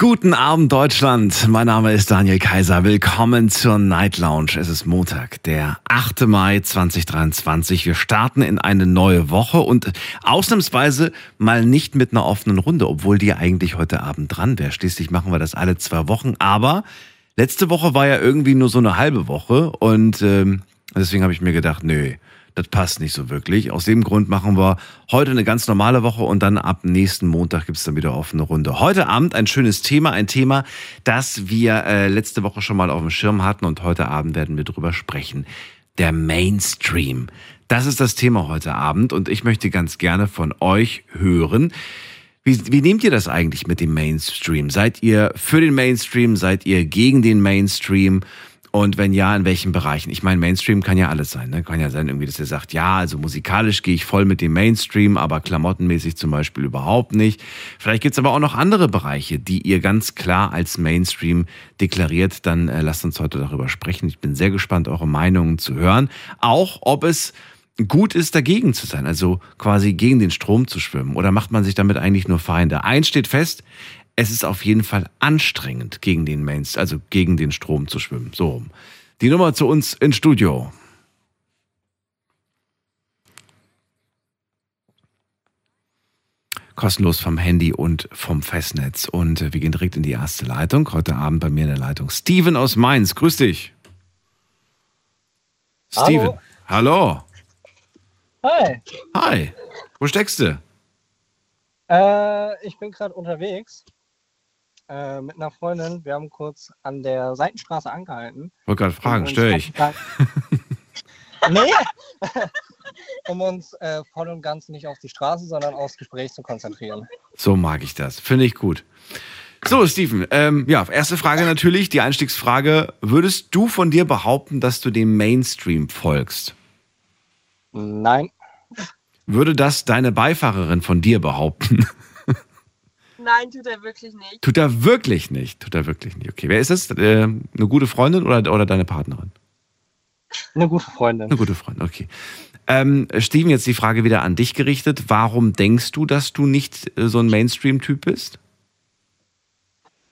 Guten Abend, Deutschland. Mein Name ist Daniel Kaiser. Willkommen zur Night Lounge. Es ist Montag, der 8. Mai 2023. Wir starten in eine neue Woche und ausnahmsweise mal nicht mit einer offenen Runde, obwohl die eigentlich heute Abend dran wäre. Schließlich machen wir das alle zwei Wochen. Aber letzte Woche war ja irgendwie nur so eine halbe Woche und ähm, deswegen habe ich mir gedacht, nö, das passt nicht so wirklich. Aus dem Grund machen wir heute eine ganz normale Woche und dann ab nächsten Montag gibt es dann wieder offene Runde. Heute Abend ein schönes Thema, ein Thema, das wir äh, letzte Woche schon mal auf dem Schirm hatten und heute Abend werden wir drüber sprechen. Der Mainstream. Das ist das Thema heute Abend und ich möchte ganz gerne von euch hören. Wie, wie nehmt ihr das eigentlich mit dem Mainstream? Seid ihr für den Mainstream? Seid ihr gegen den Mainstream? Und wenn ja, in welchen Bereichen? Ich meine, Mainstream kann ja alles sein. Ne? Kann ja sein, irgendwie, dass ihr sagt, ja, also musikalisch gehe ich voll mit dem Mainstream, aber klamottenmäßig zum Beispiel überhaupt nicht. Vielleicht gibt's aber auch noch andere Bereiche, die ihr ganz klar als Mainstream deklariert. Dann äh, lasst uns heute darüber sprechen. Ich bin sehr gespannt, eure Meinungen zu hören. Auch ob es gut ist, dagegen zu sein, also quasi gegen den Strom zu schwimmen. Oder macht man sich damit eigentlich nur Feinde? Eins steht fest, es ist auf jeden Fall anstrengend, gegen den Mainstream, also gegen den Strom zu schwimmen. So rum. Die Nummer zu uns ins Studio. Kostenlos vom Handy und vom Festnetz. Und wir gehen direkt in die erste Leitung. Heute Abend bei mir in der Leitung Steven aus Mainz. Grüß dich. Steven. Hallo. Hi. Hi. Wo steckst du? Äh, ich bin gerade unterwegs äh, mit einer Freundin. Wir haben kurz an der Seitenstraße angehalten. Wollte gerade fragen, störe ich? nee! um uns äh, voll und ganz nicht auf die Straße, sondern aufs Gespräch zu konzentrieren. So mag ich das. Finde ich gut. So, Steven, ähm, ja, erste Frage natürlich, die Einstiegsfrage. Würdest du von dir behaupten, dass du dem Mainstream folgst? Nein, Würde das deine Beifahrerin von dir behaupten? Nein, tut er wirklich nicht. Tut er wirklich nicht. Tut er wirklich nicht. Okay, wer ist es? Äh, eine gute Freundin oder, oder deine Partnerin? eine gute Freundin. Eine gute Freundin, okay. Ähm, Steven, jetzt die Frage wieder an dich gerichtet. Warum denkst du, dass du nicht äh, so ein Mainstream-Typ bist?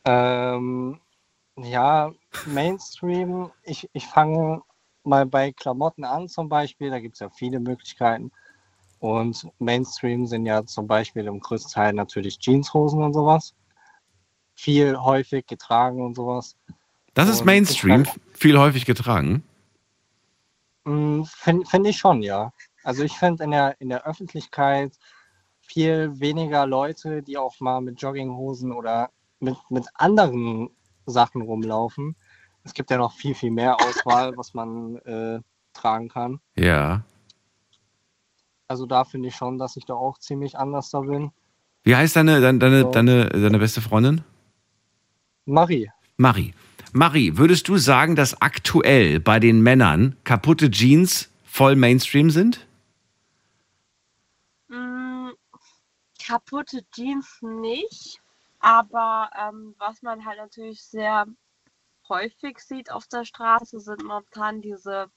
Ähm, ja, Mainstream, ich, ich fange mal bei Klamotten an zum Beispiel, da gibt es ja viele Möglichkeiten. Und Mainstream sind ja zum Beispiel im größten Teil natürlich Jeanshosen und sowas. Viel häufig getragen und sowas. Das ist Und Mainstream, ich viel häufig getragen. Finde find ich schon, ja. Also ich finde in der, in der Öffentlichkeit viel weniger Leute, die auch mal mit Jogginghosen oder mit, mit anderen Sachen rumlaufen. Es gibt ja noch viel, viel mehr Auswahl, was man äh, tragen kann. Ja. Also da finde ich schon, dass ich da auch ziemlich anders da bin. Wie heißt deine, deine, deine, So. deine, deine beste Freundin? Marie, Marie. Marie, würdest du sagen, dass aktuell bei den Männern kaputte Jeans voll Mainstream sind? Mm, kaputte Jeans nicht, aber ähm, was man halt natürlich sehr häufig sieht auf der Straße, sind momentan diese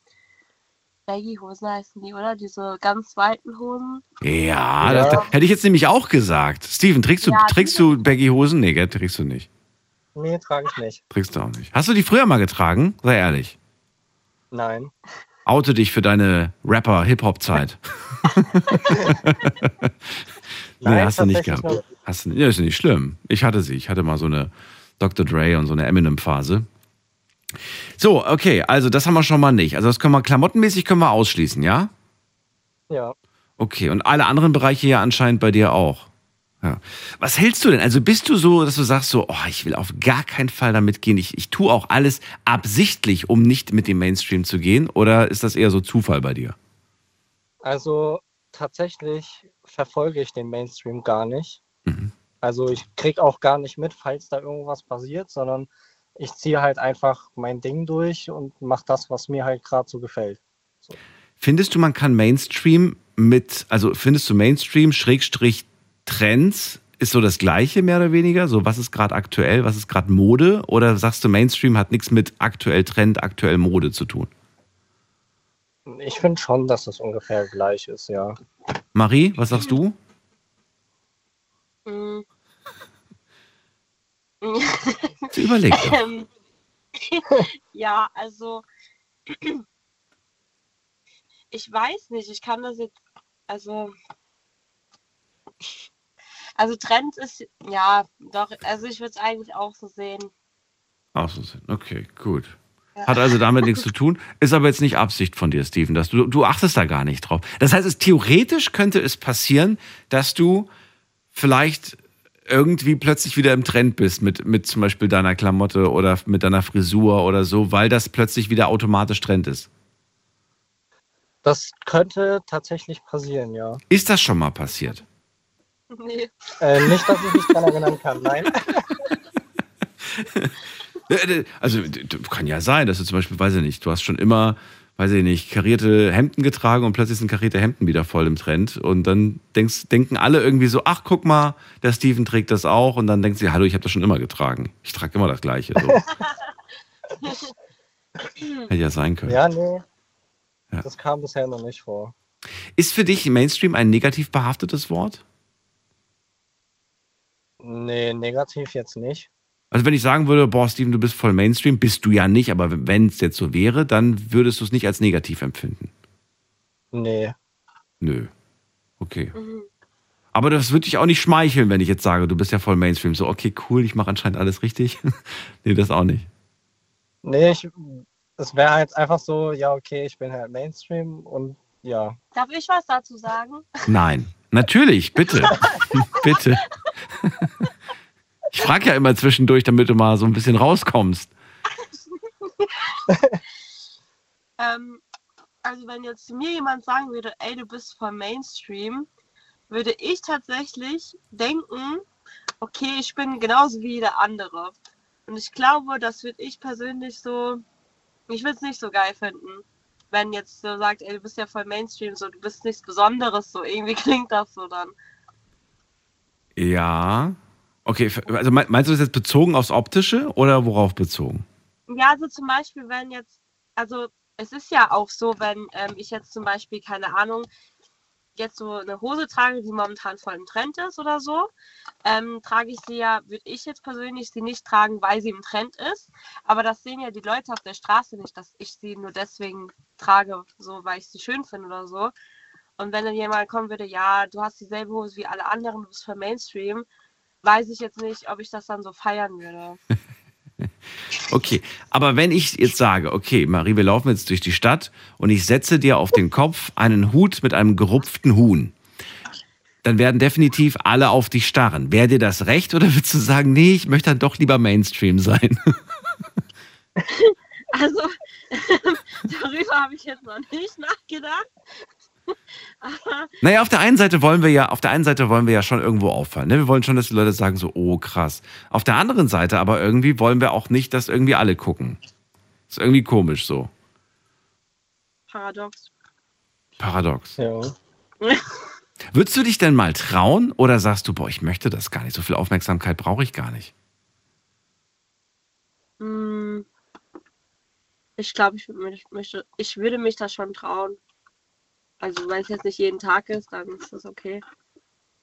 Baggy-Hosen heißen die, oder? Diese ganz weiten Hosen. Ja, Ja. Das, hätte ich jetzt nämlich auch gesagt. Steven, trägst du, Ja, trägst du Baggy-Hosen? Nee, gell, trägst du nicht. nee, trage ich nicht. Trägst du auch nicht. Hast du die früher mal getragen? Sei ehrlich. Nein. Oute dich für deine Rapper-Hip-Hop-Zeit. nee, Nein, hast du nicht gehabt. Hast du, ja, ist nicht schlimm. Ich hatte sie. Ich hatte mal so eine Dr. Dre und so eine Eminem-Phase. So, okay, also das haben wir schon mal nicht. Also das können wir klamottenmäßig können wir ausschließen, ja? Ja. Okay, und alle anderen Bereiche ja anscheinend bei dir auch. Ja. Was hältst du denn? Also bist du so, dass du sagst so, oh, ich will auf gar keinen Fall damit gehen. Ich, ich tue auch alles absichtlich, um nicht mit dem Mainstream zu gehen? Oder ist das eher so Zufall bei dir? Also tatsächlich verfolge ich den Mainstream gar nicht. Mhm. Also ich krieg auch gar nicht mit, falls da irgendwas passiert, sondern ich ziehe halt einfach mein Ding durch und mache das, was mir halt gerade so gefällt. Findest du, man kann Mainstream mit, also findest du Mainstream Schrägstrich Trends ist so das Gleiche mehr oder weniger? So, was ist gerade aktuell, was ist gerade Mode? Oder sagst du, Mainstream hat nichts mit aktuell Trend, aktuell Mode zu tun? Ich finde schon, dass das ungefähr gleich ist, ja. Marie, was sagst du? Mm. Sie überlegt. Ähm, ja, also ich weiß nicht, ich kann das jetzt, also also Trend ist, ja, doch, also ich würde es eigentlich auch so sehen. Ach so, okay, gut. Ja. Hat also damit nichts zu tun. Ist aber jetzt nicht Absicht von dir, Steven. Dass du, du achtest da gar nicht drauf. Das heißt, es, theoretisch könnte es passieren, dass du vielleicht irgendwie plötzlich wieder im Trend bist mit, mit zum Beispiel deiner Klamotte oder mit deiner Frisur oder so, weil das plötzlich wieder automatisch Trend ist. Das könnte tatsächlich passieren, ja. Ist das schon mal passiert? Nee. Äh, nicht, dass ich mich daran erinnern kann, nein. Also kann ja sein, dass du zum Beispiel, weiß ich nicht, du hast schon immer, weiß ich nicht, karierte Hemden getragen und plötzlich sind karierte Hemden wieder voll im Trend und dann denkst, denken alle irgendwie so, ach guck mal, der Steven trägt das auch und dann denkt sie, hallo, ich habe das schon immer getragen. Ich trage immer das Gleiche. So. Hätte ja sein können. Ja, nee. Ja. Das kam bisher noch nicht vor. Ist für dich Mainstream ein negativ behaftetes Wort? Nee, negativ jetzt nicht. Also wenn ich sagen würde, boah, Steven, du bist voll Mainstream, bist du ja nicht, aber wenn es jetzt so wäre, dann würdest du es nicht als negativ empfinden. Nee. Nö. Okay. Mhm. Aber das würde dich auch nicht schmeicheln, wenn ich jetzt sage, du bist ja voll Mainstream. So, okay, cool, ich mache anscheinend alles richtig. nee, das auch nicht. Nee, ich, es wäre halt einfach so, ja, okay, ich bin halt Mainstream und ja. Darf ich was dazu sagen? Nein. Natürlich, bitte. bitte. ich frage ja immer zwischendurch, damit du mal so ein bisschen rauskommst. Ähm, also wenn jetzt zu mir jemand sagen würde, ey, du bist voll Mainstream, würde ich tatsächlich denken, okay, ich bin genauso wie jeder andere. Und ich glaube, das würde ich persönlich so, ich würde es nicht so geil finden, wenn jetzt so sagt, ey, du bist ja voll Mainstream, so, du bist nichts Besonderes, so, irgendwie klingt das so dann. Ja. Okay, also mein- meinst du das jetzt bezogen aufs Optische oder worauf bezogen? Ja, also zum Beispiel, wenn jetzt, also es ist ja auch so, wenn ähm, ich jetzt zum Beispiel, keine Ahnung, jetzt so eine Hose trage, die momentan voll im Trend ist oder so, ähm, trage ich sie ja, würde ich jetzt persönlich sie nicht tragen, weil sie im Trend ist. Aber das sehen ja die Leute auf der Straße nicht, dass ich sie nur deswegen trage, so weil ich sie schön finde oder so. Und wenn dann jemand kommen würde, ja, du hast dieselbe Hose wie alle anderen, du bist für Mainstream, weiß ich jetzt nicht, ob ich das dann so feiern würde. Okay, aber wenn ich jetzt sage, okay, Marie, wir laufen jetzt durch die Stadt und ich setze dir auf den Kopf einen Hut mit einem gerupften Huhn, dann werden definitiv alle auf dich starren. Wäre dir das recht oder würdest du sagen, nee, ich möchte dann doch lieber Mainstream sein? Also, darüber habe ich jetzt noch nicht nachgedacht. Naja, auf der einen Seite wollen wir ja, auf der einen Seite wollen wir ja schon irgendwo auffallen. Ne? Wir wollen schon, dass die Leute sagen so, oh krass. Auf der anderen Seite aber irgendwie wollen wir auch nicht, dass irgendwie alle gucken. Ist irgendwie komisch so. paradox. Paradox. Ja. Würdest du dich denn mal trauen oder sagst du, boah, ich möchte das gar nicht, so viel Aufmerksamkeit brauche ich gar nicht? Hm, Ich glaube, ich, würd mich- möchte, ich würde mich das schon trauen. Also, wenn es jetzt nicht jeden Tag ist, dann ist das okay.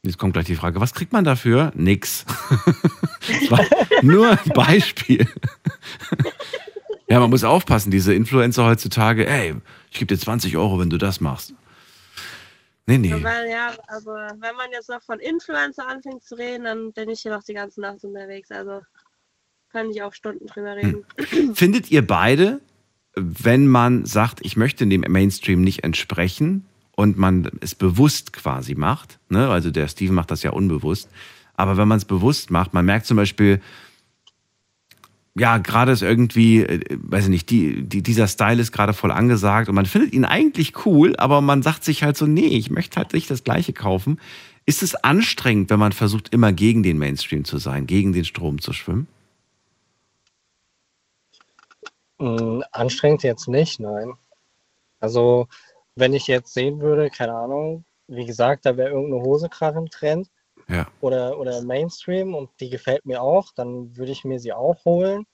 Jetzt kommt gleich die Frage, was kriegt man dafür? Nix. nur ein Beispiel. ja, man muss aufpassen, diese Influencer heutzutage, ey, ich gebe dir 20 Euro, wenn du das machst. Nee, nee. Weil ja, also wenn man jetzt noch von Influencer anfängt zu reden, dann bin ich hier noch die ganze Nacht unterwegs. Also kann ich auch Stunden drüber reden. Findet ihr beide, wenn man sagt, ich möchte dem Mainstream nicht entsprechen und man es bewusst quasi macht, ne? also der Steven macht das ja unbewusst, aber wenn man es bewusst macht, man merkt zum Beispiel, ja, gerade ist irgendwie, äh, weiß ich nicht, die, die, dieser Style ist gerade voll angesagt und man findet ihn eigentlich cool, aber man sagt sich halt so, nee, ich möchte halt nicht das Gleiche kaufen. Ist es anstrengend, wenn man versucht, immer gegen den Mainstream zu sein, gegen den Strom zu schwimmen? Mm, Anstrengend jetzt nicht, nein. Also, wenn ich jetzt sehen würde, keine Ahnung, wie gesagt, da wäre irgendeine Hose gerade im Trend Ja. oder, oder Mainstream und die gefällt mir auch, dann würde ich mir sie auch holen.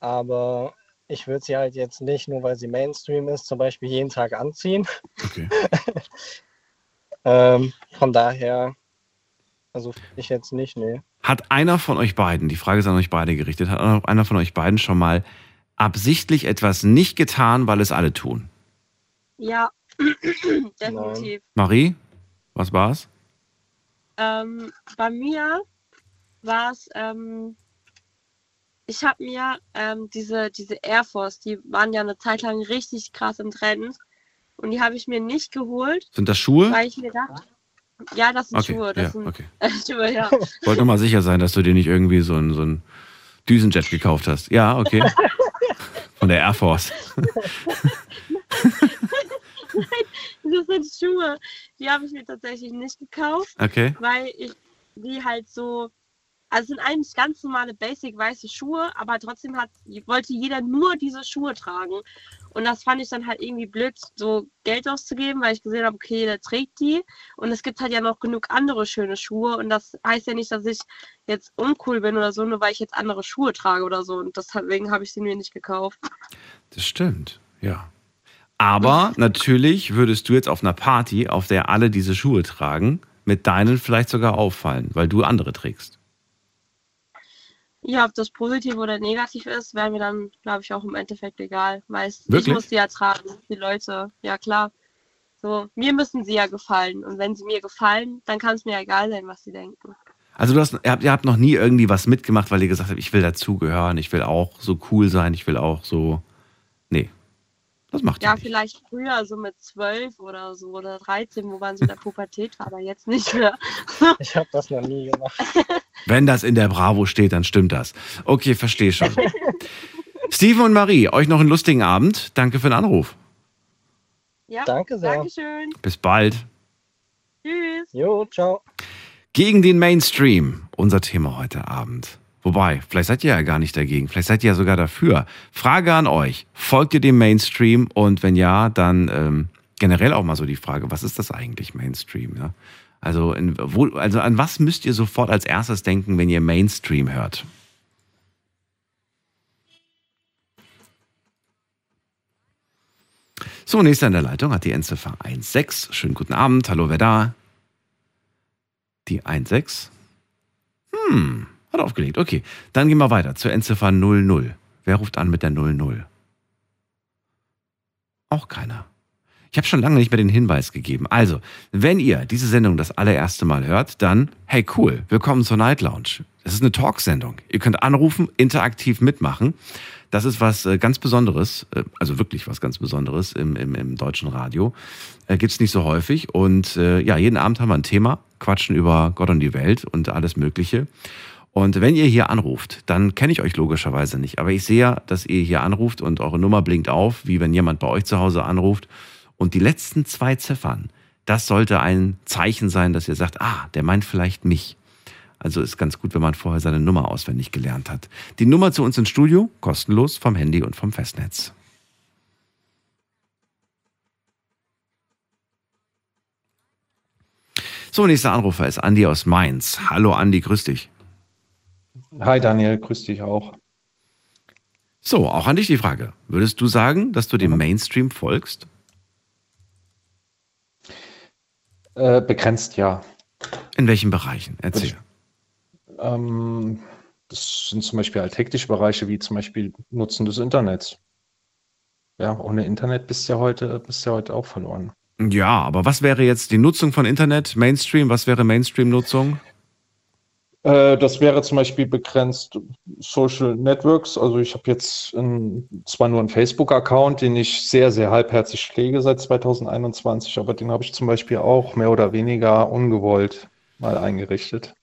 Aber ich würde sie halt jetzt nicht, nur weil sie Mainstream ist, zum Beispiel jeden Tag anziehen. Okay. Ähm, von daher, also ich jetzt nicht, nee. Hat einer von euch beiden, die Frage ist an euch beide gerichtet, hat einer von euch beiden schon mal absichtlich etwas nicht getan, weil es alle tun? Ja, definitiv. Marie, was war's? Ähm, bei mir war es, ähm, ich habe mir ähm, diese, diese Air Force, die waren ja eine Zeit lang richtig krass im Trend. Und die habe ich mir nicht geholt, Sind das Schuhe? weil ich mir dachte, ja, das sind Okay, Schuhe. ja, Das sind okay. Schuhe, ja. Wollte nur mal sicher sein, dass du dir nicht irgendwie so ein, so ein Düsenjet gekauft hast. Ja, okay. Von der Air Force. Das sind Schuhe. Die habe ich mir tatsächlich nicht gekauft, Okay. weil ich die halt so. Also es sind eigentlich ganz normale basic weiße Schuhe, aber trotzdem hat, wollte jeder nur diese Schuhe tragen. Und das fand ich dann halt irgendwie blöd, so Geld auszugeben, weil ich gesehen habe, okay, der trägt die. Und es gibt halt ja noch genug andere schöne Schuhe. Und das heißt ja nicht, dass ich jetzt uncool bin oder so, nur weil ich jetzt andere Schuhe trage oder so. Und deswegen habe ich sie mir nicht gekauft. Das stimmt, ja. Aber natürlich würdest du jetzt auf einer Party, auf der alle diese Schuhe tragen, mit deinen vielleicht sogar auffallen, weil du andere trägst. Ja, ob das positiv oder negativ ist, wäre mir dann, glaube ich, auch im Endeffekt egal. Weil ich muss sie ja tragen, die Leute. Ja, klar. So, mir müssen sie ja gefallen. Und wenn sie mir gefallen, dann kann es mir egal sein, was sie denken. Also du hast, ihr, habt, ihr habt noch nie irgendwie was mitgemacht, weil ihr gesagt habt, ich will dazugehören, ich will auch so cool sein, ich will auch so. Nee. Das macht ihr Ja, vielleicht früher, so mit zwölf oder so oder 13, wo man so in der Pubertät war, aber jetzt nicht mehr. Ich habe das noch nie gemacht. Wenn das in der Bravo steht, dann stimmt das. Okay, verstehe schon. Steven und Marie, euch noch einen lustigen Abend. Danke für den Anruf. Ja, Danke sehr. Dankeschön. Bis bald. Tschüss. Jo, ciao. Gegen den Mainstream, unser Thema heute Abend. Wobei, vielleicht seid ihr ja gar nicht dagegen, vielleicht seid ihr ja sogar dafür. Frage an euch, folgt ihr dem Mainstream? Und wenn ja, dann ähm, generell auch mal so die Frage, was ist das eigentlich Mainstream? Ja? Also, in, wo, also an was müsst ihr sofort als erstes denken, wenn ihr Mainstream hört? So, nächster in der Leitung hat die Endziffer 16. Schönen guten Abend. Hallo, wer da? Die 16. Hm, hat aufgelegt. Okay, dann gehen wir weiter zur Endziffer 00. Wer ruft an mit der 00? Auch keiner. Ich habe schon lange nicht mehr den Hinweis gegeben. Also, wenn ihr diese Sendung das allererste Mal hört, dann, hey cool, willkommen zur Night Lounge. Das ist eine Talksendung. Ihr könnt anrufen, interaktiv mitmachen. Das ist was äh, ganz Besonderes, äh, also wirklich was ganz Besonderes im, im, im deutschen Radio. Äh, Gibt es nicht so häufig. Und äh, ja, jeden Abend haben wir ein Thema, quatschen über Gott und die Welt und alles Mögliche. Und wenn ihr hier anruft, dann kenne ich euch logischerweise nicht. Aber ich sehe ja, dass ihr hier anruft und eure Nummer blinkt auf, wie wenn jemand bei euch zu Hause anruft. Und die letzten zwei Ziffern, das sollte ein Zeichen sein, dass ihr sagt, ah, der meint vielleicht mich. Also ist ganz gut, wenn man vorher seine Nummer auswendig gelernt hat. Die Nummer zu uns ins Studio, kostenlos vom Handy und vom Festnetz. So, nächster Anrufer ist Andi aus Mainz. Hallo Andi, grüß dich. Hi Daniel, grüß dich auch. So, auch an dich die Frage. Würdest du sagen, dass du dem Mainstream folgst? Äh, begrenzt ja. In welchen Bereichen? Erzähl. Ähm, das sind zum Beispiel alltägliche Bereiche, wie zum Beispiel Nutzen des Internets. Ja, ohne Internet bist du ja heute, bist du ja heute auch verloren. Ja, aber was wäre jetzt die Nutzung von Internet, Mainstream? Was wäre Mainstream-Nutzung? Äh, das wäre zum Beispiel begrenzt Social Networks. Also ich habe jetzt ein, zwar nur einen Facebook-Account, den ich sehr, sehr halbherzig pflege seit 2021, aber den habe ich zum Beispiel auch mehr oder weniger ungewollt mal eingerichtet.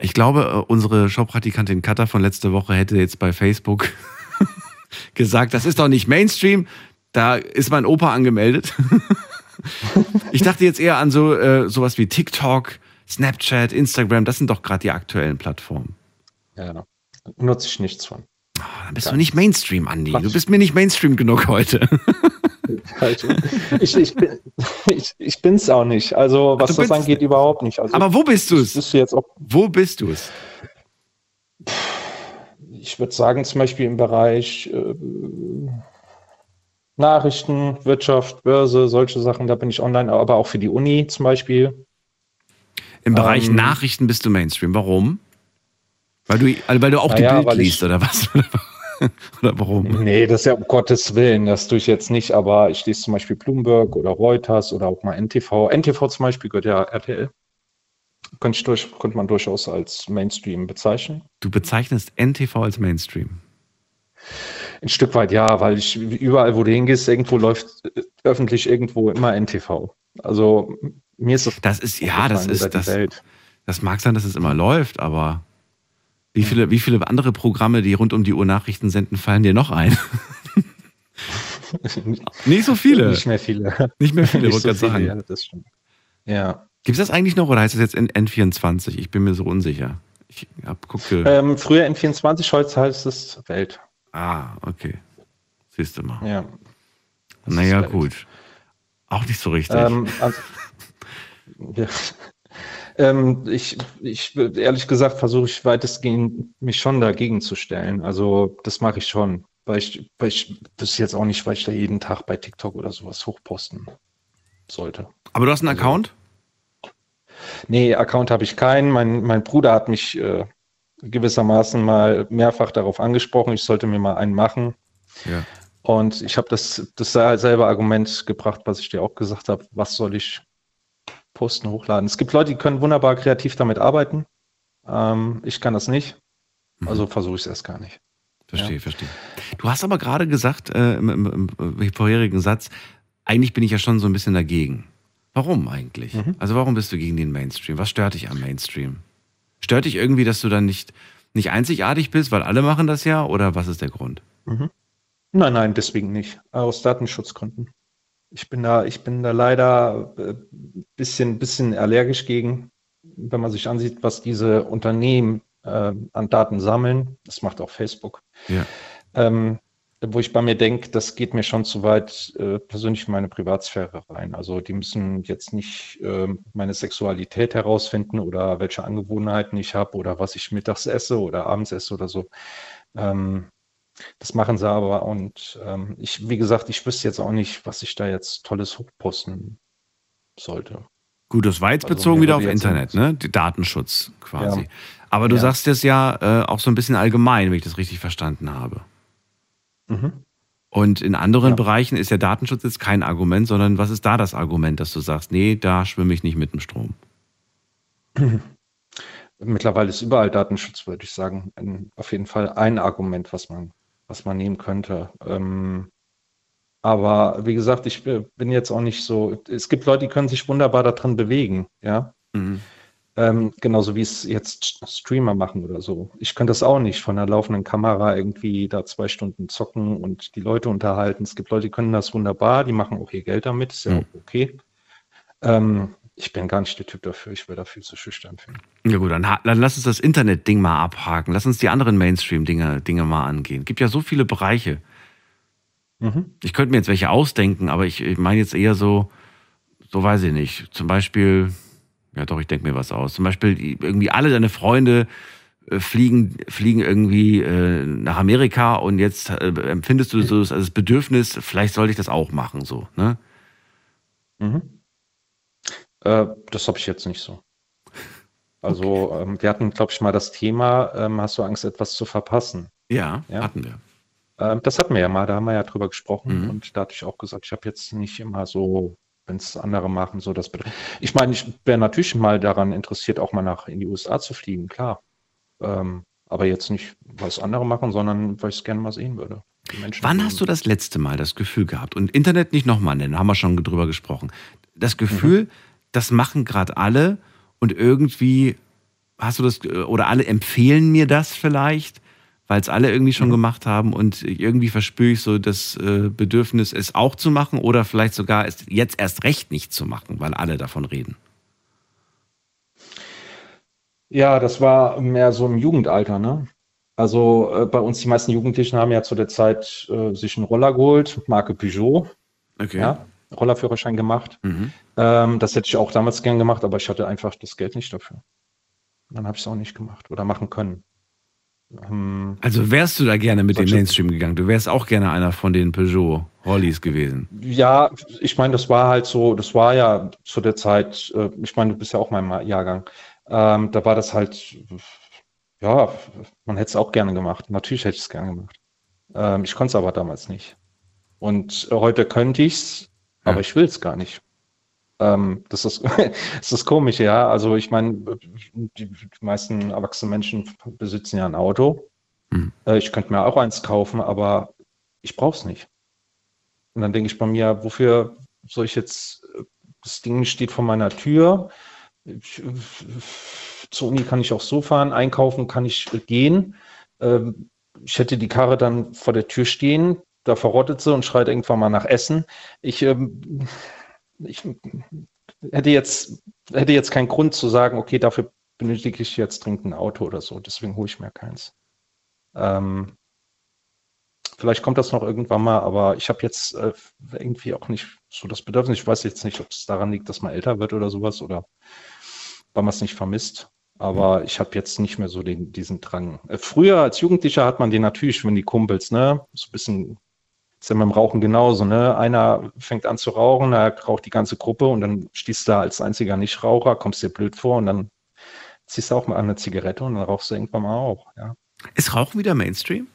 Ich glaube, unsere Showpraktikantin Katha von letzter Woche hätte jetzt bei Facebook gesagt, das ist doch nicht Mainstream, da ist mein Opa angemeldet. ich dachte jetzt eher an so äh, sowas wie TikTok, Snapchat, Instagram, das sind doch gerade die aktuellen Plattformen. Ja, nutze ich nichts von. Ah, dann bist du nicht Mainstream, Andi. Du bist mir nicht Mainstream genug heute. Also, ich, ich, bin, ich, ich bin's auch nicht. Also, was das angeht, überhaupt nicht. Also, Aber wo bist du es? Wo bist du es? ich würde sagen, zum Beispiel im Bereich äh, Nachrichten, Wirtschaft, Börse, solche Sachen, da bin ich online, aber auch für die Uni zum Beispiel. Im Bereich Ähm, Nachrichten bist du Mainstream. Warum? Weil du, also weil du auch die Naja, Bild weil ich- liest, oder was? oder warum? Nee, das ist ja um Gottes Willen, das tue ich jetzt nicht, aber ich lese zum Beispiel Bloomberg oder Reuters oder auch mal NTV. NTV zum Beispiel gehört ja RTL. Könnte, durch, könnte man durchaus als Mainstream bezeichnen. Du bezeichnest NTV als Mainstream. Ein Stück weit ja, weil ich überall, wo du hingehst, irgendwo läuft äh, öffentlich irgendwo immer NTV. Also mir ist das, Das ist, ja, das ist, das, Welt. das mag sein, dass es immer läuft, aber wie viele, wie viele andere Programme, die rund um die Uhr Nachrichten senden, fallen dir noch ein? Nicht so viele. Nicht mehr viele. Nicht mehr viele, wollte so sagen. ja, das stimmt. Ja. Gibt es das eigentlich noch oder heißt es jetzt N- N24? Ich bin mir so unsicher. Ich hab gucke. Ähm, früher N24, heute heißt es Welt. ah, okay. Siehst du mal. Ja. Das naja, gut. Auch nicht so richtig. Ähm, also, ja. ähm, ich, ich ehrlich gesagt versuche ich weitestgehend mich schon dagegen zu stellen. Also das mache ich schon. Weil ich, weil ich das ist jetzt auch nicht, weil ich da jeden Tag bei TikTok oder sowas hochposten sollte. aber du hast einen also- Account? Nee, Account habe ich keinen. Mein, mein Bruder hat mich äh, gewissermaßen mal mehrfach darauf angesprochen, ich sollte mir mal einen machen. Ja. Und ich habe das, das selbe Argument gebracht, was ich dir auch gesagt habe. Was soll ich posten, hochladen? Es gibt Leute, die können wunderbar kreativ damit arbeiten. Ähm, ich kann das nicht. Also versuche ich es erst gar nicht. Verstehe, verstehe. Du hast aber gerade gesagt, äh, im, im, im vorherigen Satz, eigentlich bin ich ja schon so ein bisschen dagegen. Warum eigentlich? Mhm. Also warum bist du gegen den Mainstream? Was stört dich am Mainstream? Stört dich irgendwie, dass du dann nicht, nicht einzigartig bist, weil alle machen das ja? Oder was ist der Grund? Nein, nein, deswegen nicht. Aus Datenschutzgründen. Ich bin da, ich bin da leider äh, bisschen, bisschen allergisch gegen, wenn man sich ansieht, was diese Unternehmen äh, an Daten sammeln. Das macht auch Facebook. Ja. Ähm, wo ich bei mir denke, das geht mir schon zu weit äh, persönlich in meine Privatsphäre rein. Also die müssen jetzt nicht ähm, meine Sexualität herausfinden oder welche Angewohnheiten ich habe oder was ich mittags esse oder abends esse oder so. Ähm, das machen sie aber und ähm, ich, wie gesagt, ich wüsste jetzt auch nicht, was ich da jetzt Tolles hochposten sollte. Gut, das war jetzt Also bezogen wieder auf Internet, ne? Die Datenschutz quasi. Ja. Aber du Ja. sagst das ja äh, auch so ein bisschen allgemein, wenn ich das richtig verstanden habe. Mhm. Und in anderen Ja. Bereichen ist der Datenschutz jetzt kein Argument, sondern was ist da das Argument, dass du sagst, nee, da schwimme ich nicht mit dem Strom? Mittlerweile ist überall Datenschutz, würde ich sagen, ein, auf jeden Fall ein Argument, was man, was man nehmen könnte. Ähm, aber wie gesagt, ich bin jetzt auch nicht so. Es gibt Leute, die können sich wunderbar darin bewegen, ja. Ähm, genauso wie es jetzt Streamer machen oder so. Ich könnte das auch nicht von der laufenden Kamera irgendwie da zwei Stunden zocken und die Leute unterhalten. Es gibt Leute, die können das wunderbar, die machen auch ihr Geld damit, ist ja Mhm. auch okay. Ähm, ich bin gar nicht der Typ dafür, ich wäre dafür zu schüchtern für. Ja gut, dann, dann lass uns das Internet-Ding mal abhaken. Lass uns die anderen Mainstream-Dinge Dinge mal angehen. Gibt ja so viele Bereiche. Mhm. Ich könnte mir jetzt welche ausdenken, aber ich, ich meine jetzt eher so, so weiß ich nicht. Zum Beispiel, ja doch, ich denke mir was aus. Zum Beispiel irgendwie alle deine Freunde äh, fliegen, fliegen irgendwie äh, nach Amerika und jetzt äh, empfindest du so das, das Bedürfnis, vielleicht sollte ich das auch machen, so, ne? Mhm. Äh, das habe ich jetzt nicht so. Also ähm, wir hatten, glaube ich, mal das Thema, ähm, hast du Angst, etwas zu verpassen? Ja, Ja. hatten wir. Ähm, das hatten wir ja mal, da haben wir ja drüber gesprochen Mhm. und da hatte ich auch gesagt, ich habe jetzt nicht immer so, wenn es andere machen, so das. Ich meine, ich wäre natürlich mal daran interessiert, auch mal nach in die USA zu fliegen, klar. Ähm, aber jetzt nicht, was andere machen, sondern weil ich es gerne mal sehen würde. Wann hast du das letzte Mal das Gefühl gehabt, und Internet nicht nochmal nennen, haben wir schon drüber gesprochen, das Gefühl, das machen gerade alle und irgendwie hast du das, oder alle empfehlen mir das vielleicht, weil es alle irgendwie schon gemacht haben und irgendwie verspüre ich so das äh, Bedürfnis, es auch zu machen oder vielleicht sogar es jetzt erst recht nicht zu machen, weil alle davon reden. Ja, das war mehr so im Jugendalter, ne? Also äh, bei uns, die meisten Jugendlichen haben ja zu der Zeit äh, sich einen Roller geholt, Marke Peugeot. Okay. Ja, Rollerführerschein gemacht. Mhm. Ähm, das hätte ich auch damals gern gemacht, aber ich hatte einfach das Geld nicht dafür. Dann habe ich es auch nicht gemacht oder machen können. Ähm, Also wärst du da gerne mit dem Mainstream gegangen? Du wärst auch gerne einer von den Peugeot-Rollis gewesen. Ja, ich meine, das war halt so, das war ja zu der Zeit, äh, ich meine, du bist ja auch mein Jahrgang, ähm, da war das halt, ja, man hätte es auch gerne gemacht. Natürlich hätte ich es gerne gemacht. Ähm, ich konnte es aber damals nicht. Und heute könnte ich es, aber Ja. ich will es gar nicht. Ähm, das ist, das ist komisch, ja. Also ich meine, die, meisten erwachsenen Menschen besitzen ja ein Auto. Mhm. Ich könnte mir auch eins kaufen, aber ich brauche es nicht. Und dann denke ich bei mir, wofür soll ich jetzt, das Ding steht vor meiner Tür. Ich, zur Uni kann ich auch so fahren, einkaufen kann ich gehen. Ähm, ich hätte die Karre dann vor der Tür stehen, da verrottet sie und schreit irgendwann mal nach Essen. Ich, ähm, ich hätte jetzt, hätte jetzt keinen Grund zu sagen, okay, dafür benötige ich jetzt dringend ein Auto oder so. Deswegen hole ich mir keins. Ähm, Vielleicht kommt das noch irgendwann mal, aber ich habe jetzt äh, irgendwie auch nicht so das Bedürfnis. Ich weiß jetzt nicht, ob es daran liegt, dass man älter wird oder sowas oder weil man es nicht vermisst. Aber ich habe jetzt nicht mehr so den, diesen Drang. Äh, früher als Jugendlicher hat man den natürlich, wenn die Kumpels, ne, so ein bisschen, ist ja beim Rauchen genauso, ne? Einer fängt an zu rauchen, da raucht die ganze Gruppe und dann stehst du da als einziger Nichtraucher, kommst dir blöd vor und dann ziehst du auch mal eine Zigarette und dann rauchst du irgendwann mal auch, ja. Ist Rauchen wieder Mainstream?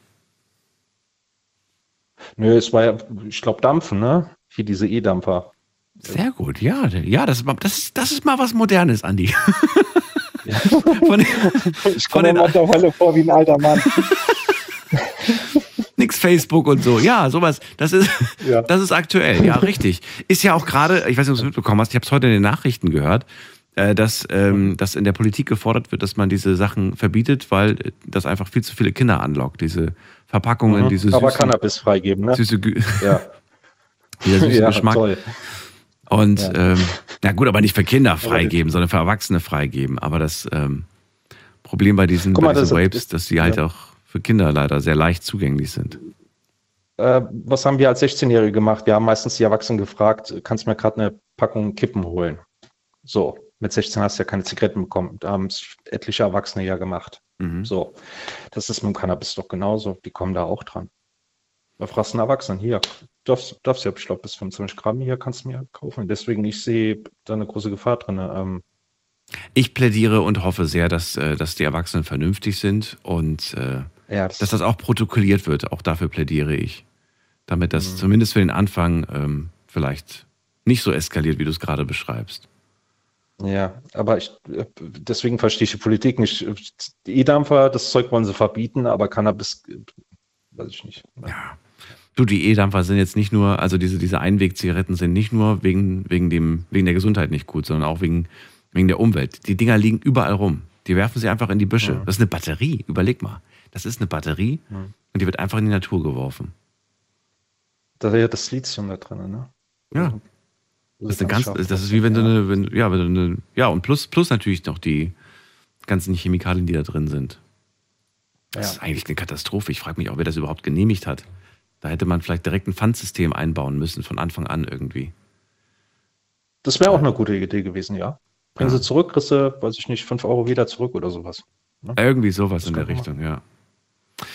Nö, es war ja, ich glaube, Dampfen, ne? Hier diese E-Dampfer. Sehr gut, ja. Ja, das ist, mal- das ist, das ist mal was Modernes, Andi. Von, Ich Von den- mittlerweile vor wie ein alter Mann. nix Facebook und so. Ja, sowas. Das ist, Ja. das ist aktuell. Ja, richtig. Ist ja auch gerade, ich weiß nicht, ob du es mitbekommen hast, ich habe es heute in den Nachrichten gehört, äh, dass, ähm, dass in der Politik gefordert wird, dass man diese Sachen verbietet, weil das einfach viel zu viele Kinder anlockt. Diese Verpackungen, diese Mhm. Aber süßen, Cannabis freigeben, ne? süße, Gü- Ja. dieser süße ja, Geschmack. toll. Und Ja. ähm, na gut, aber nicht für Kinder freigeben, sondern für Erwachsene freigeben. Aber das ähm, Problem bei diesen, mal, bei diesen das Vapes, dass die halt auch für Kinder leider sehr leicht zugänglich sind. Äh, was haben wir als 16-Jährige gemacht? Wir haben meistens die Erwachsenen gefragt, kannst du mir gerade eine Packung Kippen holen? So, mit 16 hast du ja keine Zigaretten bekommen. Da haben es etliche Erwachsene ja gemacht. Mhm. So, das ist mit dem Cannabis doch genauso. Die kommen da auch dran. Da fragst du einen Erwachsenen, hier, darfst, darfst ja, ich glaube, bis 25 Gramm hier kannst du mir kaufen. Deswegen, ich sehe da eine große Gefahr drin. Ähm, Ich plädiere und hoffe sehr, dass, äh, dass die Erwachsenen vernünftig sind und äh, ja, das, dass das auch protokolliert wird. Auch dafür plädiere ich. Damit das Mhm. zumindest für den Anfang ähm, vielleicht nicht so eskaliert, wie du es gerade beschreibst. Ja, aber ich, äh, deswegen verstehe ich die Politik nicht. Die E-Dampfer, das Zeug wollen sie verbieten, aber Cannabis, äh, weiß ich nicht. Ja. Du, die E-Dampfer sind jetzt nicht nur, also diese, diese Einwegzigaretten sind nicht nur wegen, wegen, dem, wegen der Gesundheit nicht gut, sondern auch wegen, wegen der Umwelt. Die Dinger liegen überall rum. Die werfen sie einfach in die Büsche. Das ist eine Batterie. Überleg mal. Das ist eine Batterie und die wird einfach in die Natur geworfen. Da ist ja das Lithium da drin, ne? Ja. Das ist, eine ganz, das ist wie wenn du eine, wenn, ja, wenn du eine, ja, und plus, plus natürlich noch die ganzen Chemikalien, die da drin sind. Das ist Ja. eigentlich eine Katastrophe. Ich frage mich auch, wer das überhaupt genehmigt hat. Da hätte man vielleicht direkt ein Pfandsystem einbauen müssen, von Anfang an irgendwie. Das wäre auch eine gute Idee gewesen, ja. Bringen Ja. sie zurück, kriegst du, weiß ich nicht, 5 Euro wieder zurück oder sowas. Irgendwie sowas Das in der Richtung, ja.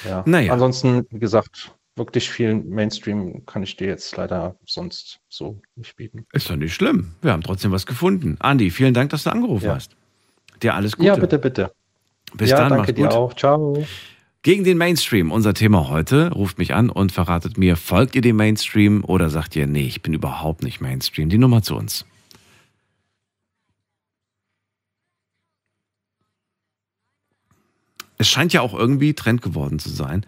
Ja. Naja. Ansonsten, wie gesagt, wirklich viel Mainstream kann ich dir jetzt leider sonst so nicht bieten. Ist doch nicht schlimm. Wir haben trotzdem was gefunden. Andi, vielen Dank, dass du angerufen Ja. hast. Dir alles Gute. Ja, bitte, bitte. Bis ja, dann, danke dir gut. auch. Ciao. Gegen den Mainstream, unser Thema heute. Ruft mich an und verratet mir, folgt ihr dem Mainstream oder sagt ihr, nee, ich bin überhaupt nicht Mainstream. Die Nummer zu uns. Es scheint ja auch irgendwie Trend geworden zu sein,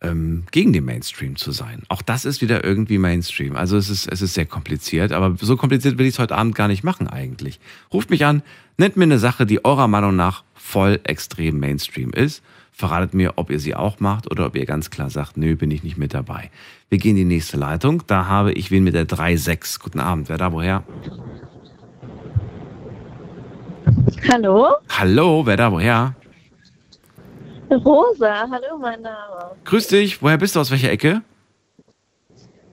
ähm, gegen den Mainstream zu sein. Auch das ist wieder irgendwie Mainstream. Also es ist, es ist sehr kompliziert, aber so kompliziert will ich es heute Abend gar nicht machen eigentlich. Ruft mich an, nennt mir eine Sache, die eurer Meinung nach voll extrem Mainstream ist. Verratet mir, ob ihr sie auch macht oder ob ihr ganz klar sagt, nö, bin ich nicht mit dabei. Wir gehen in die nächste Leitung. Da habe ich wen mit der 3.6. Guten Abend. Wer da woher? Hallo? Hallo, wer da woher? Rosa, hallo mein Name. Grüß dich. Woher bist du? Aus welcher Ecke?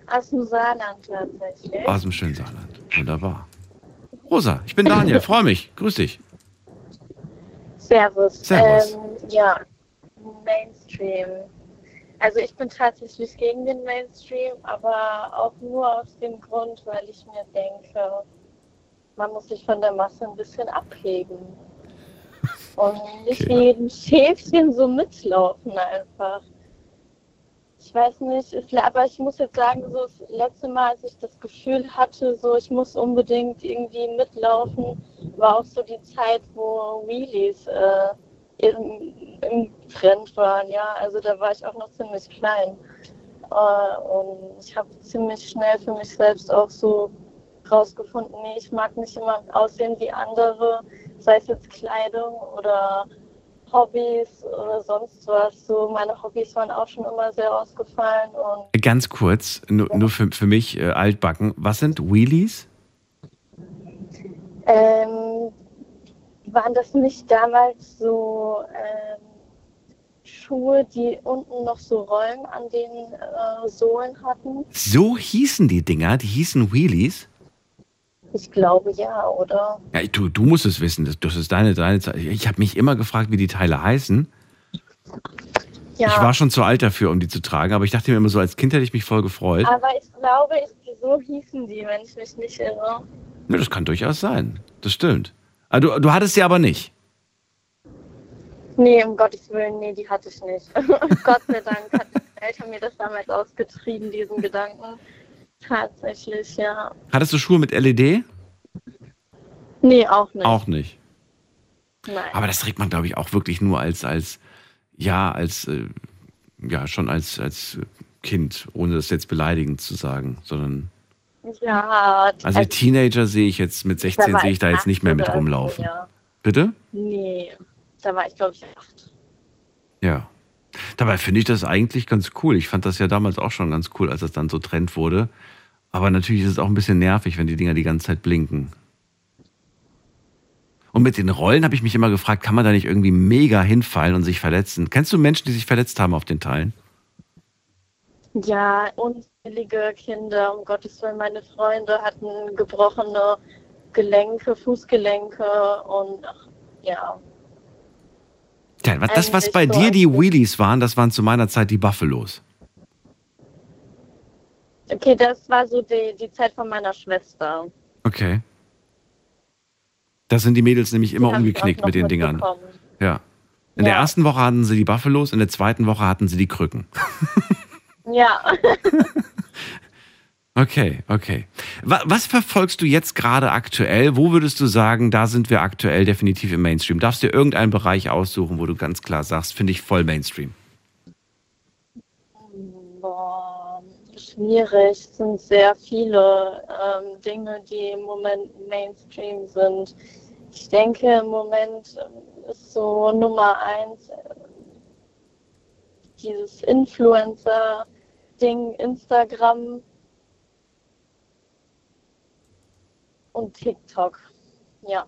Aus dem Saarland tatsächlich. Aus dem schönen Saarland. Wunderbar. Rosa, ich bin Daniel, freue mich. Grüß dich. Servus. Servus. Ähm, ja, Mainstream. Also ich bin tatsächlich gegen den Mainstream, aber auch nur aus dem Grund, weil ich mir denke, man muss sich von der Masse ein bisschen abheben. Und nicht Okay. wie jedem Schäfchen so mitlaufen einfach. Ich weiß nicht, aber ich muss jetzt sagen, so das letzte Mal, als ich das Gefühl hatte, so ich muss unbedingt irgendwie mitlaufen, war auch so die Zeit, wo Wheelies äh, im, im Trend waren, ja. Also da war ich auch noch ziemlich klein. Äh, und ich habe ziemlich schnell für mich selbst auch so rausgefunden, nee, ich mag nicht immer aussehen wie andere, sei es jetzt Kleidung oder Hobbys oder sonst was. So meine Hobbys waren auch schon immer sehr ausgefallen und Ganz kurz, nur, nur für, für mich äh, altbacken. Was sind Wheelies? ähm, waren das nicht damals so ähm, Schuhe, die unten noch so Rollen an den äh, Sohlen hatten? So hießen die Dinger, die hießen Wheelies. Ich glaube ja, oder? Ja, du, du musst es wissen, das, das ist deine, deine Zeit. Ich habe mich immer gefragt, wie die Teile heißen. Ja, Ich war schon zu alt dafür, um die zu tragen, aber ich dachte mir immer so, als Kind hätte ich mich voll gefreut. aber ich glaube, ich, so hießen die, wenn ich mich nicht irre. Ja, das kann durchaus sein. Das stimmt. Ah, du, du hattest sie aber nicht. Nee, um Gottes Willen, nee, die hatte ich nicht. Gott sei Dank hat meine Eltern mir das damals ausgetrieben, diesen Gedanken. Tatsächlich, ja. Hattest du Schuhe mit LED? Nee, auch nicht. Auch nicht. Nein. Aber das trägt man, glaube ich, auch wirklich nur als, als ja, als, äh, ja, schon als, als Kind, ohne das jetzt beleidigend zu sagen, sondern, ja, also die Teenager sehe ich jetzt, mit 16 sehe ich da jetzt nicht mehr mit rumlaufen. Ja. Bitte? Nee, da war ich, glaube ich, acht. Ja. Dabei finde ich das eigentlich ganz cool. Ich fand das ja damals auch schon ganz cool, als das dann so Trend wurde. Aber natürlich ist es auch ein bisschen nervig, wenn die Dinger die ganze Zeit blinken. Und mit den Rollen habe ich mich immer gefragt, kann man da nicht irgendwie mega hinfallen und sich verletzen? Kennst du Menschen, die sich verletzt haben auf den Teilen? Ja, unzählige Kinder, um Gottes Willen, meine Freunde hatten gebrochene Gelenke, Fußgelenke und ach, ja. Was- das, was Eigentlich bei so dir die Wheelies waren, das waren zu meiner Zeit die Buffalos. Okay, das war so die, die Zeit von meiner Schwester. Okay. Das sind die Mädels nämlich immer Die umgeknickt mit den Dingern. Ja. In der Ja. ersten Woche hatten sie die Buffalos, in der zweiten Woche hatten sie die Krücken. Ja, Okay, okay. Wa- Was verfolgst du jetzt gerade aktuell? Wo würdest du sagen, da sind wir aktuell definitiv im Mainstream? Darfst du dir irgendeinen Bereich aussuchen, wo du ganz klar sagst, finde ich voll Mainstream? boah, schwierig. Es sind sehr viele ähm, Dinge, die im Moment Mainstream sind. Ich denke, im Moment ähm, ist so Nummer eins äh, dieses Influencer-Ding, Instagram und TikTok. Ja,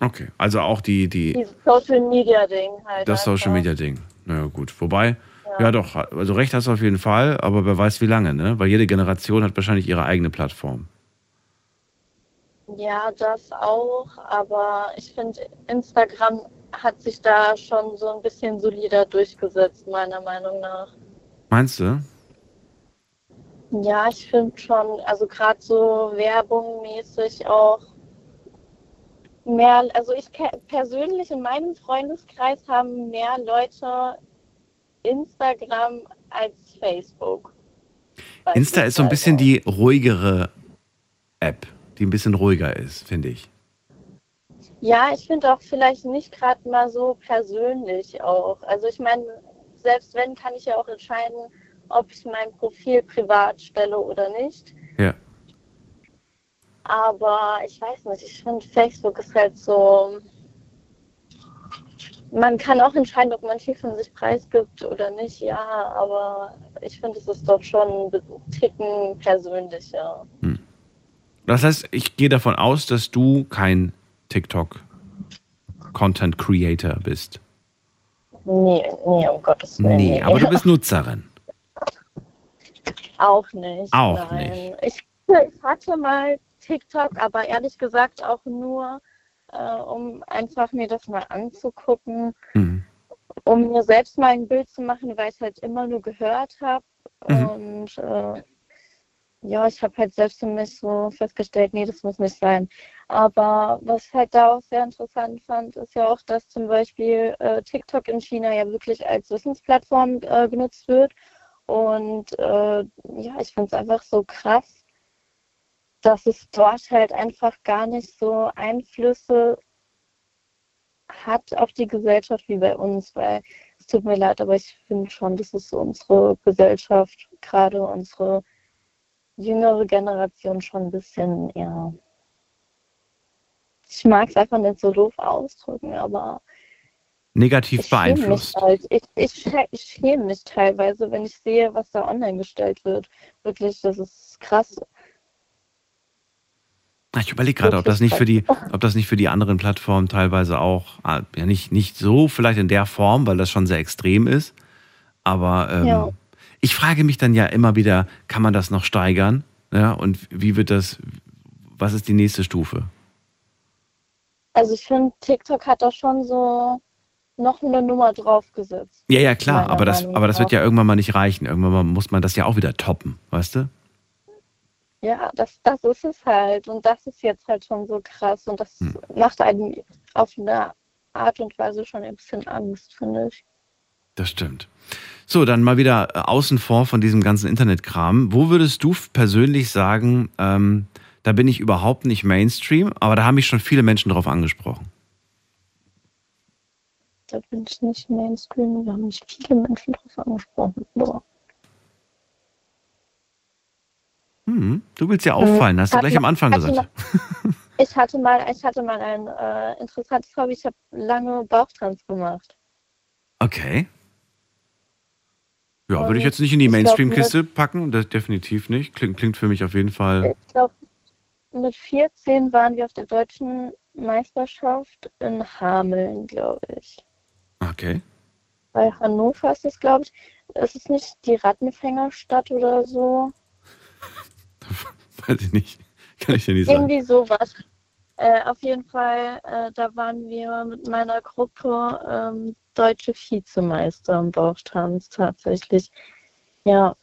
Okay, also auch die, die, dieses Social-Media-Ding halt. das Social einfach. Media Ding. Na ja, gut. Wobei, ja. doch, also recht hast du auf jeden Fall, aber wer weiß wie lange, ne? Weil jede Generation hat wahrscheinlich ihre eigene Plattform. Ja, das auch, aber ich finde, Instagram hat sich da schon so ein bisschen solider durchgesetzt, meiner Meinung nach. Meinst du? Ja, ich finde schon, also gerade so werbungmäßig auch mehr, also ich persönlich in meinem Freundeskreis haben mehr Leute Instagram als Facebook. Insta ist so ein bisschen die ruhigere App, die ein bisschen ruhiger ist, finde ich. Ja, ich finde auch vielleicht nicht gerade mal so persönlich auch. Also ich meine, selbst wenn, kann ich ja auch entscheiden, ob ich mein Profil privat stelle oder nicht. Ja. Aber ich weiß nicht, ich finde Facebook ist halt so. Man kann auch entscheiden, ob man viel von sich preisgibt oder nicht, ja, aber ich finde, es ist doch schon ein Ticken persönlicher. Das heißt, ich gehe davon aus, dass du kein TikTok-Content Creator bist. Nee, nee, um Gottes Willen. Nee, aber du bist Nutzerin. Auch nicht. Auch nein. nicht. Ich, ich hatte mal TikTok, aber ehrlich gesagt auch nur, äh, um einfach mir das mal anzugucken, Mhm. um mir selbst mal ein Bild zu machen, weil ich halt immer nur gehört habe. Mhm. Und äh, ja, ich habe halt selbst für mich so festgestellt, nee, das muss nicht sein. Aber was ich halt da auch sehr interessant fand, ist ja auch, dass zum Beispiel äh, TikTok in China ja wirklich als Wissensplattform äh, genutzt wird. Und äh, ja, ich finde es einfach so krass, dass es dort halt einfach gar nicht so Einflüsse hat auf die Gesellschaft wie bei uns, weil es tut mir leid, aber ich finde schon, dass es unsere Gesellschaft, gerade unsere jüngere Generation schon ein bisschen, ja, ich mag es einfach nicht so doof ausdrücken, aber Negativ ich schäme beeinflusst. halt. Ich, ich, ich schäme mich teilweise, wenn ich sehe, was da online gestellt wird. Wirklich, das ist krass. Ich überlege gerade, ob das nicht für die, ob das nicht für die anderen Plattformen teilweise auch, ah, ja nicht, nicht so vielleicht in der Form, weil das schon sehr extrem ist. Aber ähm, Ja. ich frage mich dann ja immer wieder, kann man das noch steigern? Ja, und wie wird das, was ist die nächste Stufe? Also ich finde, TikTok hat da schon so noch eine Nummer draufgesetzt. Ja, ja, klar, aber das, aber das wird ja irgendwann mal nicht reichen. Irgendwann mal muss man das ja auch wieder toppen, weißt du? Ja, das, das ist es halt. Und das ist jetzt halt schon so krass. Und das Hm. macht einem auf eine Art und Weise schon ein bisschen Angst, finde ich. Das stimmt. So, dann mal wieder äh, außen vor von diesem ganzen Internetkram. Wo würdest du persönlich sagen, ähm, da bin ich überhaupt nicht Mainstream, aber da haben mich schon viele Menschen drauf angesprochen? Da bin ich nicht Mainstream. Da haben mich viele Menschen drauf angesprochen. Boah. Hm, du willst ja auffallen, hast du gleich am mal- Anfang hatte gesagt. mal- Ich hatte mal, ich hatte mal ein äh, interessantes Hobby. Ich habe lange Bauchtanz gemacht. Okay. Ja, würde ich jetzt nicht in die Mainstream-Kiste packen, das definitiv nicht. Klingt, klingt für mich auf jeden Fall. Ich glaube, mit 14 waren wir auf der deutschen Meisterschaft in Hameln, glaube ich. Okay. Bei Hannover ist es, glaube ich. Ist es nicht die Rattenfängerstadt oder so? Weiß ich nicht. Kann ich dir nicht sagen. Irgendwie sowas. Äh, auf jeden Fall, äh, da waren wir mit meiner Gruppe ähm, deutsche Vizemeister im Bauchtanz tatsächlich. Ja,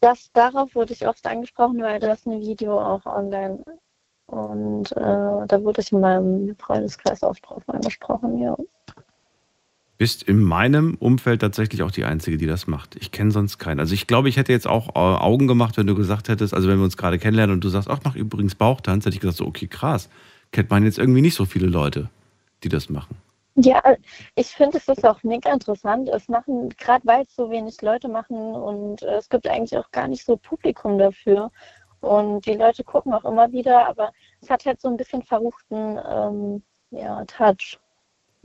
das, darauf wurde ich oft angesprochen, weil das ein Video auch online und äh, da wurde ich in meinem Freundeskreis oft drauf angesprochen, ja. Bist in meinem Umfeld tatsächlich auch die Einzige, die das macht. Ich kenne sonst keinen. Also ich glaube, ich hätte jetzt auch äh, Augen gemacht, wenn du gesagt hättest, also wenn wir uns gerade kennenlernen und du sagst, ach, mach übrigens Bauchtanz, hätte ich gesagt, so, okay, krass. Kennt man jetzt irgendwie nicht so viele Leute, die das machen. Ja, ich finde, es ist auch mega interessant. Es machen, gerade weil es so wenig Leute machen und äh, es gibt eigentlich auch gar nicht so Publikum dafür. Und die Leute gucken auch immer wieder, aber es hat halt so ein bisschen verruchten ähm, ja, Touch.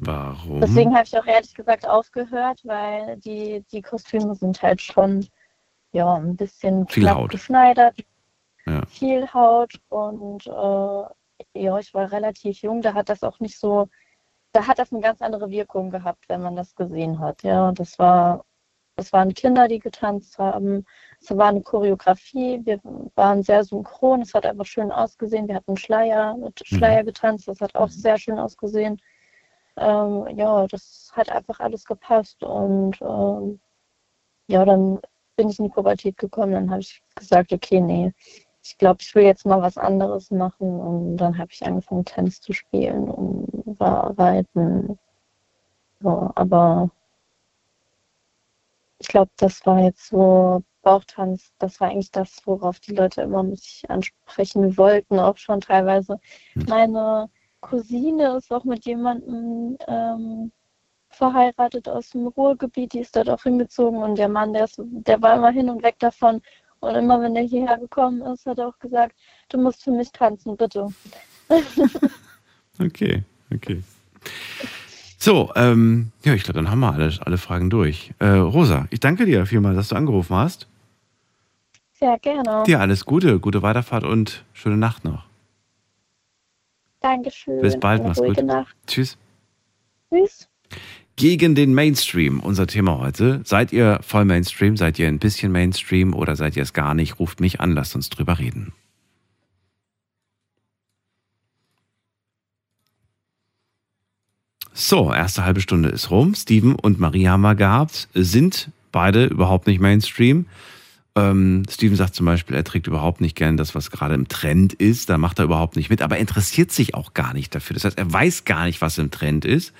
Warum? Deswegen habe ich auch ehrlich gesagt aufgehört, weil die, die Kostüme sind halt schon ja, ein bisschen Viel knapp Haut. geschneidert, Ja. viel Haut und äh, ja, ich war relativ jung, da hat das auch nicht so, da hat das eine ganz andere Wirkung gehabt, wenn man das gesehen hat. Ja, das war, es waren Kinder, die getanzt haben, es war eine Choreografie, wir waren sehr synchron, es hat einfach schön ausgesehen, wir hatten Schleier, mit Schleier getanzt, das hat auch sehr schön ausgesehen. Ähm, ja, das hat einfach alles gepasst und ähm, ja, dann bin ich in die Pubertät gekommen, dann habe ich gesagt, okay, nee, ich glaube, ich will jetzt mal was anderes machen und dann habe ich angefangen, Tennis zu spielen und war reiten. Ja, aber ich glaube, das war jetzt so Bauchtanz, das war eigentlich das, worauf die Leute immer mich ansprechen wollten, auch schon teilweise. Meine Cousine ist auch mit jemandem ähm, verheiratet aus dem Ruhrgebiet, die ist dort auch hingezogen und der Mann, der, ist, der war immer hin und weg davon. Und immer wenn er hierher gekommen ist, hat er auch gesagt, du musst für mich tanzen, bitte. Okay, okay. So, ähm, ja, ich glaube, dann haben wir alle, alle Fragen durch. Äh, Rosa, ich danke dir vielmals, dass du angerufen hast. Sehr gerne. Dir alles Gute, gute Weiterfahrt und schöne Nacht noch. Dankeschön. Bis bald, mach's gut. Nacht. Tschüss. Tschüss. gegen den Mainstream. Unser Thema heute. Seid ihr voll Mainstream? Seid ihr ein bisschen Mainstream oder seid ihr es gar nicht? Ruft mich an, lasst uns drüber reden. So, erste halbe Stunde ist rum. Steven und Maria haben wir gehabt, sind beide überhaupt nicht Mainstream. Ähm, Steven sagt zum Beispiel, er trägt überhaupt nicht gern das, was gerade im Trend ist. Da macht er überhaupt nicht mit, aber er interessiert sich auch gar nicht dafür. Das heißt, er weiß gar nicht, was im Trend ist.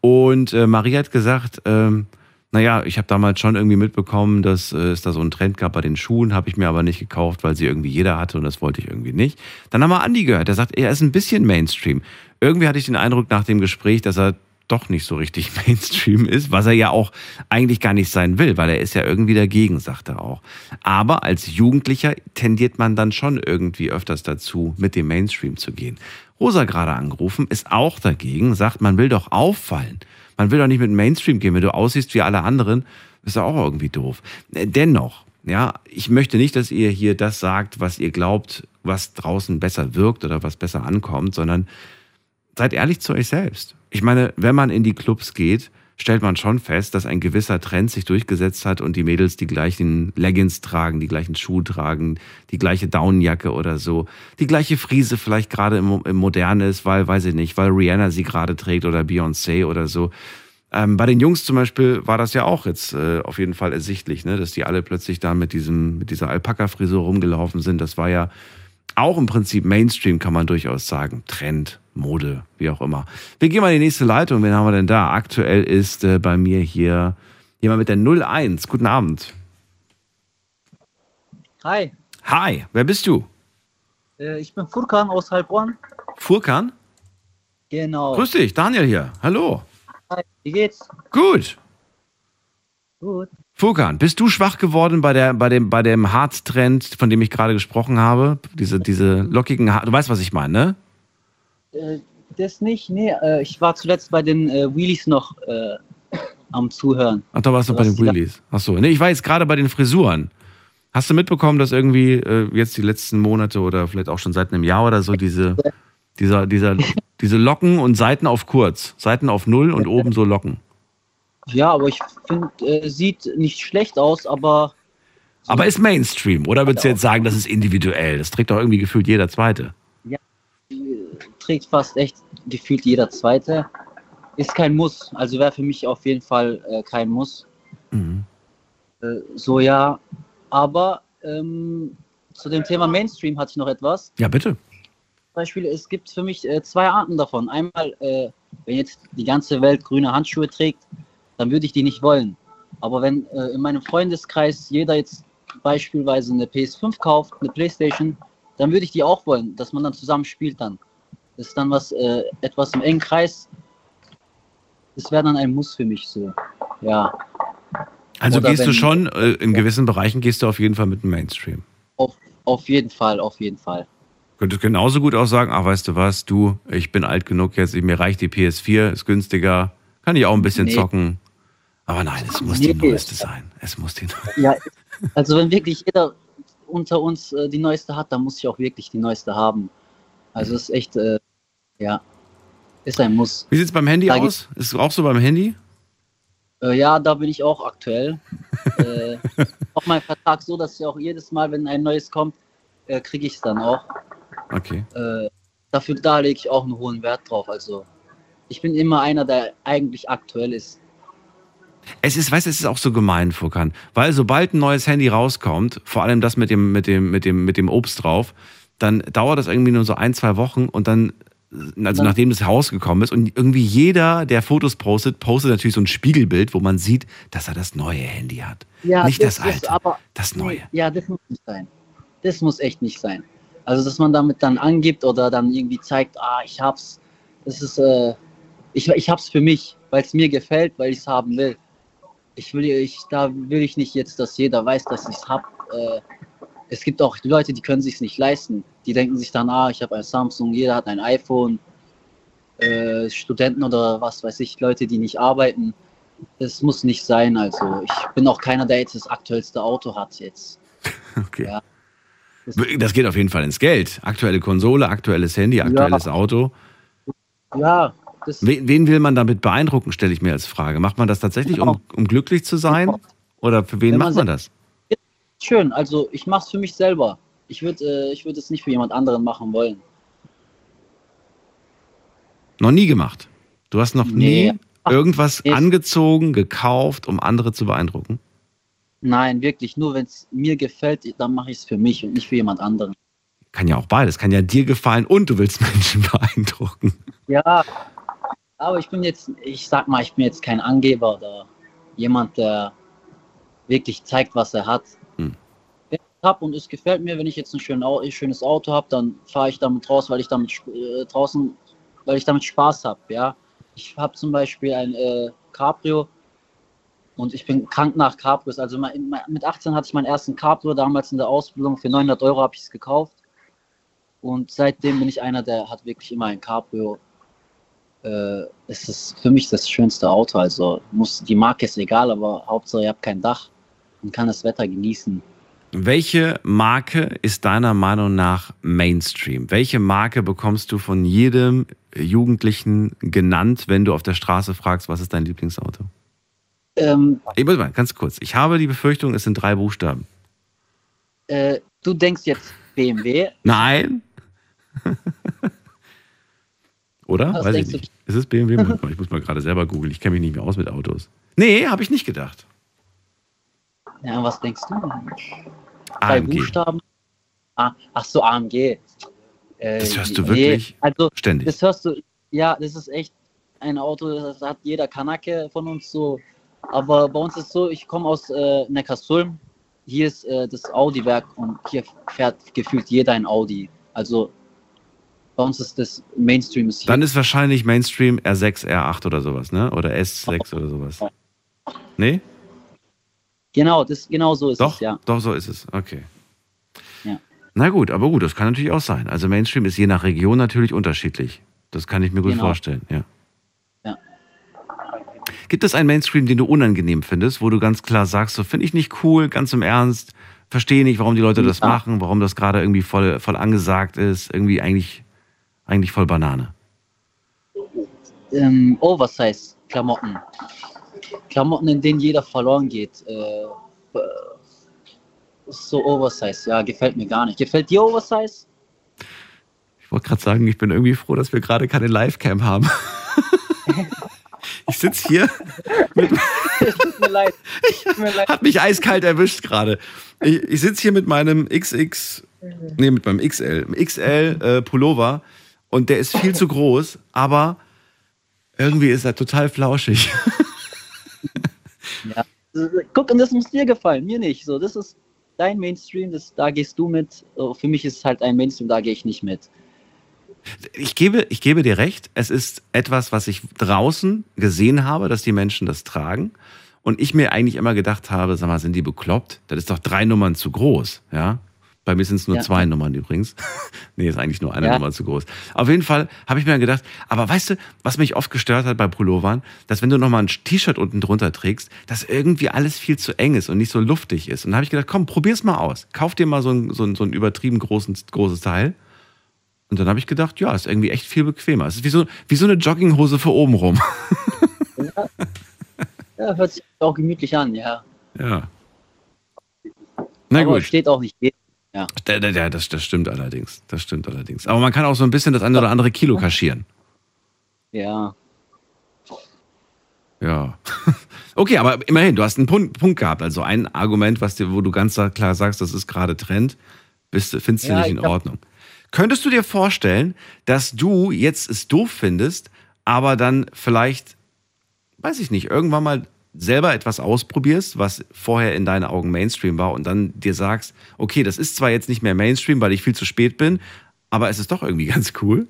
Und äh, Maria hat gesagt, ähm, naja, ich habe damals schon irgendwie mitbekommen, dass äh, es da so einen Trend gab bei den Schuhen, habe ich mir aber nicht gekauft, weil sie irgendwie jeder hatte und das wollte ich irgendwie nicht. Dann haben wir Andi gehört, der sagt, er ist ein bisschen Mainstream. Irgendwie hatte ich den Eindruck nach dem Gespräch, dass er doch nicht so richtig Mainstream ist, was er ja auch eigentlich gar nicht sein will, weil er ist ja irgendwie dagegen, sagt er auch. Aber als Jugendlicher tendiert man dann schon irgendwie öfters dazu, mit dem Mainstream zu gehen. Rosa gerade angerufen, ist auch dagegen, sagt, man will doch auffallen. Man will doch nicht mit Mainstream gehen. Wenn du aussiehst wie alle anderen, ist ja auch irgendwie doof. Dennoch, ja, ich möchte nicht, dass ihr hier das sagt, was ihr glaubt, was draußen besser wirkt oder was besser ankommt, sondern seid ehrlich zu euch selbst. Ich meine, wenn man in die Clubs geht, stellt man schon fest, dass ein gewisser Trend sich durchgesetzt hat und die Mädels die gleichen Leggings tragen, die gleichen Schuhe tragen, die gleiche Daunenjacke oder so, die gleiche Frise vielleicht gerade im, im Moderne ist, weil, weiß ich nicht, weil Rihanna sie gerade trägt oder Beyoncé oder so. Ähm, bei den Jungs zum Beispiel war das ja auch jetzt äh, auf jeden Fall ersichtlich, ne, dass die alle plötzlich da mit diesem, mit dieser Alpaka-Frisur rumgelaufen sind. Das war ja auch im Prinzip Mainstream, kann man durchaus sagen. Trend, Mode, wie auch immer. Wir gehen mal in die nächste Leitung. Wen haben wir denn da? Aktuell ist äh, bei mir hier jemand mit der 01. Guten Abend. Hi, Hi, wer bist du? äh, ich bin Furkan aus Heilbronn. Furkan? Genau. Grüß dich, Daniel hier. Hallo. Hi, wie geht's? Gut. Gut. Furkan, bist du schwach geworden bei, der, bei dem, bei dem Haartrend, von dem ich gerade gesprochen habe? Diese, diese lockigen Haare. Du weißt, was ich meine, ne? Äh, das nicht, nee, äh, ich war zuletzt bei den äh, Wheelies noch am Zuhören. Ach, da warst du bei den Wheelies. Ach so. Nee, ich war jetzt gerade bei den Frisuren. Hast du mitbekommen, dass irgendwie jetzt die letzten Monate oder vielleicht auch schon seit einem Jahr oder so diese, dieser, dieser, diese Locken und Seiten auf kurz, Seiten auf null und oben so Locken. Ja, aber ich finde, sieht nicht schlecht aus, aber Aber ist Mainstream, oder würdest du jetzt sagen, das ist individuell? Das trägt doch irgendwie gefühlt jeder Zweite. Trägt fast echt gefühlt jeder Zweite. Ist kein Muss, also wäre für mich auf jeden Fall äh, kein Muss. Mhm. Äh, so ja, aber ähm, zu dem Thema Mainstream hatte ich noch etwas. Ja, bitte. Beispiel, es gibt für mich äh, zwei Arten davon. Einmal, äh, wenn jetzt die ganze Welt grüne Handschuhe trägt, dann würde ich die nicht wollen. Aber wenn äh, in meinem Freundeskreis jeder jetzt beispielsweise eine PS5 kauft, eine Playstation, dann würde ich die auch wollen, dass man dann zusammen spielt dann. Das ist dann was, äh, etwas im engen Kreis. Das wäre dann ein Muss für mich so. Ja, Also Oder gehst du wenn- schon, äh, in gewissen Bereichen gehst du auf jeden Fall mit dem Mainstream. auf, auf jeden Fall, auf jeden Fall. Könntest genauso gut auch sagen, ach, weißt du was, du, ich bin alt genug jetzt, mir reicht die PS4, ist günstiger, kann ich auch ein bisschen Nee. zocken. Aber nein, es muss die Nee. neueste sein. Es muss die Ja, also wenn wirklich jeder unter uns äh, die neueste hat, dann muss ich auch wirklich die neueste haben. Also es ist echt, äh, ja, ist ein Muss. Wie sieht's beim Handy Da aus? Ist es auch so beim Handy? Äh, ja, da bin ich auch aktuell. äh, auch mein Vertrag so, dass ich auch jedes Mal, wenn ein neues kommt, äh, kriege ich es dann auch. Okay. Äh, dafür da lege ich auch einen hohen Wert drauf. Also ich bin immer einer, der eigentlich aktuell ist. Es ist, weißt du, es ist auch so gemein, Furkan, weil sobald ein neues Handy rauskommt, vor allem das mit dem, mit dem, mit dem, mit dem Obst drauf, dann dauert das irgendwie nur so ein, zwei Wochen und dann, also Dann- nachdem das rausgekommen ist und irgendwie jeder, der Fotos postet, postet natürlich so ein Spiegelbild, wo man sieht, dass er das neue Handy hat. Ja, Nicht das ist alte, aber das neue. Ja, das muss nicht sein. Das muss echt nicht sein. Also, dass man damit dann angibt oder dann irgendwie zeigt, ah, ich hab's. Das ist, äh, ich, ich hab's für mich, weil es mir gefällt, weil ich es haben will. Ich will, ich, da will ich nicht jetzt, dass jeder weiß, dass ich es hab. Äh, es gibt auch Leute, die können sich nicht leisten. Die denken sich dann, ah, ich habe ein Samsung, jeder hat ein iPhone. Äh, Studenten oder was weiß ich, Leute, die nicht arbeiten. Es muss nicht sein. Also ich bin auch keiner, der jetzt das aktuellste Auto hat jetzt. Okay. Ja. Das, Das geht auf jeden Fall ins Geld. Aktuelle Konsole, aktuelles Handy, aktuelles Auto. ja, Wen, wen will man damit beeindrucken, stelle ich mir als Frage. Macht man das tatsächlich, um, um glücklich zu sein? Oder für wen Wenn macht man das? schön, also ich mache es für mich selber. Ich würde äh, ich würd es nicht für jemand anderen machen wollen. Noch nie gemacht. Du hast noch Nee. nie irgendwas Ich- angezogen, gekauft, um andere zu beeindrucken? Nein, wirklich, nur wenn es mir gefällt, dann mache ich es für mich und nicht für jemand anderen. Kann ja auch beides. Kann ja dir gefallen und du willst Menschen beeindrucken. Ja, aber ich bin jetzt, ich sag mal, ich bin jetzt kein Angeber oder jemand, der wirklich zeigt, was er hat. Hm. Wenn ich hab und es gefällt mir, wenn ich jetzt ein, schön, ein schönes Auto habe, dann fahre ich damit raus, weil ich damit äh, draußen, weil ich damit Spaß habe. Ja, ich habe zum Beispiel ein äh, Cabrio und ich bin krank nach Cabrios. Also mein- mein- mit 18 hatte ich meinen ersten Cabrio, damals in der Ausbildung für 900 Euro habe ich es gekauft. Und seitdem bin ich einer, der hat wirklich immer ein Cabrio. Äh, es ist für mich das schönste Auto. Also muss die Marke ist egal, aber Hauptsache ihr habt kein Dach und kann das Wetter genießen. Welche Marke ist deiner Meinung nach Mainstream? Welche Marke bekommst du von jedem Jugendlichen genannt, wenn du auf der Straße fragst, was ist dein Lieblingsauto? Ähm, Ich muss mal ganz kurz. Ich habe die Befürchtung, es sind drei Buchstaben. äh, du denkst jetzt BMW. Nein. Oder? Was Weiß ich nicht. Ist es BMW? Ich muss mal gerade selber googeln. Ich kenne mich nicht mehr aus mit Autos. Nee, habe ich nicht gedacht. Ja, was denkst du? Drei AMG. Buchstaben. Ah, ach so, AMG. Äh, Das hörst du nee, wirklich Also Ständig. Das hörst du, ja, das ist echt ein Auto, das hat jeder Kanake von uns so. Aber bei uns ist so, ich komme aus äh, Neckarsulm. Hier ist äh, das Audi-Werk und hier fährt gefühlt jeder ein Audi. Also bei uns ist das Mainstream ist hier. Dann ist wahrscheinlich Mainstream R6, R8 oder sowas, ne? Oder S6 oder sowas. Nee? genau, das, genau so ist Doch, es, ja. doch, so ist es. Okay. Ja. Na gut, aber gut, das kann natürlich auch sein. Also Mainstream ist je nach Region natürlich unterschiedlich. Das kann ich mir gut Genau. vorstellen, ja. Ja. Gibt es einen Mainstream, den du unangenehm findest, wo du ganz klar sagst, so finde ich nicht cool, ganz im Ernst, verstehe nicht, warum die Leute das Ja. machen, warum das gerade irgendwie voll, voll angesagt ist, irgendwie eigentlich, eigentlich voll Banane. Ähm, Oversize-Klamotten. Klamotten, in denen jeder verloren geht. Äh, äh, so Oversize, ja, gefällt mir gar nicht. Gefällt dir Oversize? Ich wollte gerade sagen, ich bin irgendwie froh, dass wir gerade keine Livecam haben. ich sitze hier, Tut mir leid. Tut mir leid. hat mich eiskalt erwischt gerade. Ich, ich sitze hier mit meinem XX, nee, mit meinem XL, XL äh, Pullover und der ist viel zu groß, aber irgendwie ist er total flauschig. Ja. Guck, und das muss dir gefallen, mir nicht. So, das ist dein Mainstream, das, da gehst du mit. Für mich ist es halt ein Mainstream, da gehe ich nicht mit. Ich gebe, ich gebe dir recht, es ist etwas, was ich draußen gesehen habe, dass die Menschen das tragen. Und ich mir eigentlich immer gedacht habe, sag mal, sind die bekloppt? Das ist doch drei Nummern zu groß, ja? Bei mir sind es nur Ja. zwei Nummern übrigens. nee, ist eigentlich nur eine Ja. Nummer zu groß. Auf jeden Fall habe ich mir gedacht, aber weißt du, was mich oft gestört hat bei Pullovern, dass wenn du nochmal ein T-Shirt unten drunter trägst, dass irgendwie alles viel zu eng ist und nicht so luftig ist. Und da habe ich gedacht, komm, probier's mal aus. Kauf dir mal so ein, so ein, so ein übertrieben großen, großes Teil. Und dann habe ich gedacht, ja, ist irgendwie echt viel bequemer. Es ist wie so, wie so eine Jogginghose für oben rum. Ja, hört sich auch gemütlich an, ja. Ja. Na Aber gut. steht auch nicht jedem. Ja, ja, das, das stimmt allerdings. Das stimmt allerdings. Aber man kann auch so ein bisschen das eine oder andere Kilo kaschieren. Ja. Ja. Okay, aber immerhin, du hast einen Punkt, Punkt gehabt. Also ein Argument, was dir, wo du ganz klar sagst, das ist gerade Trend, bist, findest du Ja, nicht in Ordnung. Könntest du dir vorstellen, dass du jetzt es doof findest, aber dann vielleicht, weiß ich nicht, irgendwann mal selber etwas ausprobierst, was vorher in deinen Augen Mainstream war und dann dir sagst, okay, das ist zwar jetzt nicht mehr Mainstream, weil ich viel zu spät bin, aber es ist doch irgendwie ganz cool.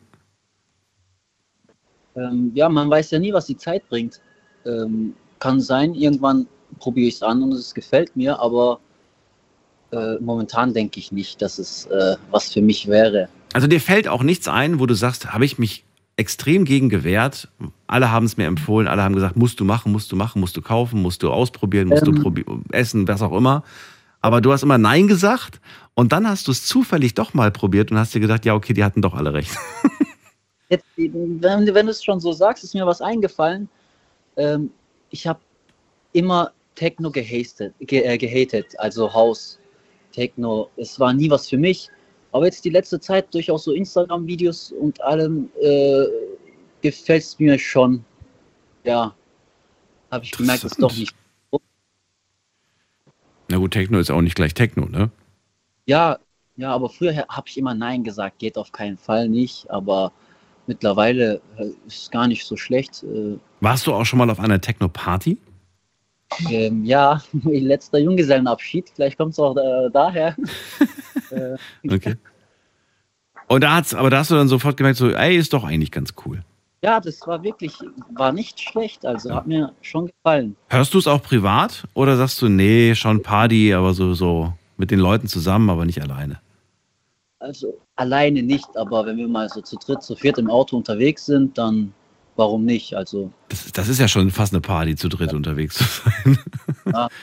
Ähm, ja, man weiß ja nie, was die Zeit bringt. Ähm, kann sein, irgendwann probiere ich es an und es gefällt mir, aber äh, momentan denke ich nicht, dass es äh, was für mich wäre. Also dir fällt auch nichts ein, wo du sagst, habe ich mich extrem gegen gewehrt. Alle haben es mir empfohlen, alle haben gesagt, musst du machen, musst du machen, musst du kaufen, musst du ausprobieren, musst du Ähm. probi essen, was auch immer. Aber du hast immer Nein gesagt und dann hast du es zufällig doch mal probiert und hast dir gedacht, ja, okay, die hatten doch alle recht. Jetzt, wenn, wenn du es schon so sagst, ist mir was eingefallen. Ähm, ich habe immer Techno gehastet, ge, äh, gehatet, also Haus, Techno. Es war nie was für mich. Aber jetzt die letzte Zeit durch auch so Instagram-Videos und allem äh, gefällt es mir schon. Ja, habe ich gemerkt, ist doch nicht. Na gut, Techno ist auch nicht gleich Techno, ne? Ja, ja, aber früher habe ich immer Nein gesagt, geht auf keinen Fall nicht. Aber mittlerweile äh, ist es gar nicht so schlecht. Äh, Warst du auch schon mal auf einer Techno-Party? ähm, ja, letzter Junggesellenabschied, vielleicht kommt es auch äh, daher. Okay. Und da hat's, aber da hast du dann sofort gemerkt, so, ey, ist doch eigentlich ganz cool. Ja, das war wirklich, war nicht schlecht, also hat mir schon gefallen. Hörst du es auch privat oder sagst du, nee, schon Party, aber so, so mit den Leuten zusammen, aber nicht alleine? Also alleine nicht, aber wenn wir mal so zu dritt, zu viert im Auto unterwegs sind, dann warum nicht? Also Das, das ist ja schon fast eine Party, zu dritt unterwegs zu sein. Ja.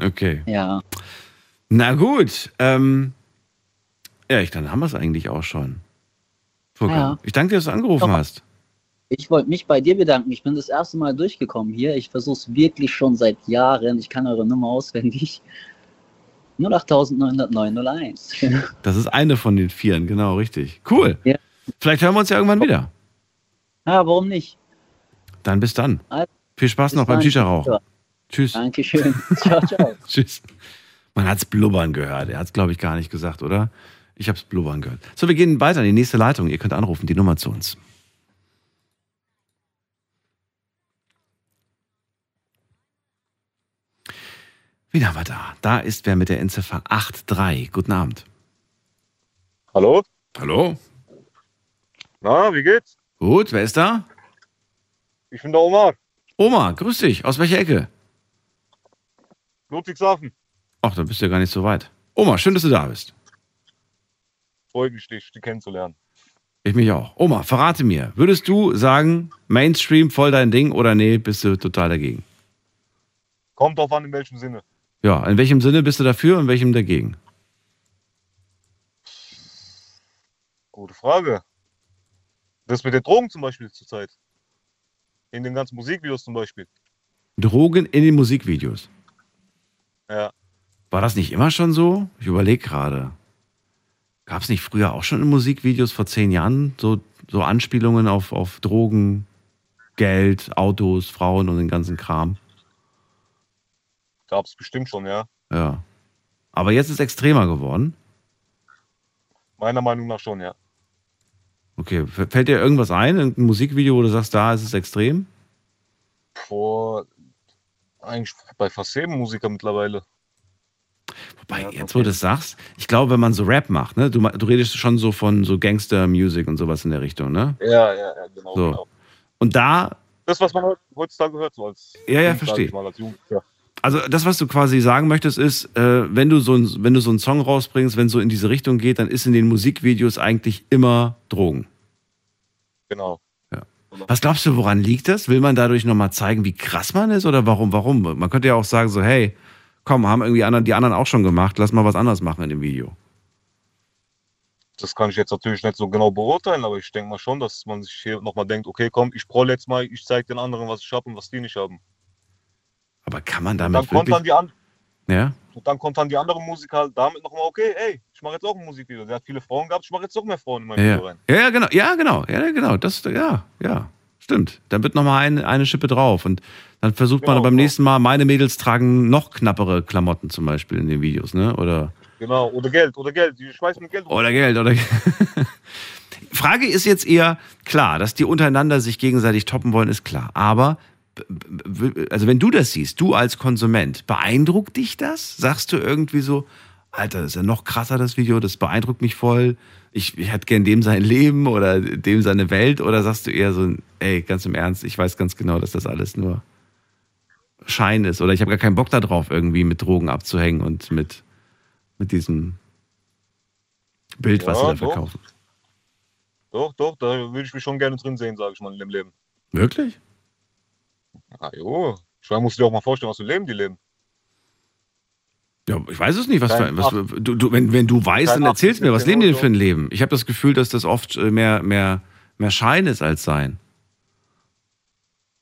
Okay. ja, Na gut. Ähm, ja, ich, dann haben wir es eigentlich auch schon. Volker, Ja. Ich danke dir, dass du angerufen Ja. hast. ich wollte mich bei dir bedanken. Ich bin das erste Mal durchgekommen hier. Ich versuche es wirklich schon seit Jahren. Ich kann eure Nummer auswendig. 08901. Das ist eine von den Vieren, genau, richtig. Cool. Ja. Vielleicht hören wir uns ja irgendwann wieder. ja, warum nicht? Dann bis dann. Also, Viel Spaß noch beim. Ja, Tschüss. Dankeschön. ciao, ciao. Tschüss. Man hat's blubbern gehört. Er hat's, glaube ich, gar nicht gesagt, oder? Ich hab's blubbern gehört. So, wir gehen weiter in die nächste Leitung. Ihr könnt anrufen, die Nummer zu uns. Wen haben wir da? Da ist wer mit der Endziffer 83. Guten Abend. Hallo? Hallo? Na, wie geht's? Gut, wer ist da? Ich bin der Omar, Oma, grüß dich. Aus welcher Ecke? Ludwigshafen. Ach, da bist du ja gar nicht so weit. Oma, schön, dass du da bist. Dich kennenzulernen. Ich mich auch. Oma, verrate mir, würdest du sagen, Mainstream voll dein Ding oder nee, bist du total dagegen? Kommt drauf an, in welchem Sinne. Ja, in welchem Sinne bist du dafür und in welchem dagegen? Gute Frage. Das mit den Drogen zum Beispiel zurzeit. In den ganzen Musikvideos zum Beispiel. Drogen in den Musikvideos. Ja. War das nicht immer schon so? Ich überlege gerade. Gab es nicht früher auch schon in Musikvideos vor zehn Jahren so, so Anspielungen auf, auf Drogen, Geld, Autos, Frauen und den ganzen Kram? Gab's bestimmt schon, ja. Ja. Aber jetzt ist es extremer geworden. Meiner Meinung nach schon, ja. Okay, fällt dir irgendwas ein? Irgendein Musikvideo, wo du sagst, da ist es extrem? Vor eigentlich bei fast jedem Musiker mittlerweile. Wobei, Ja, jetzt okay. wo du das sagst, ich glaube, wenn man so Rap macht, ne, du, du redest schon so von so Gangster-Music und sowas in der Richtung, ne? Ja, ja, ja, genau. So. genau. Und da, Das, was man heutzutage hört, so als, Ja, ja, verstehe. als Jugendlicher. also das, was du quasi sagen möchtest, ist, äh, wenn du so ein, wenn du so einen Song rausbringst, wenn so in diese Richtung geht, dann ist in den Musikvideos eigentlich immer Drogen. Genau. Was glaubst du, woran liegt das? Will man dadurch nochmal zeigen, wie krass man ist oder warum, warum? Man könnte ja auch sagen so, hey, komm, haben irgendwie anderen, die anderen auch schon gemacht, lass mal was anderes machen in dem Video. Das kann ich jetzt natürlich nicht so genau beurteilen, aber ich denke mal schon, dass man sich hier nochmal denkt, okay, komm, ich proll jetzt mal, ich zeige den anderen, was ich habe und was die nicht haben. Aber kann man Und damit dann kommt wirklich... dann die an, Ja? und dann kommt dann die andere Musik halt damit nochmal, okay, ey, ich mache jetzt auch ein Musikvideo. Der hat viele Frauen gehabt, ich mache jetzt noch mehr Frauen in mein Ja, Video rein. ja, ja, genau, ja, genau, ja, genau, das, ja, ja, stimmt. Dann wird nochmal eine, eine Schippe drauf und dann versucht man Genau, beim genau. nächsten Mal, meine Mädels tragen noch knappere Klamotten zum Beispiel in den Videos, ne, oder, Genau, oder Geld, oder Geld. Die schmeißen mit Geld oder Geld, oder Frage ist jetzt eher, klar, dass die untereinander sich gegenseitig toppen wollen, ist klar, aber also wenn du das siehst, du als Konsument, beeindruckt dich das? Sagst du irgendwie so, Alter, das ist ja noch krasser, das Video, das beeindruckt mich voll. Ich, ich hätte gern dem sein Leben oder dem seine Welt. Oder sagst du eher so, ey, ganz im Ernst, ich weiß ganz genau, dass das alles nur Schein ist. Oder ich habe gar keinen Bock darauf, irgendwie mit Drogen abzuhängen und mit, mit diesem Bild, was Ja, sie da doch. verkaufen. Doch, doch, da würde ich mich schon gerne drin sehen, sage ich mal, in dem Leben. Wirklich? Ah, jo. Ich du dir auch mal vorstellen, was für ein Leben die leben. Ja, ich weiß es nicht. Was, für, was du, du, wenn, wenn du weißt, dann erzähl's mir. Was leben die denn für ein Leben? Ich habe das Gefühl, dass das oft äh, mehr, mehr, mehr Schein ist als Sein.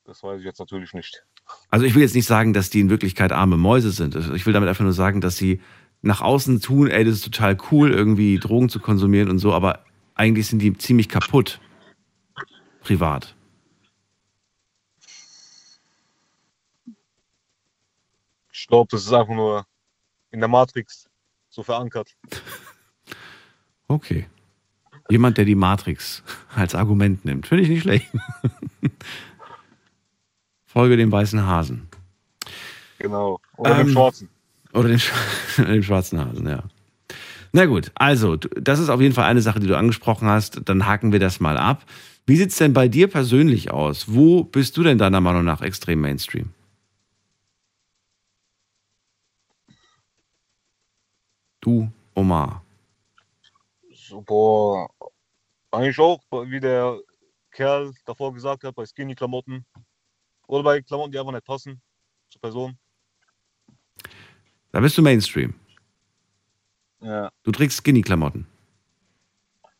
Das weiß ich jetzt natürlich nicht. Also ich will jetzt nicht sagen, dass die in Wirklichkeit arme Mäuse sind. Ich will damit einfach nur sagen, dass sie nach außen tun, ey, das ist total cool, irgendwie Drogen zu konsumieren und so, aber eigentlich sind die ziemlich kaputt. Privat. Ich glaube, das ist einfach nur in der Matrix so verankert. Okay. Jemand, der die Matrix als Argument nimmt. Finde ich nicht schlecht. Folge dem weißen Hasen. Genau. Oder Ähm, dem Schwarzen. Oder den, Sch- den schwarzen Hasen, ja. Na gut, also, das ist auf jeden Fall eine Sache, die du angesprochen hast. Dann haken wir das mal ab. Wie sieht's denn bei dir persönlich aus? Wo bist du denn deiner Meinung nach extrem Mainstream? Du, Omar. Boah, eigentlich auch, wie der Kerl davor gesagt hat, bei Skinny-Klamotten. Oder bei Klamotten, die einfach nicht passen zur Person. Da bist du Mainstream. Ja. Du trägst Skinny-Klamotten.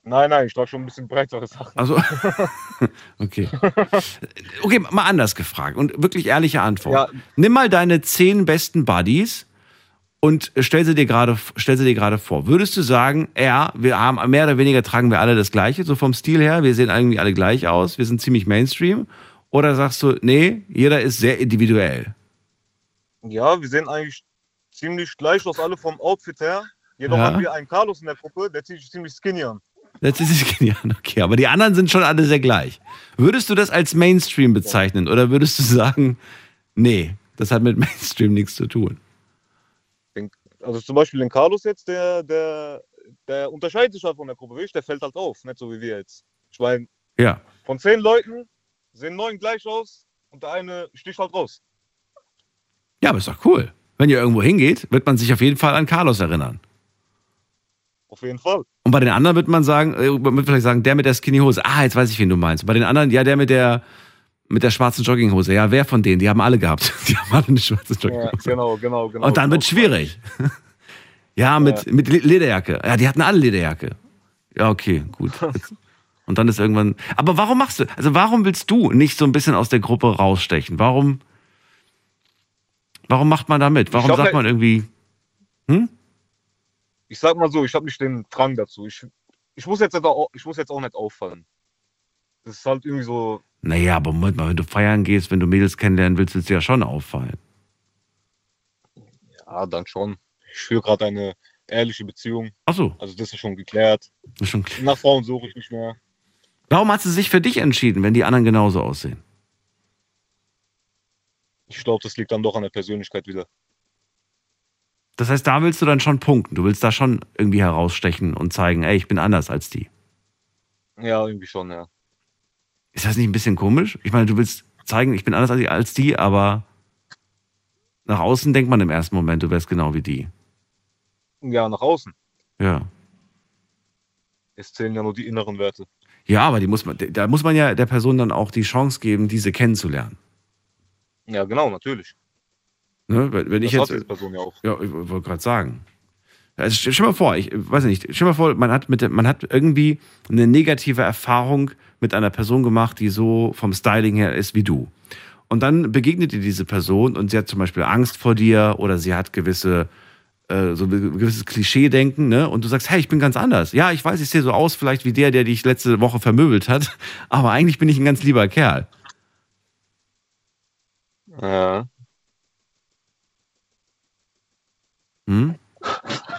Nein, nein, ich trage schon ein bisschen breitere Sachen. Also, okay. Okay, mal anders gefragt und wirklich ehrliche Antwort. Ja. Nimm mal deine zehn besten Buddies und stell sie dir gerade, stell sie dir gerade vor. Würdest du sagen, ja, wir haben mehr oder weniger tragen wir alle das Gleiche, so vom Stil her, wir sehen irgendwie alle gleich aus, wir sind ziemlich Mainstream? Oder sagst du, nee, jeder ist sehr individuell? Ja, wir sehen eigentlich ziemlich gleich aus, alle vom Outfit her. Jedoch Ja. haben wir einen Carlos in der Gruppe, der zieht sich ziemlich skinny an. Das ist genial, okay. Aber die anderen sind schon alle sehr gleich. Würdest du das als Mainstream bezeichnen oder würdest du sagen, nee, das hat mit Mainstream nichts zu tun? Also zum Beispiel den Carlos jetzt, der, der, der unterscheidet sich halt von der Gruppe, wirklich, der fällt halt auf, nicht so wie wir jetzt. Ich meine, Ja. von zehn Leuten sehen neun gleich aus und der eine sticht halt raus. Ja, aber ist doch cool. Wenn ihr irgendwo hingeht, wird man sich auf jeden Fall an Carlos erinnern. Auf jeden Fall. Und bei den anderen wird man sagen, äh, man wird vielleicht sagen, der mit der Skinny Hose. Ah, jetzt weiß ich, wen du meinst. Und bei den anderen, ja, der mit der mit der schwarzen Jogginghose. Ja, wer von denen? Die haben alle gehabt. Die haben alle eine schwarze Ja, Jogginghose. genau, genau, genau. Und dann genau. wird schwierig. ja, mit, mit Le- Lederjacke. Ja, die hatten alle Lederjacke. Ja, okay, gut. Und dann ist irgendwann. Aber warum machst du? Also warum willst du nicht so ein bisschen aus der Gruppe rausstechen? Warum? Warum macht man da mit? Warum glaub, sagt man irgendwie? Hm? Ich sag mal so, ich habe nicht den Drang dazu. Ich, ich, muss jetzt ich muss jetzt auch nicht auffallen. Das ist halt irgendwie so, Naja, aber Moment mal, wenn du feiern gehst, wenn du Mädels kennenlernen willst, willst du ja schon auffallen. ja, dann schon. Ich führe gerade eine ehrliche Beziehung. Ach so, Also das ist schon geklärt. ist schon klar. Nach Frauen suche ich nicht mehr. Warum hast du sich für dich entschieden, wenn die anderen genauso aussehen? Ich glaube, das liegt dann doch an der Persönlichkeit wieder. Das heißt, da willst du dann schon punkten. Du willst da schon irgendwie herausstechen und zeigen, ey, ich bin anders als die. Ja, irgendwie schon, ja. Ist das nicht ein bisschen komisch? Ich meine, du willst zeigen, ich bin anders als die- aber nach außen denkt man im ersten Moment, du wärst genau wie die. Ja, nach außen. Ja. Es zählen ja nur die inneren Werte. Ja, aber die muss man, da muss man ja der Person dann auch die Chance geben, diese kennenzulernen. Ja, genau, natürlich. Ne? Wenn wenn ich das hat jetzt, diese Person ja auch. Ja, ich wollte gerade sagen. Also stell mal vor, ich weiß nicht, stell mal vor, man hat, mit, man hat irgendwie eine negative Erfahrung mit einer Person gemacht, die so vom Styling her ist wie du. Und dann begegnet dir diese Person und sie hat zum Beispiel Angst vor dir oder sie hat gewisse, äh, so ein gewisses Klischee-Denken, ne? Und du sagst, hey, ich bin ganz anders. Ja, ich weiß, ich sehe so aus, vielleicht wie der, der dich letzte Woche vermöbelt hat, aber eigentlich bin ich ein ganz lieber Kerl. Ja. Hm?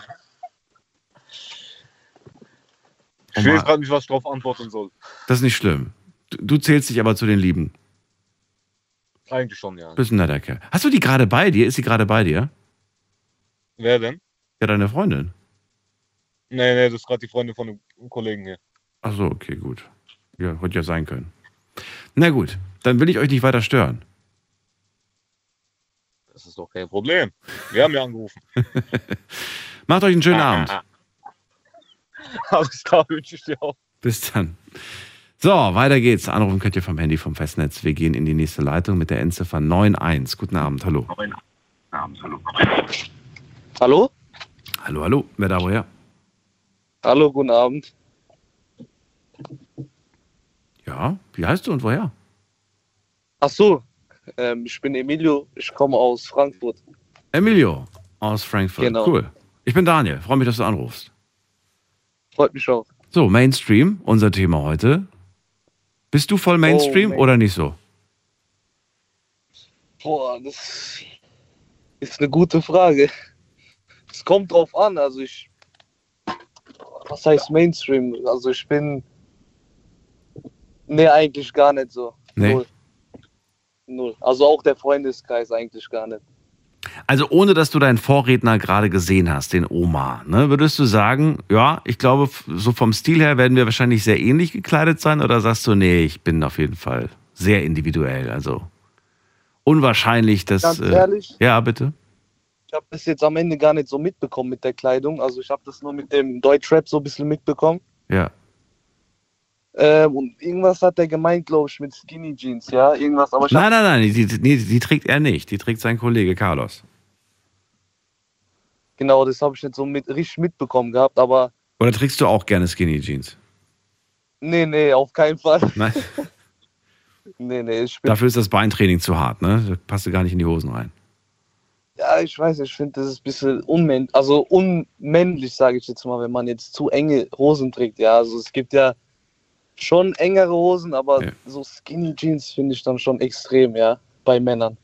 Ich weiß gerade nicht, was ich darauf antworten soll. Das ist nicht schlimm. Du, zählst dich aber zu den Lieben. Eigentlich schon, ja. Bist ein netter Kerl. Hast du die gerade bei dir? Ist sie gerade bei dir? Wer denn? Ja, deine Freundin. Nee, nee, das ist gerade die Freundin von einem Kollegen hier. Ach so, okay, gut. Ja, hätte ja sein können. Na gut, dann will ich euch nicht weiter stören. Das ist doch kein Problem. Wir haben ja angerufen. Macht euch einen schönen Abend. Alles klar, wünsche ich dir auch. Bis dann. So, weiter geht's. Anrufen könnt ihr vom Handy vom Festnetz. Wir gehen in die nächste Leitung mit der Endziffer 91. Guten Abend, hallo. Hallo? Hallo, hallo. Wer da woher? Hallo, guten Abend. Ja, wie heißt du und woher? Ach so, ähm, ich bin Emilio, ich komme aus Frankfurt. Emilio aus Frankfurt. Genau. Cool. Ich bin Daniel. Freue mich, dass du anrufst. Freut mich auch. So, Mainstream, unser Thema heute. Bist du voll Mainstream Main- oder nicht so? Boah, das ist eine gute Frage. Es kommt drauf an, also ich. Was heißt Mainstream? Also ich bin. Nee, eigentlich gar nicht so. Nee. Null. Null. Also auch der Freundeskreis eigentlich gar nicht. Also ohne, dass du deinen Vorredner gerade gesehen hast, den Omar, ne, würdest du sagen, ja, ich glaube, so vom Stil her werden wir wahrscheinlich sehr ähnlich gekleidet sein oder sagst du, nee, ich bin auf jeden Fall sehr individuell, also unwahrscheinlich, dass... Ganz äh, ehrlich? Ja, bitte. Ich habe das jetzt am Ende gar nicht so mitbekommen mit der Kleidung. Also ich habe das nur mit dem Deutschrap so ein bisschen mitbekommen. Ja. Ähm, und irgendwas hat der gemeint, glaube ich, mit Skinny Jeans, ja? Irgendwas, aber Nein, nein, nein, die, die, die, trägt er nicht, die trägt sein Kollege Carlos. Genau, das habe ich nicht so mit, richtig mitbekommen gehabt, aber Oder trägst du auch gerne Skinny Jeans? nee, nee, auf keinen Fall. Nein? Nee, nee, ich bin, Dafür ist das Beintraining zu hart, ne? Da passt du gar nicht in die Hosen rein. ja, ich weiß ich finde, das ist ein bisschen unmännlich, also unmännlich, sage ich jetzt mal, wenn man jetzt zu enge Hosen trägt, ja, also es gibt ja schon engere Hosen, aber Ja. so Skinny Jeans finde ich dann schon extrem, ja, bei Männern.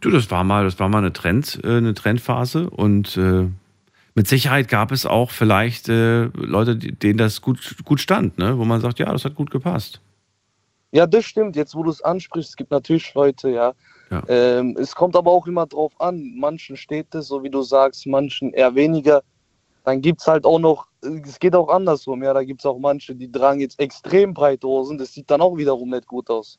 Du, das war mal, das war mal eine Trend, äh, eine Trendphase und äh, mit Sicherheit gab es auch vielleicht äh, Leute, denen das gut, gut stand, ne? Wo man sagt, ja, das hat gut gepasst. Ja, das stimmt. Jetzt, wo du es ansprichst, es gibt natürlich Leute, ja. Ja. Ähm, es kommt aber auch immer drauf an. Manchen steht es, so wie du sagst, manchen eher weniger. Dann gibt es halt auch noch, es geht auch andersrum, ja. Da gibt es auch manche, die tragen jetzt extrem breite Hosen. Das sieht dann auch wiederum nicht gut aus.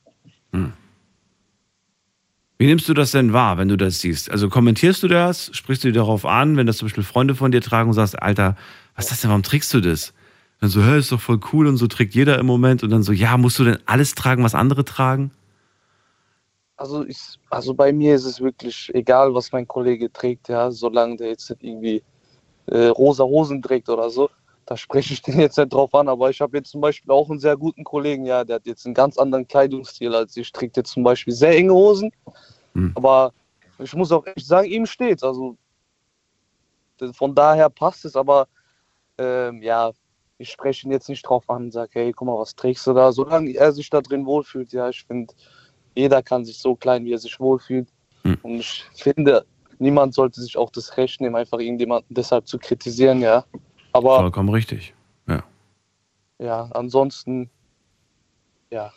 Wie nimmst du das denn wahr, wenn du das siehst? Also kommentierst du das? Sprichst du dir darauf an, wenn das zum Beispiel Freunde von dir tragen und sagst, Alter, was ist das denn, warum trägst du das? Dann so, hä, ist doch voll cool und so trägt jeder im Moment und dann so, ja, musst du denn alles tragen, was andere tragen? Also, ich, also bei mir ist es wirklich egal, was mein Kollege trägt, ja. Solange der jetzt nicht irgendwie äh, rosa Hosen trägt oder so. Da spreche ich den jetzt nicht drauf an, aber ich habe jetzt zum Beispiel auch einen sehr guten Kollegen, ja, der hat jetzt einen ganz anderen Kleidungsstil als ich. Trägt jetzt zum Beispiel sehr enge Hosen, Hm. aber ich muss auch echt sagen, ihm steht's. Also von daher passt es, aber ähm, ja, ich spreche ihn jetzt nicht drauf an und sage, hey, guck mal, was trägst du da? Solange er sich da drin wohlfühlt, ja, ich finde, jeder kann sich so klein, wie er sich wohlfühlt. Hm. Und ich finde, niemand sollte sich auch das Recht nehmen, einfach irgendjemanden deshalb zu kritisieren, ja. Aber Vollkommen richtig. Ja, ja, ansonsten, ja,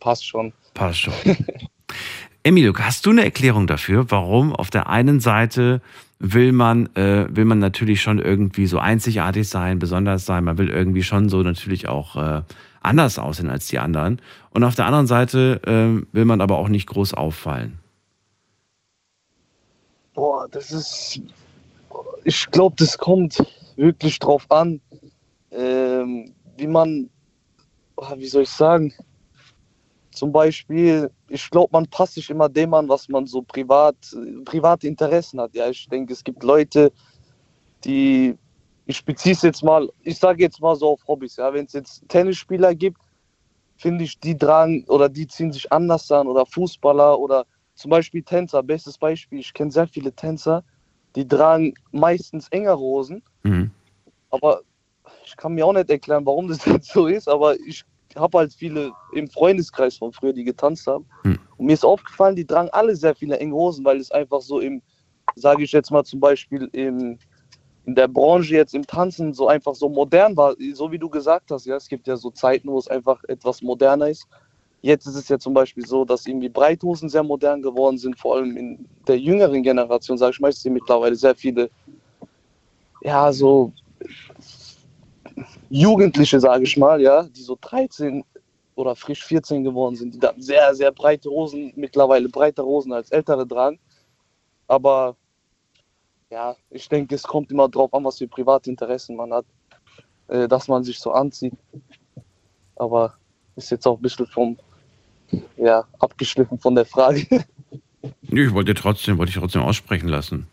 passt schon. passt schon. Emilio, hast du eine Erklärung dafür, warum auf der einen Seite will man, äh, will man natürlich schon irgendwie so einzigartig sein, besonders sein, man will irgendwie schon so natürlich auch äh, anders aussehen als die anderen. Und auf der anderen Seite äh, will man aber auch nicht groß auffallen. Boah, das ist, ich glaube, das kommt wirklich drauf an, ähm, wie man, ah, wie soll ich sagen, zum Beispiel, ich glaube, man passt sich immer dem an, was man so privat, private Interessen hat. Ja, ich denke, es gibt Leute, die, ich beziehe es jetzt mal, ich sage jetzt mal so auf Hobbys, ja, wenn es jetzt Tennisspieler gibt, finde ich, die tragen oder die ziehen sich anders an oder Fußballer oder zum Beispiel Tänzer, bestes Beispiel, ich kenne sehr viele Tänzer, die tragen meistens engere Hosen, Mhm. aber ich kann mir auch nicht erklären, warum das jetzt so ist, aber ich habe halt viele im Freundeskreis von früher, die getanzt haben. Hm. Und mir ist aufgefallen, die tragen alle sehr viele enge Hosen, weil es einfach so im, sage ich jetzt mal zum Beispiel im, in der Branche jetzt im Tanzen so einfach so modern war, so wie du gesagt hast, ja, es gibt ja so Zeiten, wo es einfach etwas moderner ist. Jetzt ist es ja zum Beispiel so, dass irgendwie Breithosen sehr modern geworden sind, vor allem in der jüngeren Generation, sage ich mal, es sind mittlerweile sehr viele, ja, so Jugendliche, sage ich mal, ja, die so 13 oder frisch 14 geworden sind, die dann sehr, sehr breite Hosen, mittlerweile breitere Hosen als ältere tragen. Aber ja, ich denke, es kommt immer drauf an, was für private Interessen man hat, äh, dass man sich so anzieht. Aber ist jetzt auch ein bisschen vom, ja, abgeschliffen von der Frage. Nee, Ich wollte trotzdem, wollte ich trotzdem aussprechen lassen.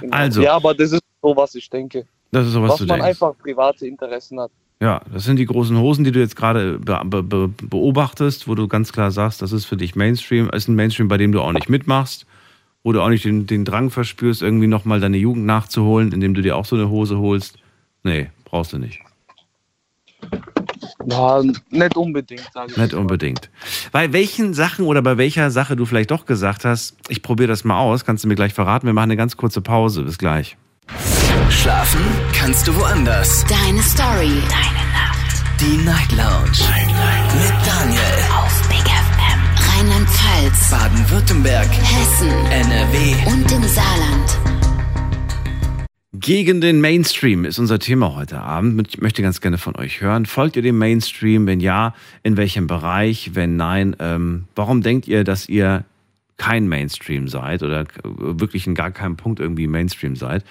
Genau. Also. Ja, aber das ist so, was ich denke. Das ist so, was, was du man denkst. einfach private Interessen hat. Ja, das sind die großen Hosen, die du jetzt gerade be be be beobachtest, wo du ganz klar sagst, das ist für dich Mainstream, ist ein Mainstream, bei dem du auch nicht mitmachst, wo du auch nicht den, den Drang verspürst, irgendwie nochmal deine Jugend nachzuholen, indem du dir auch so eine Hose holst. Nee, brauchst du nicht. Ja, nicht unbedingt, sage ich. Nicht unbedingt. Bei welchen Sachen oder bei welcher Sache du vielleicht doch gesagt hast, ich probiere das mal aus, kannst du mir gleich verraten. Wir machen eine ganz kurze Pause. Bis gleich. Schlafen kannst du woanders. Deine Story. Deine Nacht. Die Night Lounge. Mit Daniel. Auf Big FM. Rheinland-Pfalz. Baden-Württemberg. Hessen. NRW. Und im Saarland. Gegen den Mainstream ist unser Thema heute Abend. Ich möchte ganz gerne von euch hören. Folgt ihr dem Mainstream? Wenn ja, in welchem Bereich? Wenn nein, ähm, warum denkt ihr, dass ihr kein Mainstream seid oder wirklich in gar keinem Punkt irgendwie Mainstream seid?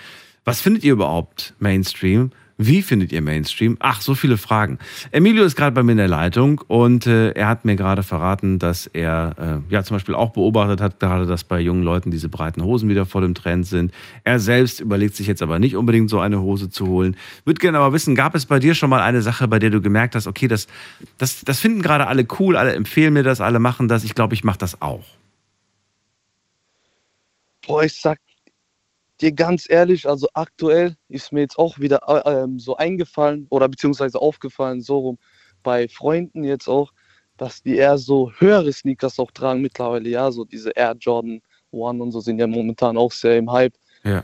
Was findet ihr überhaupt Mainstream? Wie findet ihr Mainstream? Ach, so viele Fragen. Emilio ist gerade bei mir in der Leitung und äh, er hat mir gerade verraten, dass er äh, ja zum Beispiel auch beobachtet hat, gerade dass bei jungen Leuten diese breiten Hosen wieder voll im Trend sind. Er selbst überlegt sich jetzt aber nicht unbedingt so eine Hose zu holen. Würde gerne aber wissen, gab es bei dir schon mal eine Sache, bei der du gemerkt hast, okay, das, das, das finden gerade alle cool, alle empfehlen mir das, alle machen das. Ich glaube, ich mache das auch. Boah, ich sag dir ganz ehrlich, also aktuell ist mir jetzt auch wieder äh, ähm, so eingefallen oder beziehungsweise aufgefallen, so rum bei Freunden jetzt auch, dass die eher so höhere Sneakers auch tragen mittlerweile, ja, so diese Air Jordan One und so sind ja momentan auch sehr im Hype. Ja.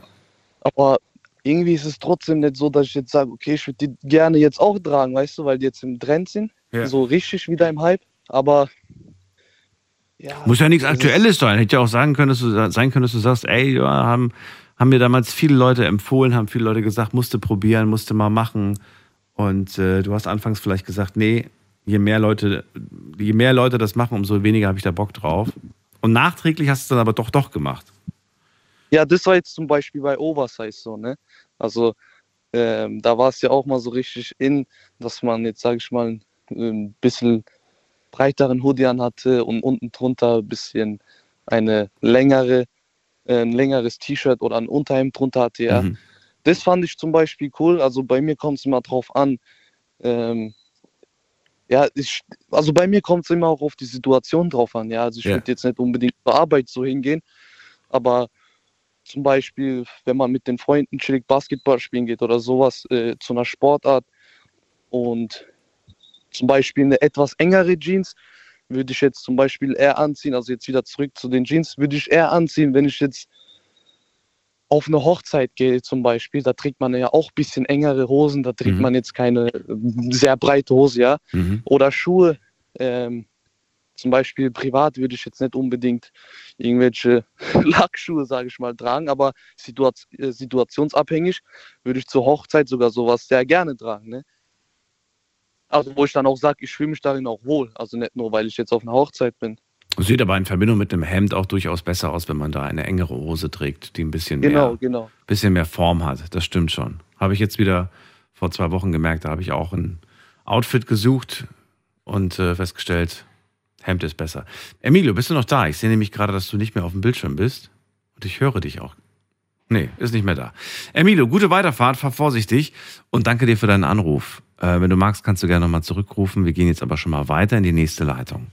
Aber irgendwie ist es trotzdem nicht so, dass ich jetzt sage, okay, ich würde die gerne jetzt auch tragen, weißt du, weil die jetzt im Trend sind, Ja. so richtig wieder im Hype. Aber ja, Muss ja nichts Aktuelles sein. Hätte ja auch sagen können, dass du sein können, dass du sagst, ey, ja, haben, haben mir damals viele Leute empfohlen, haben viele Leute gesagt, musste probieren, musste mal machen. Und äh, du hast anfangs vielleicht gesagt, nee, je mehr Leute, je mehr Leute das machen, umso weniger habe ich da Bock drauf. Und nachträglich hast du es dann aber doch doch gemacht. Ja, das war jetzt zum Beispiel bei Oversize so, ne? Also ähm, da war es ja auch mal so richtig in, dass man jetzt, sage ich mal, ein bisschen breiteren Hoodie an hatte und unten drunter ein bisschen eine längere, ein längeres T-Shirt oder ein Unterhemd drunter hatte, ja. Mhm. Das fand ich zum Beispiel cool. Also bei mir kommt es immer drauf an. Ähm, ja, ich, also bei mir kommt es immer auch auf die Situation drauf an. Ja, also ich Ja. würde jetzt nicht unbedingt zur Arbeit so hingehen, aber zum Beispiel, wenn man mit den Freunden chillig Basketball spielen geht oder sowas äh, zu einer Sportart und zum Beispiel eine etwas engere Jeans würde ich jetzt zum Beispiel eher anziehen, also jetzt wieder zurück zu den Jeans, würde ich eher anziehen, wenn ich jetzt auf eine Hochzeit gehe zum Beispiel, da trägt man ja auch ein bisschen engere Hosen, da trägt Mhm. man jetzt keine sehr breite Hose, ja. Mhm. Oder Schuhe, ähm, zum Beispiel privat würde ich jetzt nicht unbedingt irgendwelche Lackschuhe, sage ich mal, tragen, aber äh, situationsabhängig würde ich zur Hochzeit sogar sowas sehr gerne tragen. Ne? Also wo ich dann auch sage, ich fühle mich darin auch wohl. Also nicht nur, weil ich jetzt auf einer Hochzeit bin. Sieht aber in Verbindung mit einem Hemd auch durchaus besser aus, wenn man da eine engere Hose trägt, die ein bisschen Genau, mehr, genau. bisschen mehr Form hat. Das stimmt schon. Habe ich jetzt wieder vor zwei Wochen gemerkt, da habe ich auch ein Outfit gesucht und äh, festgestellt, Hemd ist besser. Emilio, bist du noch da? Ich sehe nämlich gerade, dass du nicht mehr auf dem Bildschirm bist und ich höre dich auch. Nee, ist nicht mehr da. Emilio, gute Weiterfahrt, fahr vorsichtig und danke dir für deinen Anruf. Äh, wenn du magst, kannst du gerne nochmal zurückrufen. Wir gehen jetzt aber schon mal weiter in die nächste Leitung.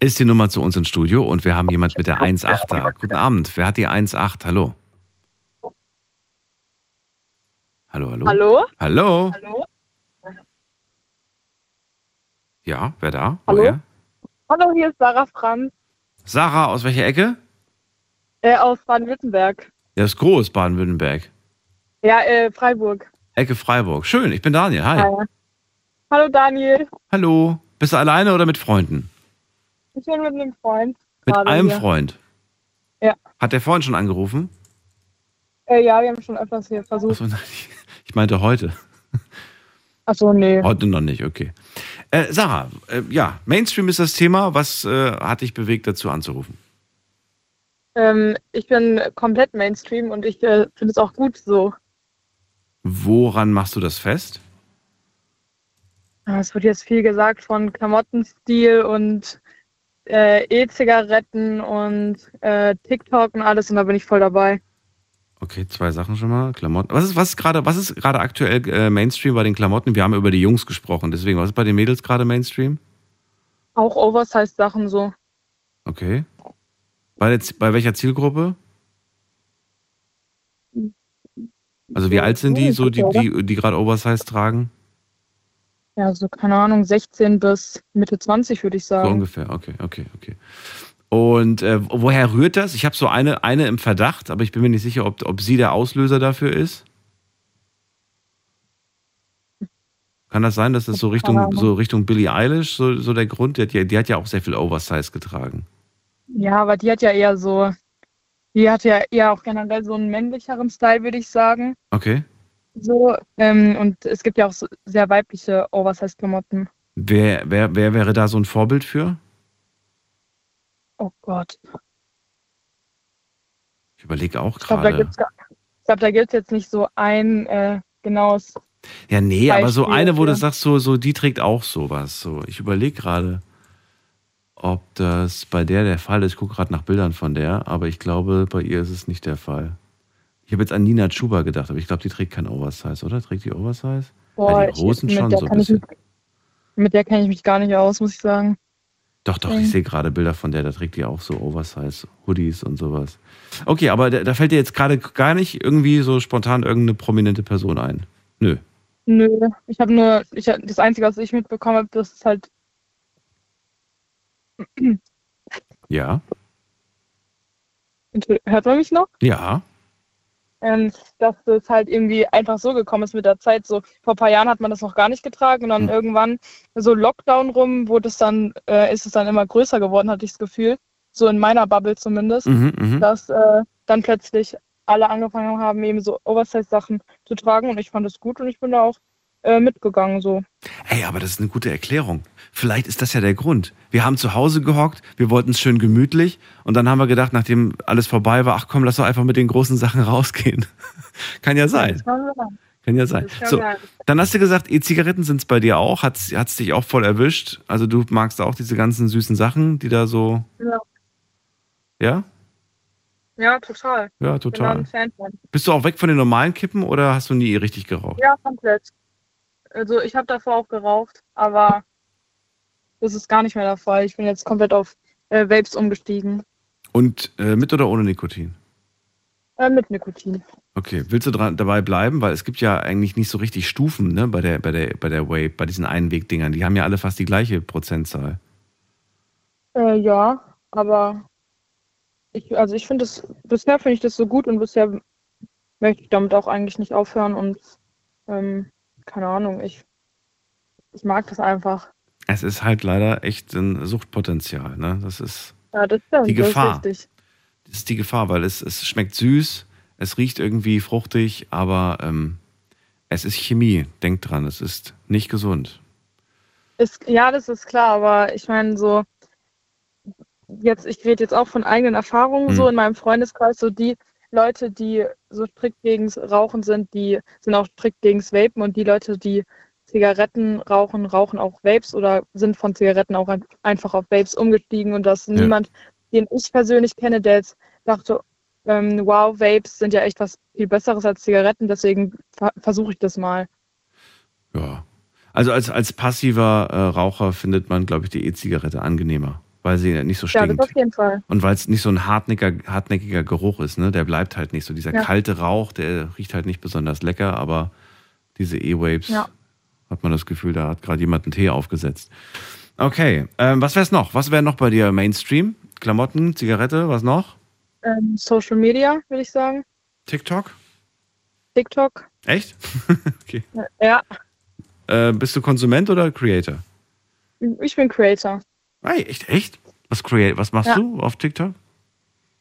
Ist die Nummer zu uns ins Studio und wir haben jemand mit der 1.8 da. Guten Abend. Wer hat die 1.8? Hallo. Hallo, hallo. Hallo? Hallo. Hallo? Ja, wer da? Hallo? Woher? Hallo, hier ist Sarah Franz Sarah, aus welcher Ecke? äh, aus Baden-Württemberg. Ja, ist groß, Baden-Württemberg. Ja, äh, Freiburg. Ecke Freiburg. Schön, ich bin Daniel. Hi. Hi. Hallo Daniel. Hallo. Bist du alleine oder mit Freunden? Ich bin mit einem Freund. Mit einem hier. Freund. Ja. Hat der vorhin schon angerufen? Äh, ja, wir haben schon öfters hier versucht. Achso, nein, ich meinte heute. Achso, nee. Heute noch nicht, okay. Äh, Sarah, äh, ja, Mainstream ist das Thema. Was äh, hat dich bewegt, dazu anzurufen? Ähm, ich bin komplett Mainstream und ich äh, finde es auch gut so. Woran machst du das fest? Ja, Es wird jetzt viel gesagt von Klamottenstil und äh, E-Zigaretten und äh, TikTok und alles und da bin ich voll dabei. Okay, zwei Sachen schon mal. Klamotten. Was ist, was ist gerade, was ist gerade aktuell äh, Mainstream bei den Klamotten? Wir haben über die Jungs gesprochen, deswegen, was ist bei den Mädels gerade Mainstream? Auch Oversize-Sachen so. Okay. Bei, der, bei welcher Zielgruppe? Also wie alt sind die, so die, die, die gerade Oversize tragen? Ja, so keine Ahnung, 16 bis Mitte 20 würde ich sagen. So ungefähr, okay, okay, okay. Und äh, woher rührt das? Ich habe so eine, eine im Verdacht, aber ich bin mir nicht sicher, ob, ob sie der Auslöser dafür ist. Kann das sein, dass das so Richtung, so Richtung Billie Eilish so, so der Grund? Die hat, ja, die hat ja auch sehr viel Oversize getragen. Ja, aber die hat ja eher so, die hat ja eher auch generell so einen männlicheren Style, würde ich sagen. Okay. So, ähm, und es gibt ja auch so sehr weibliche Oversize-Klamotten. Wer, wer, wer wäre da so ein Vorbild für? Oh Gott. Ich überlege auch gerade. ich glaube, da gibt es jetzt nicht so ein äh, genaues. Ja, nee, aber so Beispiel eine, wo du sagst, so, so, die trägt auch sowas. So, ich überlege gerade, ob das bei der der Fall ist. Ich gucke gerade nach Bildern von der, aber ich glaube, bei ihr ist es nicht der Fall. Ich habe jetzt an Nina Chuba gedacht, aber ich glaube, die trägt kein Oversize, oder? Trägt die Oversize? Boah, ja, die ich, mit schon der so ein ich bisschen. mich- Mit der kenne ich mich gar nicht aus, muss ich sagen. Doch, doch, ich sehe gerade Bilder von der, da trägt die auch so Oversize-Hoodies und sowas. Okay, aber da, da fällt dir jetzt gerade gar nicht irgendwie so spontan irgendeine prominente Person ein. Nö. Nö, ich habe nur, ich, das Einzige, was ich mitbekommen habe, das ist halt, Ja. hört man mich noch? Ja. Ähm, dass es halt irgendwie einfach so gekommen ist mit der Zeit. So vor ein paar Jahren hat man das noch gar nicht getragen und dann Hm. irgendwann so Lockdown rum, wurde es dann, äh, ist es dann immer größer geworden, hatte ich das Gefühl. So in meiner Bubble zumindest, Mhm, mhm. dass äh, dann plötzlich alle angefangen haben, eben so Oversize-Sachen zu tragen und ich fand es gut und ich bin da auch äh, mitgegangen so. Ey, aber das ist eine gute Erklärung. Vielleicht ist das ja der Grund. Wir haben zu Hause gehockt, wir wollten es schön gemütlich und dann haben wir gedacht, nachdem alles vorbei war, ach komm, lass doch einfach mit den großen Sachen rausgehen. kann ja sein. Kann ja sein. So, dann hast du gesagt, E-Zigaretten sind es bei dir auch. Hat es dich auch voll erwischt? Also du magst auch diese ganzen süßen Sachen, die da so. Ja, Ja? ja total. Ja, total. Bist du auch weg von den normalen Kippen oder hast du nie richtig geraucht? Ja, komplett. Also ich habe davor auch geraucht, aber das ist gar nicht mehr der Fall. Ich bin jetzt komplett auf äh, Vapes umgestiegen. Und äh, mit oder ohne Nikotin? Äh, mit Nikotin. Okay, willst du dran, dabei bleiben? Weil es gibt ja eigentlich nicht so richtig Stufen ne, bei der, bei der, bei der Vape, bei diesen Einwegdingern. Die haben ja alle fast die gleiche Prozentzahl. Äh, ja, aber ich, also ich finde es, bisher finde ich das so gut und bisher möchte ich damit auch eigentlich nicht aufhören und ähm, keine Ahnung, ich, ich mag das einfach. Es ist halt leider echt ein Suchtpotenzial. Ne? Das ist Ja, das stimmt, die das Gefahr. ist richtig. Das ist die Gefahr, weil es, es schmeckt süß, es riecht irgendwie fruchtig, aber ähm, es ist Chemie. Denkt dran, es ist nicht gesund. Ist, ja, das ist klar, aber ich meine, so, jetzt, ich rede jetzt auch von eigenen Erfahrungen, Mhm. so in meinem Freundeskreis, so die Leute, die so strikt gegens Rauchen sind, die sind auch strikt gegens Vapen und die Leute, die Zigaretten rauchen, rauchen auch Vapes oder sind von Zigaretten auch ein, einfach auf Vapes umgestiegen und dass Ja. niemand, den ich persönlich kenne, der jetzt dachte, ähm, wow, Vapes sind ja echt was viel Besseres als Zigaretten, deswegen ver versuche ich das mal. Ja. Also als, als passiver äh, Raucher findet man, glaube ich, die E-Zigarette angenehmer, weil sie nicht so Ja, das stinkt. auf jeden Fall. Und weil es nicht so ein hartnäckiger, hartnäckiger Geruch ist, ne? Der bleibt halt nicht so. Dieser Ja. kalte Rauch, der riecht halt nicht besonders lecker, aber diese E-Waves Ja. hat man das Gefühl, da hat gerade jemand einen Tee aufgesetzt. Okay, ähm, was wär's noch? Was wäre noch bei dir Mainstream? Klamotten, Zigarette, was noch? Ähm, Social Media, würde ich sagen. TikTok? TikTok. Echt? okay. Ja, Äh, bist du Konsument oder Creator? ich bin Creator. Hey, echt, echt? Was, create, was machst Ja. du auf TikTok?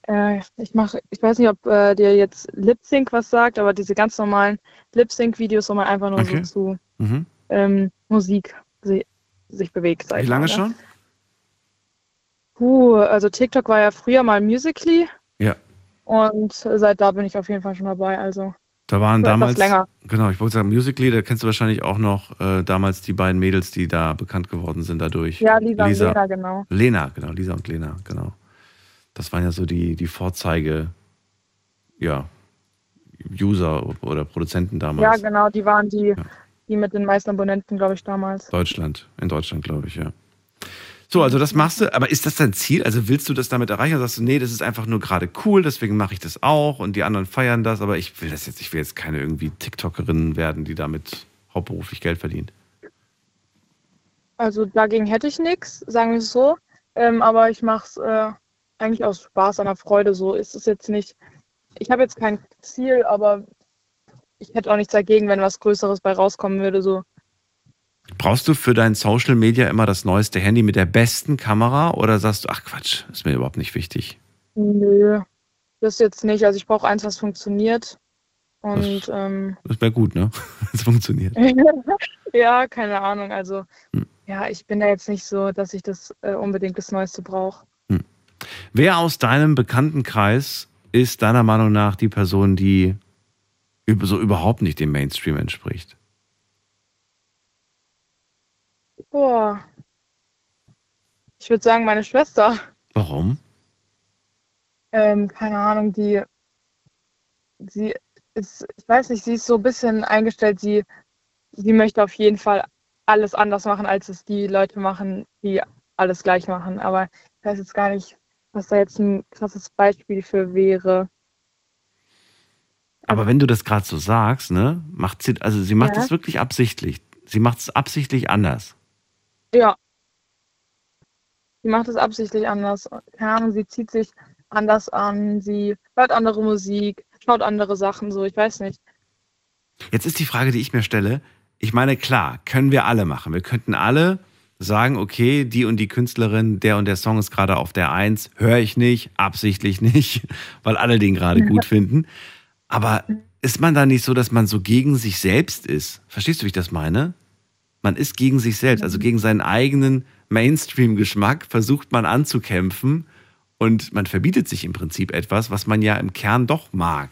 Äh, ich mache, ich weiß nicht, ob äh, dir jetzt Lip Sync was sagt, aber diese ganz normalen Lip Sync Videos, wo man einfach nur Okay. so zu Mhm. ähm, Musik si sich bewegt. Wie lange mal, ne? schon? Puh, also TikTok war ja früher mal Musically Ja. und seit da bin ich auf jeden Fall schon dabei. Also Da waren damals, länger. genau, ich wollte sagen, Musically, da kennst du wahrscheinlich auch noch äh, damals die beiden Mädels, die da bekannt geworden sind dadurch. Ja, Lisa, und Lena, genau. Lena, genau, Lisa und Lena, genau. Das waren ja so die, die Vorzeige, ja, User oder Produzenten Ja, damals. genau, die waren die, die mit den meisten Abonnenten, glaube ich, damals. Deutschland, in Deutschland, glaube ich, ja. So, also das machst du, aber ist das dein Ziel? Also willst du das damit erreichen? Oder sagst du, nee, das ist einfach nur gerade cool, deswegen mache ich das auch und die anderen feiern das, aber ich will das jetzt, ich will jetzt keine irgendwie TikTokerin werden, die damit hauptberuflich Geld verdient. Also dagegen hätte ich nichts, sagen wir es so. Ähm, aber ich mache es äh, eigentlich aus Spaß der Freude. So ist es jetzt nicht. Ich habe jetzt kein Ziel, aber ich hätte auch nichts dagegen, wenn was Größeres bei rauskommen würde. So. Brauchst du für dein Social Media immer das neueste Handy mit der besten Kamera oder sagst du, ach Quatsch, ist mir überhaupt nicht wichtig? Nö, das jetzt nicht. Also ich brauche eins, was funktioniert. Und ähm, Das wäre gut, ne? Es funktioniert. ja, keine Ahnung. Also Hm. ja, ich bin da jetzt nicht so, dass ich das äh, unbedingt das Neueste brauche. Wer aus deinem Bekanntenkreis ist deiner Meinung nach die Person, die so überhaupt nicht dem Mainstream entspricht? Boah. Ich würde sagen, meine Schwester. Warum? Ähm, keine Ahnung, die, sie ist, ich weiß nicht, sie ist so ein bisschen eingestellt, sie, sie möchte auf jeden Fall alles anders machen, als es die Leute machen, die alles gleich machen. Aber ich weiß jetzt gar nicht, was da jetzt ein krasses Beispiel für wäre. Aber wenn du das gerade so sagst, ne, macht sie, also sie macht Ja. es wirklich absichtlich. Sie macht es absichtlich anders. Ja. Sie macht es absichtlich anders. Keine sie zieht sich anders an, sie hört andere Musik, schaut andere Sachen, so, ich weiß nicht. Jetzt ist die Frage, die ich mir stelle. Ich meine, klar, können wir alle machen. Wir könnten alle sagen, okay, die und die Künstlerin, der und der Song ist gerade auf der Eins, höre ich nicht, absichtlich nicht, weil alle den gerade gut finden. Aber ist man da nicht so, dass man so gegen sich selbst ist? Verstehst du, wie ich das meine? Man ist gegen sich selbst, also gegen seinen eigenen Mainstream-Geschmack versucht man anzukämpfen und man verbietet sich im Prinzip etwas, was man ja im Kern doch mag.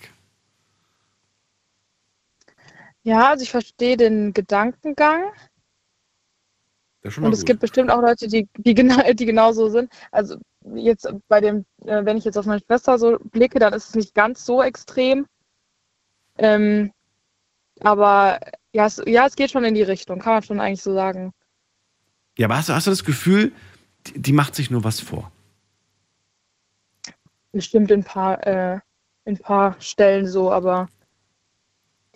Ja, also ich verstehe den Gedankengang. Und es gibt bestimmt auch Leute, die, die, genau, die genauso sind. Also jetzt bei dem, äh, wenn ich jetzt auf meine Schwester so blicke, dann ist es nicht ganz so extrem. Ähm, aber ja es, ja, es geht schon in die Richtung, kann man schon eigentlich so sagen. Ja, aber hast du, hast du das Gefühl, die, die macht sich nur was vor? Bestimmt in ein paar, äh, in paar Stellen so, aber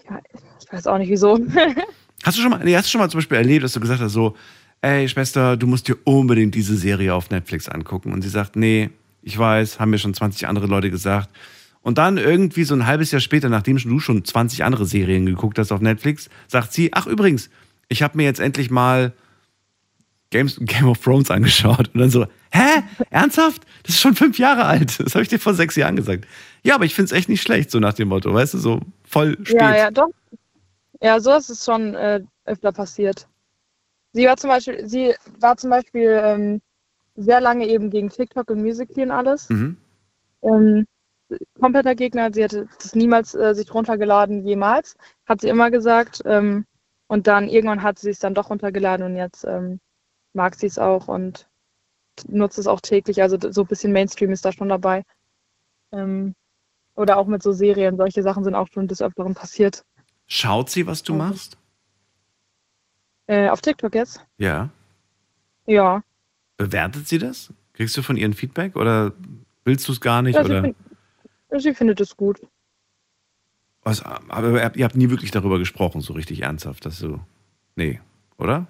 ja, ich weiß auch nicht wieso. Hast du schon mal, nee, hast du schon mal zum Beispiel erlebt, dass du gesagt hast, so, ey Schwester, du musst dir unbedingt diese Serie auf Netflix angucken. Und sie sagt, nee, ich weiß, haben mir schon 20 andere Leute gesagt. Und dann irgendwie so ein halbes Jahr später, nachdem du schon 20 andere Serien geguckt hast auf Netflix, sagt sie, ach übrigens, ich habe mir jetzt endlich mal Games, Game of Thrones angeschaut. Und dann so, hä? Ernsthaft? Das ist schon fünf Jahre alt. Das habe ich dir vor sechs Jahren gesagt. Ja, aber ich finde es echt nicht schlecht, so nach dem Motto, weißt du, so voll spät. Ja, ja, doch. Ja, so ist es schon äh, öfter passiert. Sie war zum Beispiel, sie war zum Beispiel ähm, sehr lange eben gegen TikTok und Musical.ly und alles. Mhm. Ähm, kompletter Gegner. Sie hätte das niemals äh, sich runtergeladen, jemals. Hat sie immer gesagt. Ähm, und dann irgendwann hat sie es dann doch runtergeladen und jetzt ähm, mag sie es auch und nutzt es auch täglich. Also so ein bisschen Mainstream ist da schon dabei. Ähm, oder auch mit so Serien. Solche Sachen sind auch schon des Öfteren passiert. Schaut sie, was du machst? Äh, auf TikTok jetzt? Ja. Ja. Bewertet sie das? Kriegst du von ihr ein Feedback oder willst du es gar nicht? ja oder? Sie findet es gut. Was, aber ihr habt- ihr habt nie wirklich darüber gesprochen, so richtig ernsthaft, dass du. Nee, oder?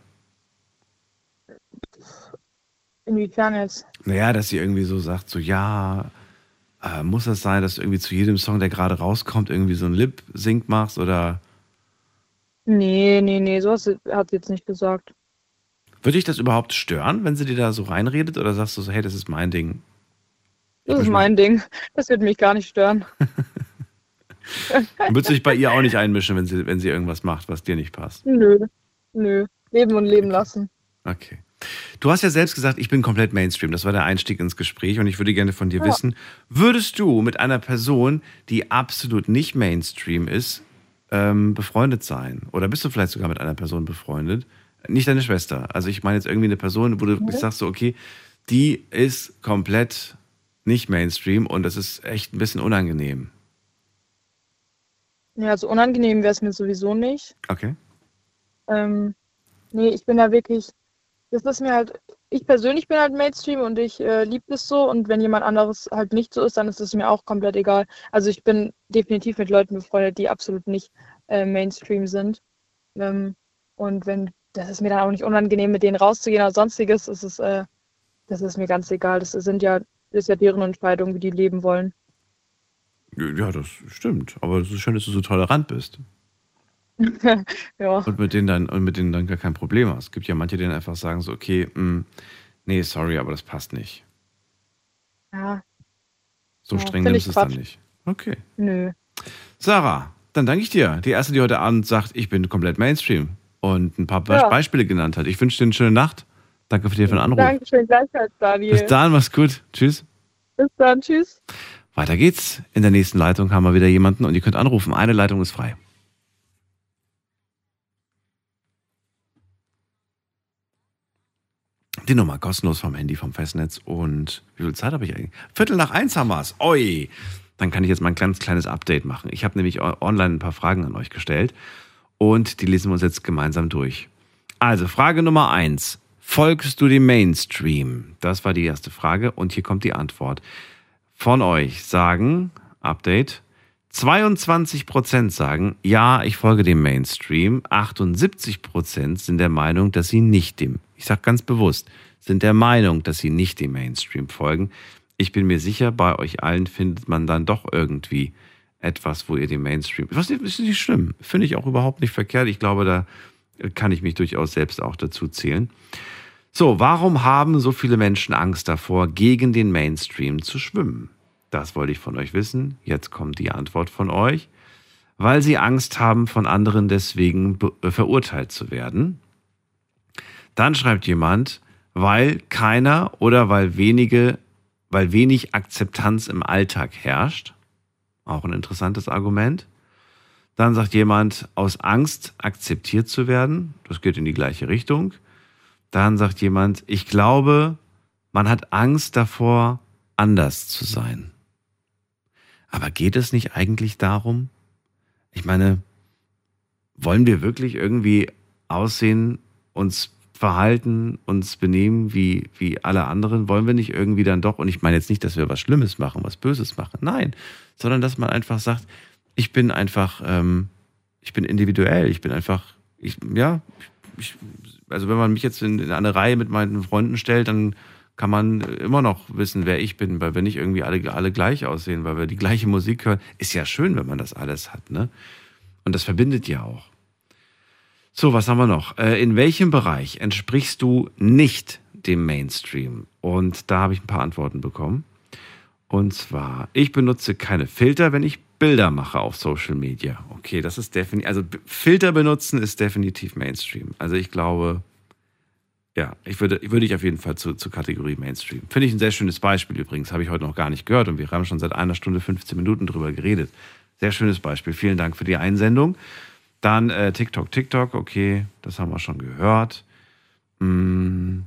Inwiefern jetzt? Naja, dass sie irgendwie so sagt, so ja, äh, muss das sein, dass du irgendwie zu jedem Song, der gerade rauskommt, irgendwie so ein Lip-Sync machst oder Nee, nee, nee, sowas hat sie jetzt nicht gesagt. würde dich das überhaupt stören, wenn sie dir da so reinredet oder sagst du so, hey, das ist mein Ding? Das ist mein Ding. Das wird mich gar nicht stören. Würdest du dich bei ihr auch nicht einmischen, wenn sie, wenn sie irgendwas macht, was dir nicht passt. Nö, nö. Leben und leben lassen. Okay. Du hast ja selbst gesagt, ich bin komplett Mainstream. Das war der Einstieg ins Gespräch und ich würde gerne von dir Ja. wissen, würdest du mit einer Person, die absolut nicht Mainstream ist, ähm, befreundet sein? Oder bist du vielleicht sogar mit einer Person befreundet? Nicht deine Schwester. Also ich meine jetzt irgendwie eine Person, wo du Mhm. sagst so, okay, die ist komplett nicht Mainstream und das ist echt ein bisschen unangenehm. Ja, also unangenehm wäre es mir sowieso nicht. Okay. Ähm, nee, ich bin da wirklich, das ist mir halt, ich persönlich bin halt Mainstream und ich äh, liebe das so und wenn jemand anderes halt nicht so ist, dann ist es mir auch komplett egal. Also ich bin definitiv mit Leuten befreundet, die absolut nicht äh, Mainstream sind. Ähm, und wenn, das ist mir dann auch nicht unangenehm, mit denen rauszugehen oder sonstiges, ist es, äh, das ist mir ganz egal. Das sind ja, ist ja deren Entscheidung, wie die leben wollen. Ja, das stimmt. Aber es ist schön, dass du so tolerant bist. ja. Und mit denen dann, und mit denen dann gar kein Problem hast. Es gibt ja manche, die dann einfach sagen so, okay, mh, nee, sorry, aber das passt nicht. Ja, So Ja, streng nimmst du es dann nicht. Okay. nö. Sarah, dann danke ich dir. Die erste, die heute Abend sagt, ich bin komplett Mainstream und ein paar Ja. Beispiele genannt hat. Ich wünsche dir eine schöne Nacht. Danke für den Anruf. Dankeschön, gleichfalls, Daniel. Bis dann, mach's gut. Tschüss. Bis dann, tschüss. Weiter geht's. In der nächsten Leitung haben wir wieder jemanden und ihr könnt anrufen. Eine Leitung ist frei. Die Nummer kostenlos vom Handy, vom Festnetz. Und wie viel Zeit habe ich eigentlich? Viertel nach eins haben wir's. Oi! Dann kann ich jetzt mal ein ganz kleines Update machen. Ich habe nämlich online ein paar Fragen an euch gestellt und die lesen wir uns jetzt gemeinsam durch. Also, Frage Nummer eins. Folgst du dem Mainstream? Das war die erste Frage und hier kommt die Antwort. Von euch sagen, Update, 22% sagen, ja, ich folge dem Mainstream. 78% sind der Meinung, dass sie nicht dem, ich sage ganz bewusst, sind der Meinung, dass sie nicht dem Mainstream folgen. Ich bin mir sicher, bei euch allen findet man dann doch irgendwie etwas, wo ihr dem Mainstream. Was ist nicht schlimm. Finde ich auch überhaupt nicht verkehrt. Ich glaube, da kann ich mich durchaus selbst auch dazu zählen. So, warum haben so viele Menschen Angst davor, gegen den Mainstream zu schwimmen? Das wollte ich von euch wissen. Jetzt kommt die Antwort von euch. Weil sie Angst haben, von anderen deswegen äh, verurteilt zu werden. Dann schreibt jemand, weil keiner oder weil wenige, weil wenig Akzeptanz im Alltag herrscht. Auch ein interessantes Argument. Dann sagt jemand, aus Angst akzeptiert zu werden. Das geht in die gleiche Richtung. Dann sagt jemand, ich glaube, man hat Angst davor, anders zu sein. Aber geht es nicht eigentlich darum? Ich meine, wollen wir wirklich irgendwie aussehen, uns verhalten, uns benehmen wie, wie alle anderen? Wollen wir nicht irgendwie dann doch, und ich meine jetzt nicht, dass wir was Schlimmes machen, was Böses machen, nein, sondern dass man einfach sagt, ich bin einfach, ähm, ich bin individuell, ich bin einfach, ich, ja, ich, also wenn man mich jetzt in, in eine Reihe mit meinen Freunden stellt, dann kann man immer noch wissen, wer ich bin, weil wir nicht irgendwie alle, alle gleich aussehen, weil wir die gleiche Musik hören. Ist ja schön, wenn man das alles hat, ne? Und das verbindet ja auch. So, was haben wir noch? Äh, in welchem Bereich entsprichst du nicht dem Mainstream? Und da habe ich ein paar Antworten bekommen. Und zwar, ich benutze keine Filter, wenn ich Bilder mache auf Social Media. Okay, das ist definitiv, also Filter benutzen ist definitiv Mainstream. Also ich glaube, ja, ich würde, würde ich auf jeden Fall zu, zur Kategorie Mainstream. Finde ich ein sehr schönes Beispiel übrigens, habe ich heute noch gar nicht gehört und wir haben schon seit einer Stunde 15 Minuten drüber geredet. Sehr schönes Beispiel. Vielen Dank für die Einsendung. Dann äh, TikTok, TikTok, okay, das haben wir schon gehört. Mm,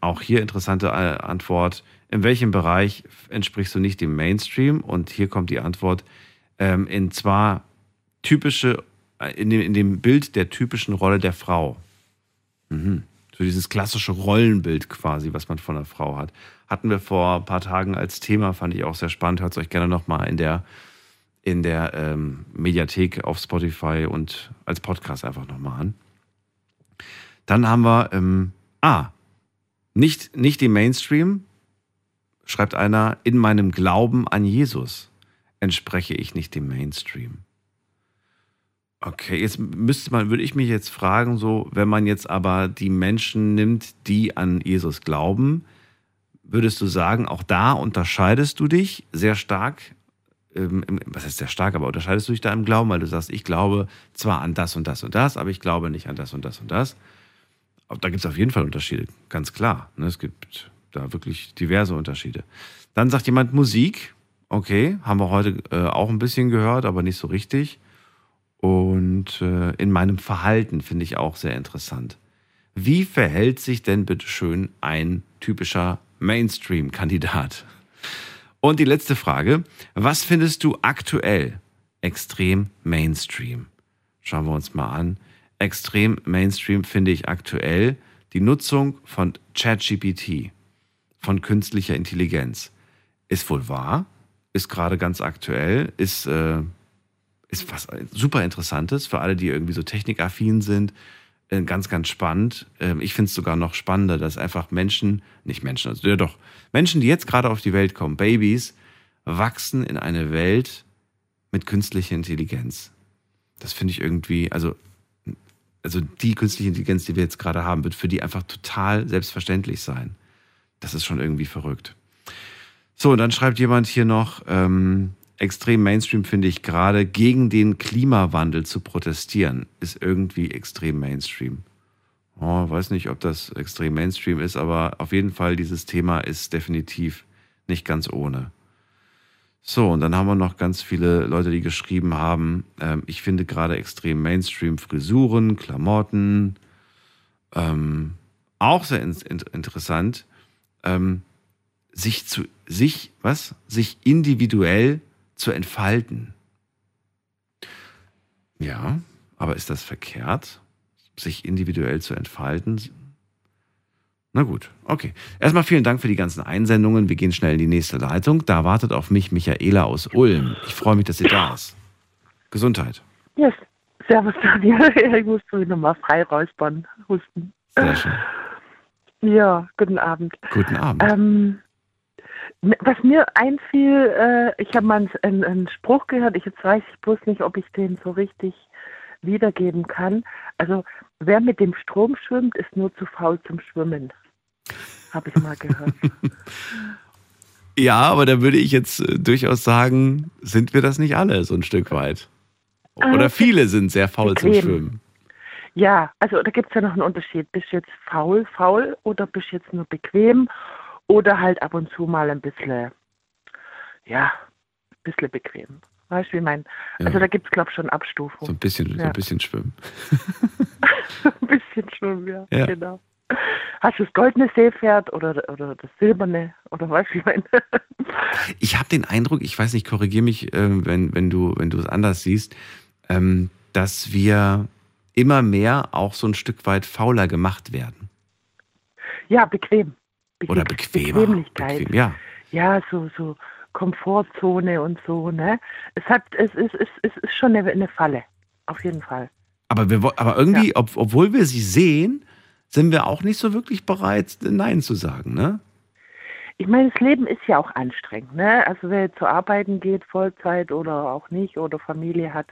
auch hier interessante äh, Antwort. In welchem Bereich entsprichst du nicht dem Mainstream? Und hier kommt die Antwort. Ähm, in zwar typische, äh, in dem, in dem Bild der typischen Rolle der Frau. Mhm. So dieses klassische Rollenbild quasi, was man von einer Frau hat. Hatten wir vor ein paar Tagen als Thema, fand ich auch sehr spannend. Hört es euch gerne nochmal in der, in der ähm, Mediathek auf Spotify und als Podcast einfach nochmal an. Dann haben wir, ähm, ah, nicht, nicht dem Mainstream, schreibt einer, in meinem Glauben an Jesus entspreche ich nicht dem Mainstream. Okay, jetzt müsste man, würde ich mich jetzt fragen, so, wenn man jetzt aber die Menschen nimmt, die an Jesus glauben, würdest du sagen, auch da unterscheidest du dich sehr stark? Ähm, was heißt sehr stark, aber unterscheidest du dich da im Glauben, weil du sagst, ich glaube zwar an das und das und das, aber ich glaube nicht an das und das und das. Da gibt es auf jeden Fall Unterschiede, ganz klar. ne? Es gibt da wirklich diverse Unterschiede. Dann sagt jemand Musik. Okay, haben wir heute äh, auch ein bisschen gehört, aber nicht so richtig. Und äh, in meinem Verhalten finde ich auch sehr interessant. Wie verhält sich denn bitte schön ein typischer Mainstream-Kandidat? Und die letzte Frage. Was findest du aktuell extrem Mainstream? Schauen wir uns mal an. Extrem Mainstream finde ich aktuell die Nutzung von ChatGPT, von künstlicher Intelligenz. Ist wohl wahr, ist gerade ganz aktuell, ist, äh, ist was super Interessantes für alle, die irgendwie so technikaffin sind. Äh, ganz, ganz spannend. Ähm, ich finde es sogar noch spannender, dass einfach Menschen, nicht Menschen, also ja doch, Menschen, die jetzt gerade auf die Welt kommen, Babys, wachsen in eine Welt mit künstlicher Intelligenz. Das finde ich irgendwie, also, also die künstliche Intelligenz, die wir jetzt gerade haben, wird für die einfach total selbstverständlich sein. Das ist schon irgendwie verrückt. So, und dann schreibt jemand hier noch, ähm, extrem Mainstream finde ich gerade, gegen den Klimawandel zu protestieren, ist irgendwie extrem Mainstream. Oh, weiß nicht, ob das extrem Mainstream ist, aber auf jeden Fall dieses Thema ist definitiv nicht ganz ohne. So, und dann haben wir noch ganz viele Leute, die geschrieben haben, ähm, ich finde gerade extrem Mainstream Frisuren, Klamotten, ähm, auch sehr in, in, interessant, ähm, sich zu, sich, was? Sich individuell zu entfalten. Ja, aber ist das verkehrt, sich individuell zu entfalten? Na gut, okay. Erstmal vielen Dank für die ganzen Einsendungen. Wir gehen schnell in die nächste Leitung. Da wartet auf mich Michaela aus Ulm. Ich freue mich, dass sie da ist. Gesundheit. Ja, servus Daniel. Ich muss so nochmal frei räuspern, husten. Sehr schön. Ja, guten Abend. Guten Abend. Ähm, was mir einfiel, äh, ich habe mal einen, einen, Spruch gehört, ich jetzt weiß ich bloß nicht, ob ich den so richtig wiedergeben kann. Also, wer mit dem Strom schwimmt, ist nur zu faul zum Schwimmen. Habe ich mal gehört. ja, aber da würde ich jetzt äh, durchaus sagen, sind wir das nicht alle so ein Stück weit? Oder äh, viele sind sehr faul bequem. zum Schwimmen. Ja, also da gibt es ja noch einen Unterschied. Bist du jetzt faul, faul oder bist du jetzt nur bequem oder halt ab und zu mal ein bisschen, ja, ein bisschen bequem. Weißt du, wie ich meine? Ja. Also da gibt es, glaube ich, schon Abstufungen. So ein bisschen, ja. so ein bisschen schwimmen. ein bisschen schwimmen, ja, ja, genau. Hast du das goldene Seepferd oder, oder das silberne oder was ich meine? ich habe den Eindruck, ich weiß nicht, korrigiere mich, äh, wenn, wenn du wenn du es anders siehst, ähm, dass wir immer mehr auch so ein Stück weit fauler gemacht werden. Ja, bequem. Oder bequemer. Bequemlichkeit. Bequem, ja. Ja, so, so Komfortzone und so, ne? Es hat, es ist, es, es ist schon eine, eine Falle. Auf jeden Fall. Aber, wir, aber irgendwie, ja. ob, obwohl wir sie sehen, sind wir auch nicht so wirklich bereit, Nein zu sagen, ne? Ich meine, das Leben ist ja auch anstrengend, ne? Also wer zu arbeiten geht, Vollzeit oder auch nicht oder Familie hat,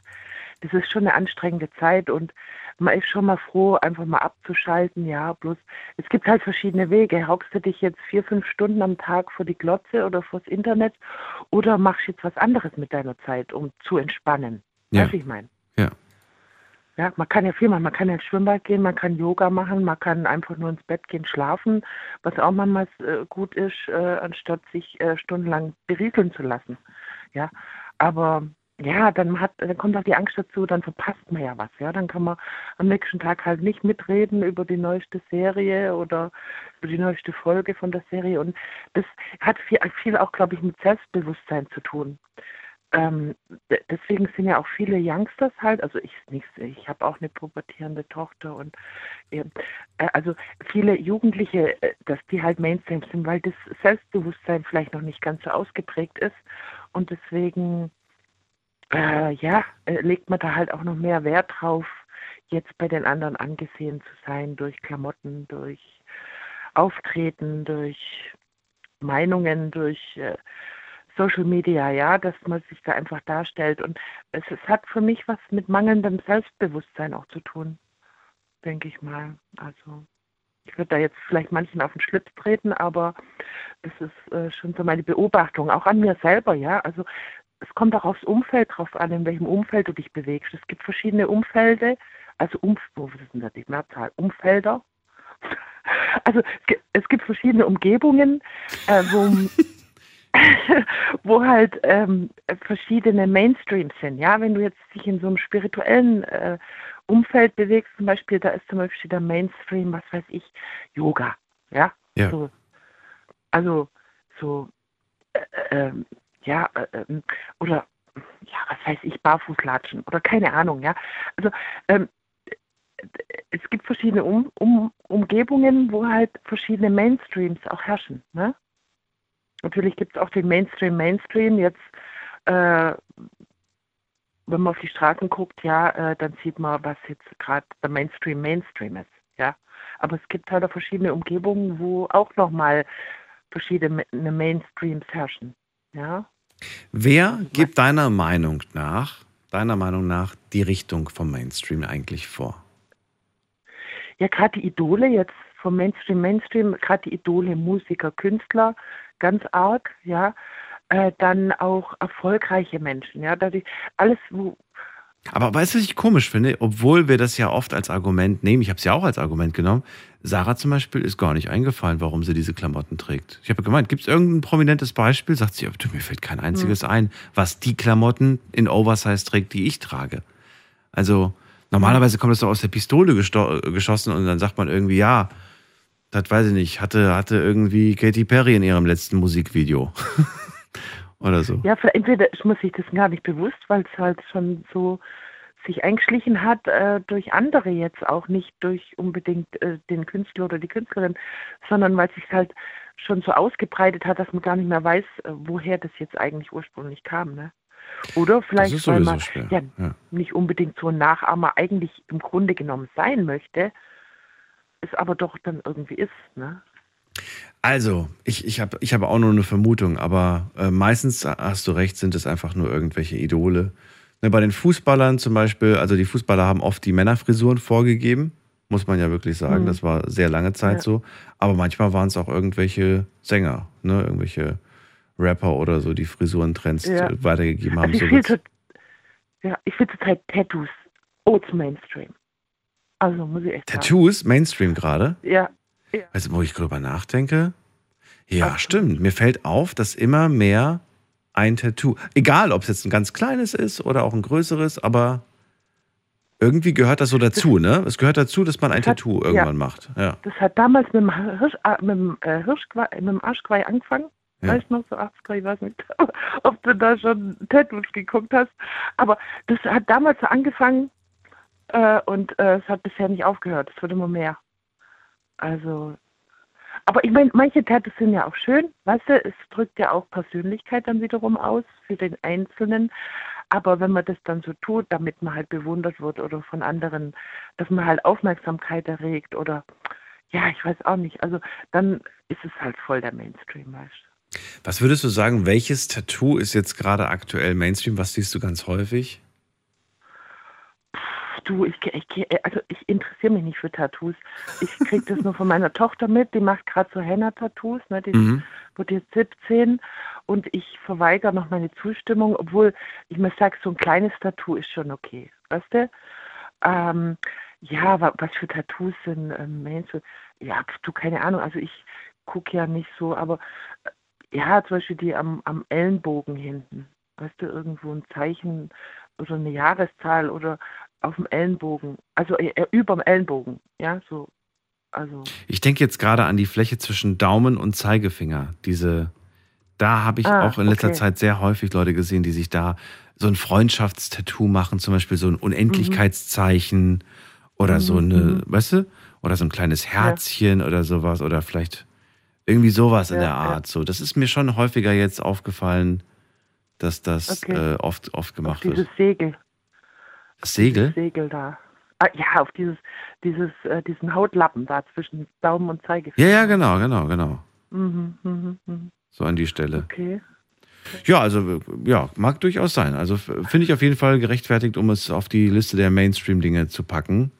das ist schon eine anstrengende Zeit und man ist schon mal froh, einfach mal abzuschalten. Ja, bloß es gibt halt verschiedene Wege. Hockst du dich jetzt vier, fünf Stunden am Tag vor die Glotze oder vors Internet oder machst jetzt was anderes mit deiner Zeit, um zu entspannen? Ja. Weißt ich meine? Ja. Ja, man kann ja viel machen. Man kann ja ins Schwimmbad gehen, man kann Yoga machen, man kann einfach nur ins Bett gehen, schlafen, was auch manchmal äh, gut ist, äh, anstatt sich äh, stundenlang berieseln zu lassen. Ja, aber ja, dann hat, dann kommt auch die Angst dazu, dann verpasst man ja was, ja. Dann kann man am nächsten Tag halt nicht mitreden über die neueste Serie oder über die neueste Folge von der Serie. Und das hat viel, viel auch, glaube ich, mit Selbstbewusstsein zu tun. Ähm, deswegen sind ja auch viele Youngsters halt, also ich nicht, ich habe auch eine pubertierende Tochter und äh, also viele Jugendliche, äh, dass die halt Mainstream sind, weil das Selbstbewusstsein vielleicht noch nicht ganz so ausgeprägt ist und deswegen äh, ja, äh, legt man da halt auch noch mehr Wert drauf, jetzt bei den anderen angesehen zu sein durch Klamotten, durch Auftreten, durch Meinungen, durch äh, Social Media, ja, dass man sich da einfach darstellt. Und es, es hat für mich was mit mangelndem Selbstbewusstsein auch zu tun, denke ich mal. Also ich würde da jetzt vielleicht manchen auf den Schlitz treten, aber das ist äh, schon so meine Beobachtung, auch an mir selber, ja. Also es kommt auch aufs Umfeld drauf an, in welchem Umfeld du dich bewegst. Es gibt verschiedene Umfelde, also um, wo ist denn das die Mehrzahl? Umfelder. Also es gibt verschiedene Umgebungen, äh, wo wo halt ähm, verschiedene Mainstreams sind. Ja, wenn du jetzt dich in so einem spirituellen äh, Umfeld bewegst, zum Beispiel, da ist zum Beispiel der Mainstream, was weiß ich, Yoga. Ja, Ja. so, also so, äh, ähm, ja, äh, ähm, oder ja, was weiß ich, Barfußlatschen oder keine Ahnung, ja. Also ähm, es gibt verschiedene um um Umgebungen, wo halt verschiedene Mainstreams auch herrschen. Ne? Natürlich gibt es auch den Mainstream Mainstream. Jetzt, äh, wenn man auf die Straßen guckt, ja, äh, dann sieht man, was jetzt gerade der Mainstream Mainstream ist. Ja, aber es gibt halt auch verschiedene Umgebungen, wo auch nochmal verschiedene Ma- Mainstreams herrschen. Ja. Wer gibt deiner Meinung nach, deiner Meinung nach, die Richtung vom Mainstream eigentlich vor? Ja, gerade die Idole jetzt vom Mainstream, Mainstream, gerade die Idole, Musiker, Künstler, ganz arg, ja. Äh, dann auch erfolgreiche Menschen, ja. Dadurch, alles, wo, Aber weißt du, was ich komisch finde? Obwohl wir das ja oft als Argument nehmen, ich habe es ja auch als Argument genommen, Sarah zum Beispiel ist gar nicht eingefallen, warum sie diese Klamotten trägt. Ich habe gemeint, gibt es irgendein prominentes Beispiel? Sagt sie, "Oh, du, mir fällt kein einziges Hm. ein, was die Klamotten in Oversize trägt, die ich trage. Also normalerweise kommt das doch aus der Pistole geschossen und dann sagt man irgendwie, ja, das weiß ich nicht, hatte, hatte irgendwie Katy Perry in ihrem letzten Musikvideo. Oder so. ja, entweder ist man sich das gar nicht bewusst, weil es halt schon so sich eingeschlichen hat äh, durch andere jetzt auch, nicht durch unbedingt äh, den Künstler oder die Künstlerin, sondern weil es sich halt schon so ausgebreitet hat, dass man gar nicht mehr weiß, äh, woher das jetzt eigentlich ursprünglich kam. Ne? Oder vielleicht, weil man ja, ja. nicht unbedingt so ein Nachahmer eigentlich im Grunde genommen sein möchte, es aber doch dann irgendwie ist. Ne? Also, ich, ich habe ich hab auch nur eine Vermutung, aber äh, meistens hast du recht, sind es einfach nur irgendwelche Idole. Ne, bei den Fußballern zum Beispiel, also die Fußballer haben oft die Männerfrisuren vorgegeben, muss man ja wirklich sagen. Mhm. Das war sehr lange Zeit Ja. so. Aber manchmal waren es auch irgendwelche Sänger, ne, irgendwelche Rapper oder so, die Frisurentrends Ja. äh, weitergegeben haben. Also So ich will tot, ja, ich finde zurzeit Tattoos Old Mainstream. Also muss ich echt sagen. Tattoos, Mainstream gerade. Ja, ja. Also, wo ich drüber nachdenke, ja, stimmt. Mir fällt auf, dass immer mehr ein Tattoo, egal ob es jetzt ein ganz kleines ist oder auch ein größeres, aber irgendwie gehört das so dazu, ne? Es gehört dazu, dass man ein Das hat- Tattoo ja. irgendwann macht. Ja. Das hat damals mit dem, Hirsch, äh, mit dem, äh, Hirschgeweih, mit dem Arschgeweih angefangen. Ja. Weißt du noch, so 80er, ich weiß nicht, ob du da schon Tattoos geguckt hast. Aber das hat damals so angefangen äh, und äh, es hat bisher nicht aufgehört. Es wird immer mehr. Also, aber ich meine, manche Tattoos sind ja auch schön, weißt du, es drückt ja auch Persönlichkeit dann wiederum aus für den Einzelnen. Aber wenn man das dann so tut, damit man halt bewundert wird oder von anderen, dass man halt Aufmerksamkeit erregt oder ja, ich weiß auch nicht. Also dann ist es halt voll der Mainstream, weißt du. Was würdest du sagen, welches Tattoo ist jetzt gerade aktuell Mainstream? Was siehst du ganz häufig? Du, ich, ich, also ich interessiere mich nicht für Tattoos. Ich kriege das nur von meiner Tochter mit. Die macht gerade so Henna-Tattoos. Ne? Die Mhm. wird jetzt 17 und ich verweigere noch meine Zustimmung, obwohl ich mir sage, so ein kleines Tattoo ist schon okay. Weißt du? Ähm, ja, wa- was für Tattoos sind ähm, Mainstream? Ja, du, keine Ahnung. Also ich gucke ja nicht so, aber äh, ja, zum Beispiel die am, am Ellenbogen hinten. Weißt du, irgendwo ein Zeichen oder eine Jahreszahl oder auf dem Ellenbogen. Also äh, äh, überm Ellenbogen. Ja, so. Also. Ich denke jetzt gerade an die Fläche zwischen Daumen und Zeigefinger. Diese, da habe ich Ah, auch in letzter okay. Zeit sehr häufig Leute gesehen, die sich da so ein Freundschaftstattoo machen, zum Beispiel so ein Unendlichkeitszeichen oder so Mhm, eine, mhm. weißt du, oder so ein kleines Herzchen oder sowas oder vielleicht irgendwie sowas in Ja, der ja. Art. So, das ist mir schon häufiger jetzt aufgefallen, dass das Okay. äh, oft oft gemacht Dieses wird. Segel. Das Segel? Segel da. Ah, ja, auf dieses, dieses, äh, diesen Hautlappen da zwischen Daumen und Ja, Zeigefinger. ja, genau, genau, genau. Mhm, mhm, mhm. So an die Stelle. Okay. Ja, also ja, mag durchaus sein. Also finde ich auf jeden Fall gerechtfertigt, um es auf die Liste der Mainstream-Dinge zu packen.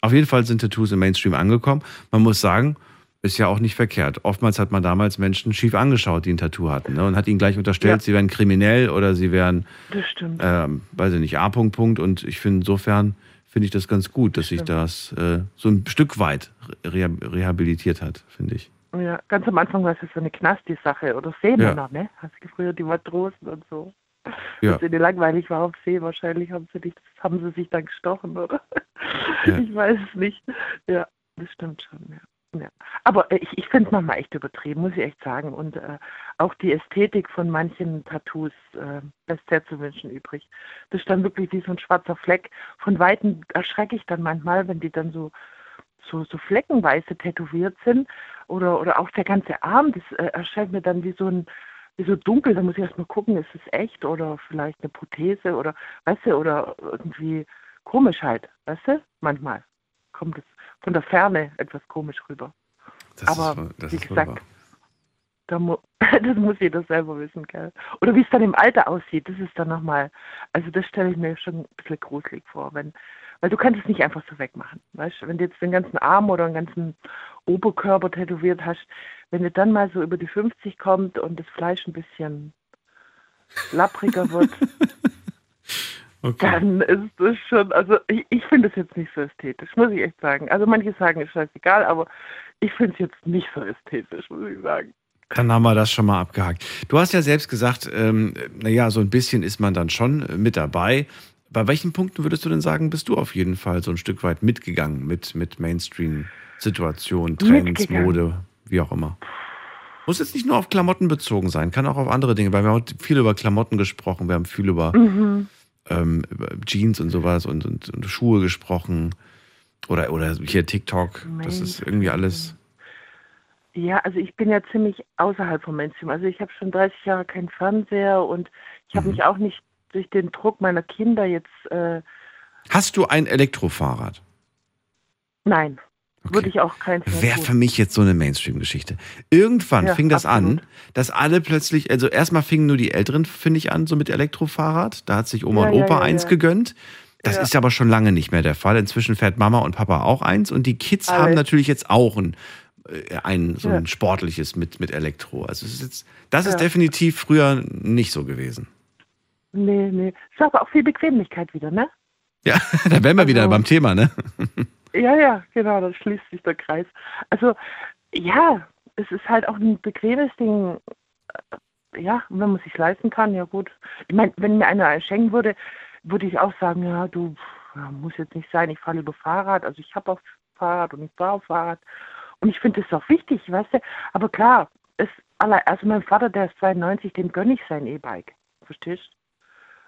Auf jeden Fall sind Tattoos im Mainstream angekommen. Man muss sagen, ist ja auch nicht verkehrt. Oftmals hat man damals Menschen schief angeschaut, die ein Tattoo hatten ne? und hat ihnen gleich unterstellt, Ja. sie wären kriminell oder sie wären, Das stimmt. ähm, weiß ich nicht, A. Punkt, Punkt. Und ich finde insofern finde ich das ganz gut, dass sich das äh, so ein Stück weit reha rehabilitiert hat, finde ich. Ja, ganz am Anfang war es ja so eine Knasti-Sache oder Seemänner, ne? Hast du früher die Matrosen und so. Ja. Dass ihnen langweilig war auf See, wahrscheinlich haben sie, nicht, haben sie sich dann gestochen, oder? Ja. Ich weiß es nicht. Ja, das stimmt schon, ja. Ja. Aber äh, ich, ich finde es manchmal echt übertrieben, muss ich echt sagen. Und äh, auch die Ästhetik von manchen Tattoos äh, lässt sehr zu wünschen übrig. Das ist dann wirklich wie so ein schwarzer Fleck. Von Weitem erschrecke ich dann manchmal, wenn die dann so so, so fleckenweise tätowiert sind oder, oder auch der ganze Arm, das äh, erscheint mir dann wie so ein wie so dunkel, da muss ich erstmal gucken, ist es echt oder vielleicht eine Prothese oder weißt du, oder irgendwie komisch halt, weißt du? Manchmal kommt es von der Ferne etwas komisch rüber. Das Aber ist, wie gesagt, da mu das muss jeder selber wissen, gell? Oder wie es dann im Alter aussieht, das ist dann nochmal, also das stelle ich mir schon ein bisschen gruselig vor, wenn, weil du kannst es nicht einfach so wegmachen, weißt du? Wenn du jetzt den ganzen Arm oder den ganzen Oberkörper tätowiert hast, wenn du dann mal so über die 50 kommt und das Fleisch ein bisschen lappriger wird, Okay. dann ist das schon, also ich, ich finde es jetzt nicht so ästhetisch, muss ich echt sagen. Also manche sagen, ist scheißegal, aber ich finde es jetzt nicht so ästhetisch, muss ich sagen. Dann haben wir das schon mal abgehakt. Du hast ja selbst gesagt, ähm, naja, so ein bisschen ist man dann schon mit dabei. Bei welchen Punkten würdest du denn sagen, bist du auf jeden Fall so ein Stück weit mitgegangen mit, mit Mainstream-Situationen, Trends. Mode, wie auch immer? Muss jetzt nicht nur auf Klamotten bezogen sein, kann auch auf andere Dinge, weil wir haben heute viel über Klamotten gesprochen, wir haben viel über, Mhm. Ähm, über Jeans und sowas und, und, und Schuhe gesprochen. Oder, oder hier TikTok, das ist irgendwie alles. Ja, also ich bin ja ziemlich außerhalb vom Mainstream. Also ich habe schon 30 Jahre keinen Fernseher und ich Mhm. habe mich auch nicht durch den Druck meiner Kinder jetzt, äh, Hast du ein Elektrofahrrad? nein, würde ich auch mehr Wäre für mich jetzt so eine Mainstream-Geschichte. Irgendwann Ja, fing das absolut. an, dass alle plötzlich, also erstmal fingen nur die Älteren, finde ich, an, so mit Elektrofahrrad. Da hat sich Oma Ja, und Opa ja, eins gegönnt. Das Ja. ist aber schon lange nicht mehr der Fall. Inzwischen fährt Mama und Papa auch eins und die Kids Alle. haben natürlich jetzt auch ein, äh, ein so ein sportliches mit, mit Elektro. Also ist jetzt, das ist definitiv früher nicht so gewesen. Nee, nee. Ist aber auch viel Bequemlichkeit wieder, ne? Ja, da wären wir wieder Also- beim Thema, ne? Ja, ja, genau, da schließt sich der Kreis. Also, ja, es ist halt auch ein bequemes Ding. Ja, wenn man sich leisten kann, ja gut. Ich meine, wenn mir einer schenken würde, würde ich auch sagen, ja, du, muss jetzt nicht sein, ich fahre lieber Fahrrad. Also ich habe auch Fahrrad und ich fahre auch Fahrrad. Und ich finde das auch wichtig, weißt du. Aber klar, es, also mein Vater, der ist 92, dem gönne ich sein E-Bike. Verstehst?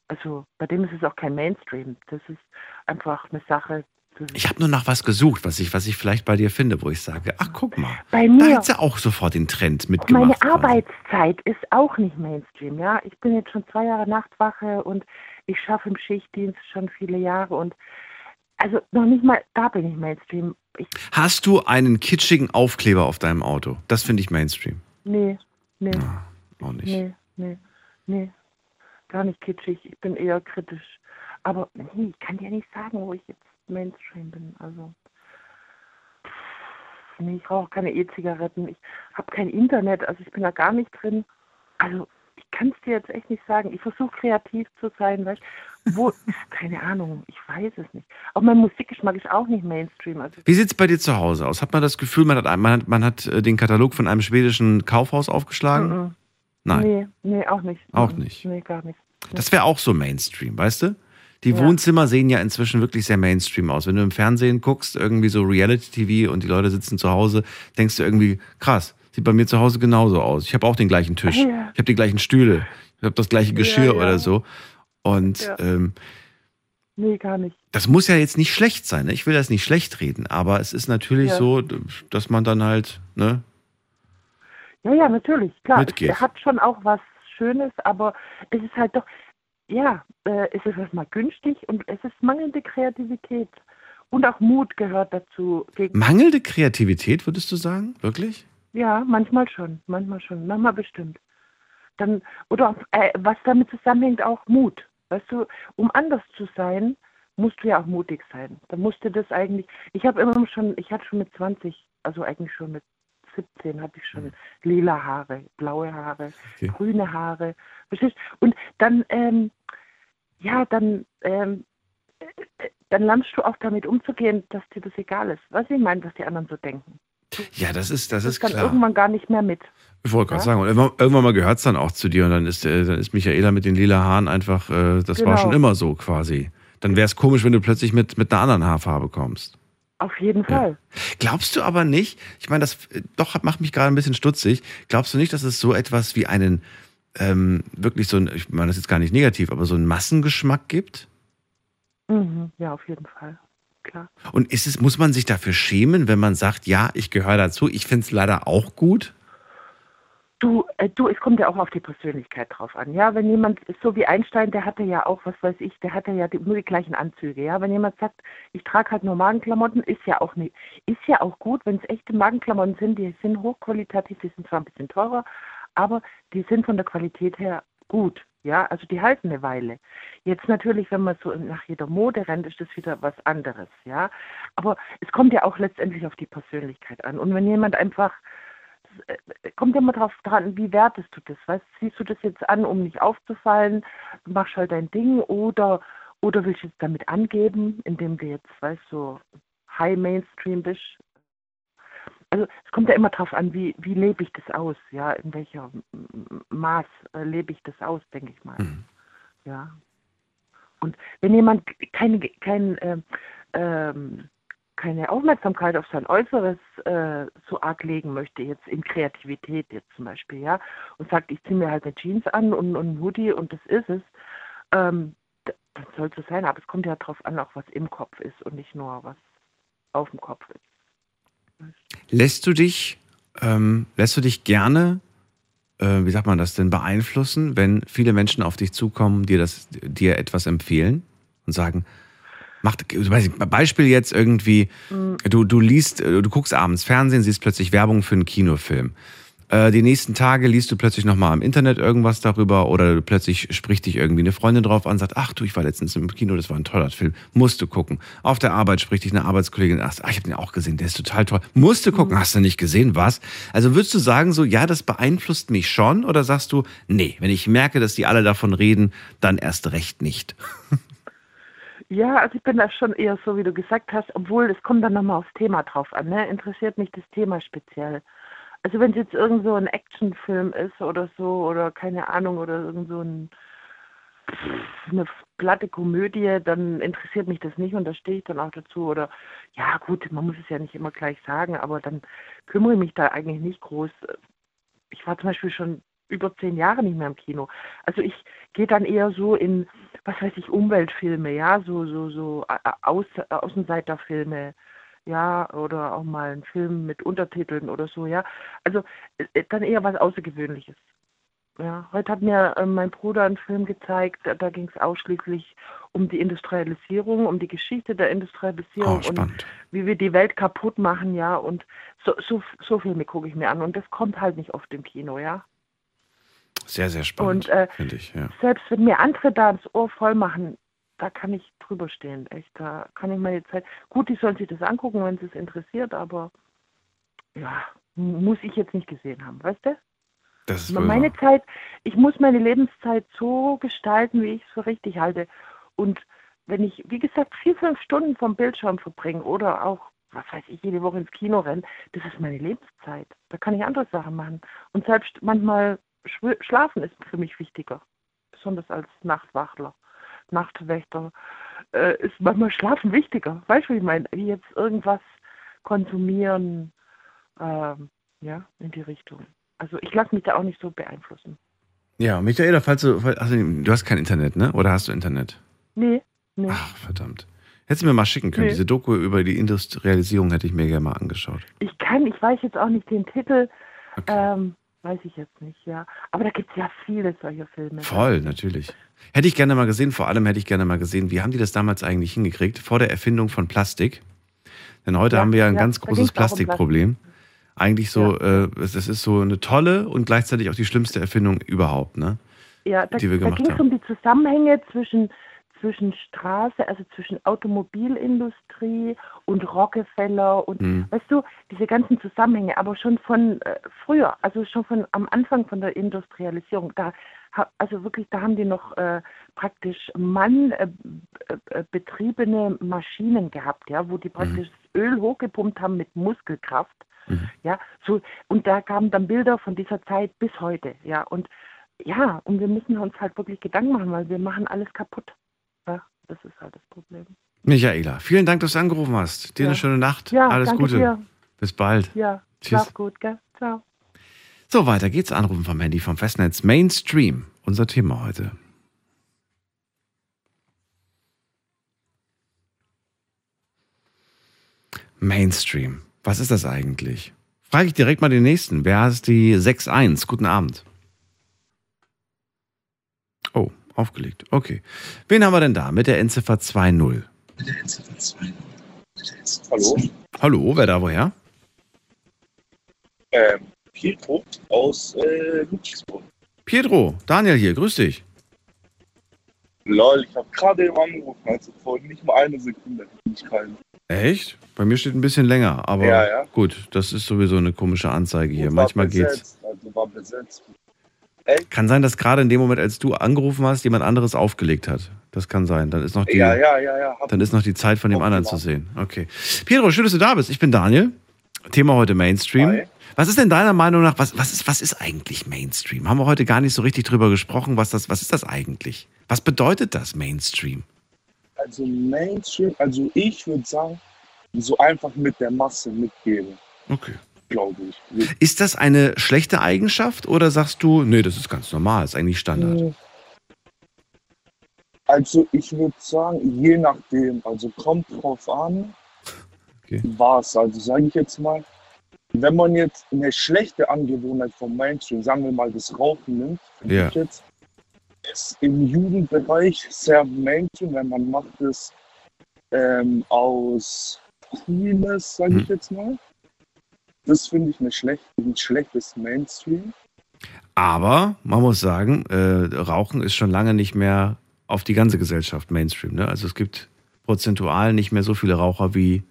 Also bei dem ist es auch kein Mainstream. Das ist einfach eine Sache. Ich habe nur nach was gesucht, was ich, was ich vielleicht bei dir finde, wo ich sage, ach guck mal, Bei da mir. hat sie auch sofort den Trend Meine mitgemacht. quasi. Arbeitszeit ist auch nicht Mainstream, ja. Ich bin jetzt schon zwei Jahre Nachtwache und ich schaffe im Schichtdienst schon viele Jahre und also noch nicht mal da bin ich Mainstream. Ich, Hast du einen kitschigen Aufkleber auf deinem Auto? Das finde ich Mainstream. nee, nee, Auch nicht. nee, nee, nee, gar nicht kitschig. Ich bin eher kritisch. Aber nee, ich kann dir nicht sagen, wo ich jetzt Mainstream bin. Also nee, ich rauche keine E-Zigaretten. Ich habe kein Internet, also ich bin da gar nicht drin. Also ich kann es dir jetzt echt nicht sagen. Ich versuche kreativ zu sein, weißt wo, keine Ahnung, ich weiß es nicht. Auch mein Musikgeschmack ist auch nicht Mainstream. Also Wie sieht es bei dir zu Hause aus? Hat man das Gefühl, man hat, man hat, man hat äh, den Katalog von einem schwedischen Kaufhaus aufgeschlagen? Mhm. Nein, Nee, nee, auch nicht. Auch nicht. Nee, gar nicht. das wäre auch so Mainstream, weißt du? Die Ja. Wohnzimmer sehen ja inzwischen wirklich sehr Mainstream aus. Wenn du im Fernsehen guckst, irgendwie so Reality-TV und die Leute sitzen zu Hause, denkst du irgendwie, krass, sieht bei mir zu Hause genauso aus. Ich habe auch den gleichen Tisch, Ja. ich habe die gleichen Stühle, ich habe das gleiche Geschirr ja. oder so. Und Ja. ähm, Nee, gar nicht. das muss ja jetzt nicht schlecht sein. Ne? Ich will das nicht schlecht reden, aber es ist natürlich Ja. so, dass man dann halt, ne? Ja, ja, natürlich, klar. Mitgeht. Es hat schon auch was Schönes, aber es ist halt doch, ja, äh, es ist erstmal günstig und es ist mangelnde Kreativität. Und auch Mut gehört dazu. Mangelnde Kreativität, würdest du sagen? Wirklich? ja, manchmal schon, manchmal schon, manchmal bestimmt. Dann, oder äh, was damit zusammenhängt, auch Mut. Weißt du, um anders zu sein, musst du ja auch mutig sein. Da musste das eigentlich, ich habe immer schon, ich hatte schon mit 20, also eigentlich schon mit 17 hatte ich schon lila Haare, blaue Haare, Okay. grüne Haare. Verstehst? Und dann, ähm, ja, dann, ähm, äh, dann lernst du auch damit umzugehen, dass dir das egal ist. Was ich meine, was die anderen so denken. Ja, das ist, das ist dann klar. irgendwann gar nicht mehr mit. Ich wollte gerade Ja? sagen, und irgendwann, irgendwann mal gehört es dann auch zu dir und dann ist, äh, dann ist Michaela mit den lila Haaren einfach, äh, das war Genau. schon immer so quasi. Dann wäre es komisch, wenn du plötzlich mit, mit einer anderen Haarfarbe kommst. Auf jeden Ja. Fall. Glaubst du aber nicht, ich meine, das äh, doch macht mich gerade ein bisschen stutzig, glaubst du nicht, dass es so etwas wie einen, ähm, wirklich so ein, ich meine das ist jetzt gar nicht negativ, aber so einen Massengeschmack gibt? Mhm. Ja, auf jeden Fall. Klar. Und ist es, muss man sich dafür schämen, wenn man sagt, ja, ich gehöre dazu, ich finde es leider auch gut? Du, äh, du, es kommt ja auch auf die Persönlichkeit drauf an. Ja, wenn jemand, so wie Einstein, der hatte ja auch, was weiß ich, der hatte ja die, nur die gleichen Anzüge. Ja, wenn jemand sagt, ich trage halt nur Magenklamotten, ist ja auch nicht, ist ja auch gut, wenn es echte Magenklamotten sind, die sind hochqualitativ, die sind zwar ein bisschen teurer, aber die sind von der Qualität her gut. Ja, also die halten eine Weile. Jetzt natürlich, wenn man so nach jeder Mode rennt, ist das wieder was anderes. Ja, aber es kommt ja auch letztendlich auf die Persönlichkeit an. Und wenn jemand einfach kommt ja immer drauf dran, wie wertest du das? Weißt, siehst du das jetzt an, um nicht aufzufallen, machst halt dein Ding oder oder willst du es damit angeben, indem du jetzt, weißt so High Mainstream bist? Also es kommt ja immer drauf an, wie, wie lebe ich das aus, ja, in welcher M- Maß äh, lebe ich das aus, denke ich mal. Ja. Und wenn jemand keine, kein, ähm, ähm, keine Aufmerksamkeit auf sein Äußeres äh, so arg legen möchte, jetzt in Kreativität jetzt zum Beispiel, ja, und sagt, ich ziehe mir halt eine Jeans an und, und einen Hoodie und das ist es, ähm, dann soll so sein, aber es kommt ja darauf an, auch was im Kopf ist und nicht nur was auf dem Kopf ist. Lässt du dich, ähm, lässt du dich gerne, äh, wie sagt man das denn, beeinflussen, wenn viele Menschen auf dich zukommen, dir das, dir etwas empfehlen und sagen, mach, weiß ich, Beispiel jetzt irgendwie, Mhm. du, du liest, du guckst abends Fernsehen, siehst plötzlich Werbung für einen Kinofilm. Äh, die nächsten Tage liest du plötzlich nochmal im Internet irgendwas darüber oder plötzlich spricht dich irgendwie eine Freundin drauf an, sagt, ach du, ich war letztens im Kino, das war ein toller Film, musst du gucken. Auf der Arbeit spricht dich eine Arbeitskollegin, ach, ich habe den auch gesehen, der ist total toll. Musst du gucken, hast du nicht gesehen, was? Also würdest du sagen so, ja, das beeinflusst mich schon oder sagst du, nee, wenn ich merke, dass die alle davon reden, dann erst recht nicht? Ja, also ich bin da schon eher so, wie du gesagt hast, obwohl es kommt dann nochmal aufs Thema drauf an. Ne? Interessiert mich das Thema speziell. Also wenn es jetzt irgend so ein Actionfilm ist oder so, oder keine Ahnung, oder irgend so ein, eine platte Komödie, dann interessiert mich das nicht und da stehe ich dann auch dazu. Oder ja gut, man muss es ja nicht immer gleich sagen, aber dann kümmere ich mich da eigentlich nicht groß. Ich war zum Beispiel schon über zehn Jahre nicht mehr im Kino. Also ich gehe dann eher so in, was weiß ich, Umweltfilme, ja, so, so, so Au- Aus, Außenseiterfilme, ja, oder auch mal einen Film mit Untertiteln oder so, ja. Also äh, dann eher was Außergewöhnliches. Ja, heute hat mir äh, mein Bruder einen Film gezeigt, da, da ging es ausschließlich um die Industrialisierung, um die Geschichte der Industrialisierung Oh, und wie wir die Welt kaputt machen, ja. Und so, so, so Filme gucke ich mir an und das kommt halt nicht oft im Kino, ja. Sehr, sehr spannend, Und, äh, finde ich, ja. Selbst wenn mir andere da das Ohr voll machen, da kann ich drüber stehen, echt. Da kann ich meine Zeit. Gut, die sollen sich das angucken, wenn es es interessiert, aber ja, muss ich jetzt nicht gesehen haben, weißt du? Das ist Meine wahr. Zeit, ich muss meine Lebenszeit so gestalten, wie ich es für richtig halte. Und wenn ich, wie gesagt, vier, fünf Stunden vom Bildschirm verbringe oder auch, was weiß ich, jede Woche ins Kino renne, das ist meine Lebenszeit. Da kann ich andere Sachen machen. Und selbst manchmal schlafen ist für mich wichtiger. Besonders als Nachtwachtler, Nachtwächter äh, ist manchmal Schlafen wichtiger. Weißt du, wie ich meine? Wie jetzt irgendwas konsumieren, ähm, ja, in die Richtung. Also ich lasse mich da auch nicht so beeinflussen. Ja, Michaela, falls du, falls, also, du hast kein Internet, ne? Oder hast du Internet? Nee, nee. Ach, verdammt. Hättest du mir mal schicken können. Nee. Diese Doku über die Industrialisierung hätte ich mir gerne mal angeschaut. Ich kann, ich weiß jetzt auch nicht den Titel, ähm, weiß ich jetzt nicht, ja. Aber da gibt es ja viele solcher Filme. Voll, natürlich. Hätte ich gerne mal gesehen, vor allem hätte ich gerne mal gesehen, wie haben die das damals eigentlich hingekriegt, vor der Erfindung von Plastik? Denn heute Ja, haben wir ja ein ja, ganz da großes Plastikproblem. Eigentlich so, äh, es ist so eine tolle und gleichzeitig auch die schlimmste Erfindung überhaupt, ne? Ja, da, die wir da gemacht ging es um die Zusammenhänge zwischen, zwischen Straße, also zwischen Automobilindustrie und Rockefeller und Mhm. weißt du, diese ganzen Zusammenhänge, aber schon von äh, früher, also schon von am Anfang von der Industrialisierung, da also wirklich, da haben die noch äh, praktisch Mann äh, äh, Maschinen gehabt, ja, wo die praktisch das Öl hochgepumpt haben mit Muskelkraft Mhm. Ja, so, und da kamen dann Bilder von dieser Zeit bis heute. Ja, und ja, und wir müssen uns halt wirklich Gedanken machen, weil wir machen alles kaputt. Ja, das ist halt das Problem. Michaela, vielen Dank, dass du angerufen hast. Dir Ja. eine schöne Nacht. Ja, Alles Gute. dir. Bis bald. Ja, Tschüss. schlaf gut, gell? Ciao. So, weiter geht's. Anrufen vom Handy vom Festnetz. Mainstream, unser Thema heute. Mainstream. Was ist das eigentlich? Frage ich direkt mal den nächsten. Wer hat die 6-1? Guten Abend. Oh, aufgelegt. Okay. Wen haben wir denn da mit der Endziffer 2.0? Hallo, Hallo, wer da woher? ähm, Pietro aus äh, Ludwigsburg. Pietro, Daniel hier, grüß dich. Lol, ich habe gerade eben angerufen, also vor nicht mal eine Sekunde ich keinen. Echt? Bei mir steht ein bisschen länger, aber Ja, ja. gut, das ist sowieso eine komische Anzeige hier. Manchmal geht's. besetzt, Also war besetzt. Kann sein, dass gerade in dem Moment, als du angerufen hast, jemand anderes aufgelegt hat. Das kann sein. Dann ist noch die, Ja, ja, ja, ja. Hab dann ist noch die Zeit von dem anderen zu sehen. Okay. Pietro, schön, dass du da bist. Ich bin Daniel. Thema heute Mainstream. Hi. Was ist denn deiner Meinung nach, was, was, ist, was ist eigentlich Mainstream? Haben wir heute gar nicht so richtig drüber gesprochen. Was, das, was ist das eigentlich? Was bedeutet das Mainstream? Also Mainstream, also ich würde sagen, so einfach mit der Masse mitgehen, Okay. Glaube ich. Ist das eine schlechte Eigenschaft oder sagst du, nee, das ist ganz normal, ist eigentlich Standard? Also ich würde sagen, je nachdem, also kommt drauf an, was. Also sage ich jetzt mal, wenn man jetzt eine schlechte Angewohnheit vom Mainstream, sagen wir mal das Rauchen nimmt, Ja. ich jetzt, ist im Jugendbereich sehr Mainstream, wenn man macht es ähm, aus Coolness, sage ich Hm. jetzt mal. Das finde ich eine schlecht, ein schlechtes Mainstream. Aber man muss sagen, äh, Rauchen ist schon lange nicht mehr auf die ganze Gesellschaft Mainstream. Ne? Also es gibt prozentual nicht mehr so viele Raucher wie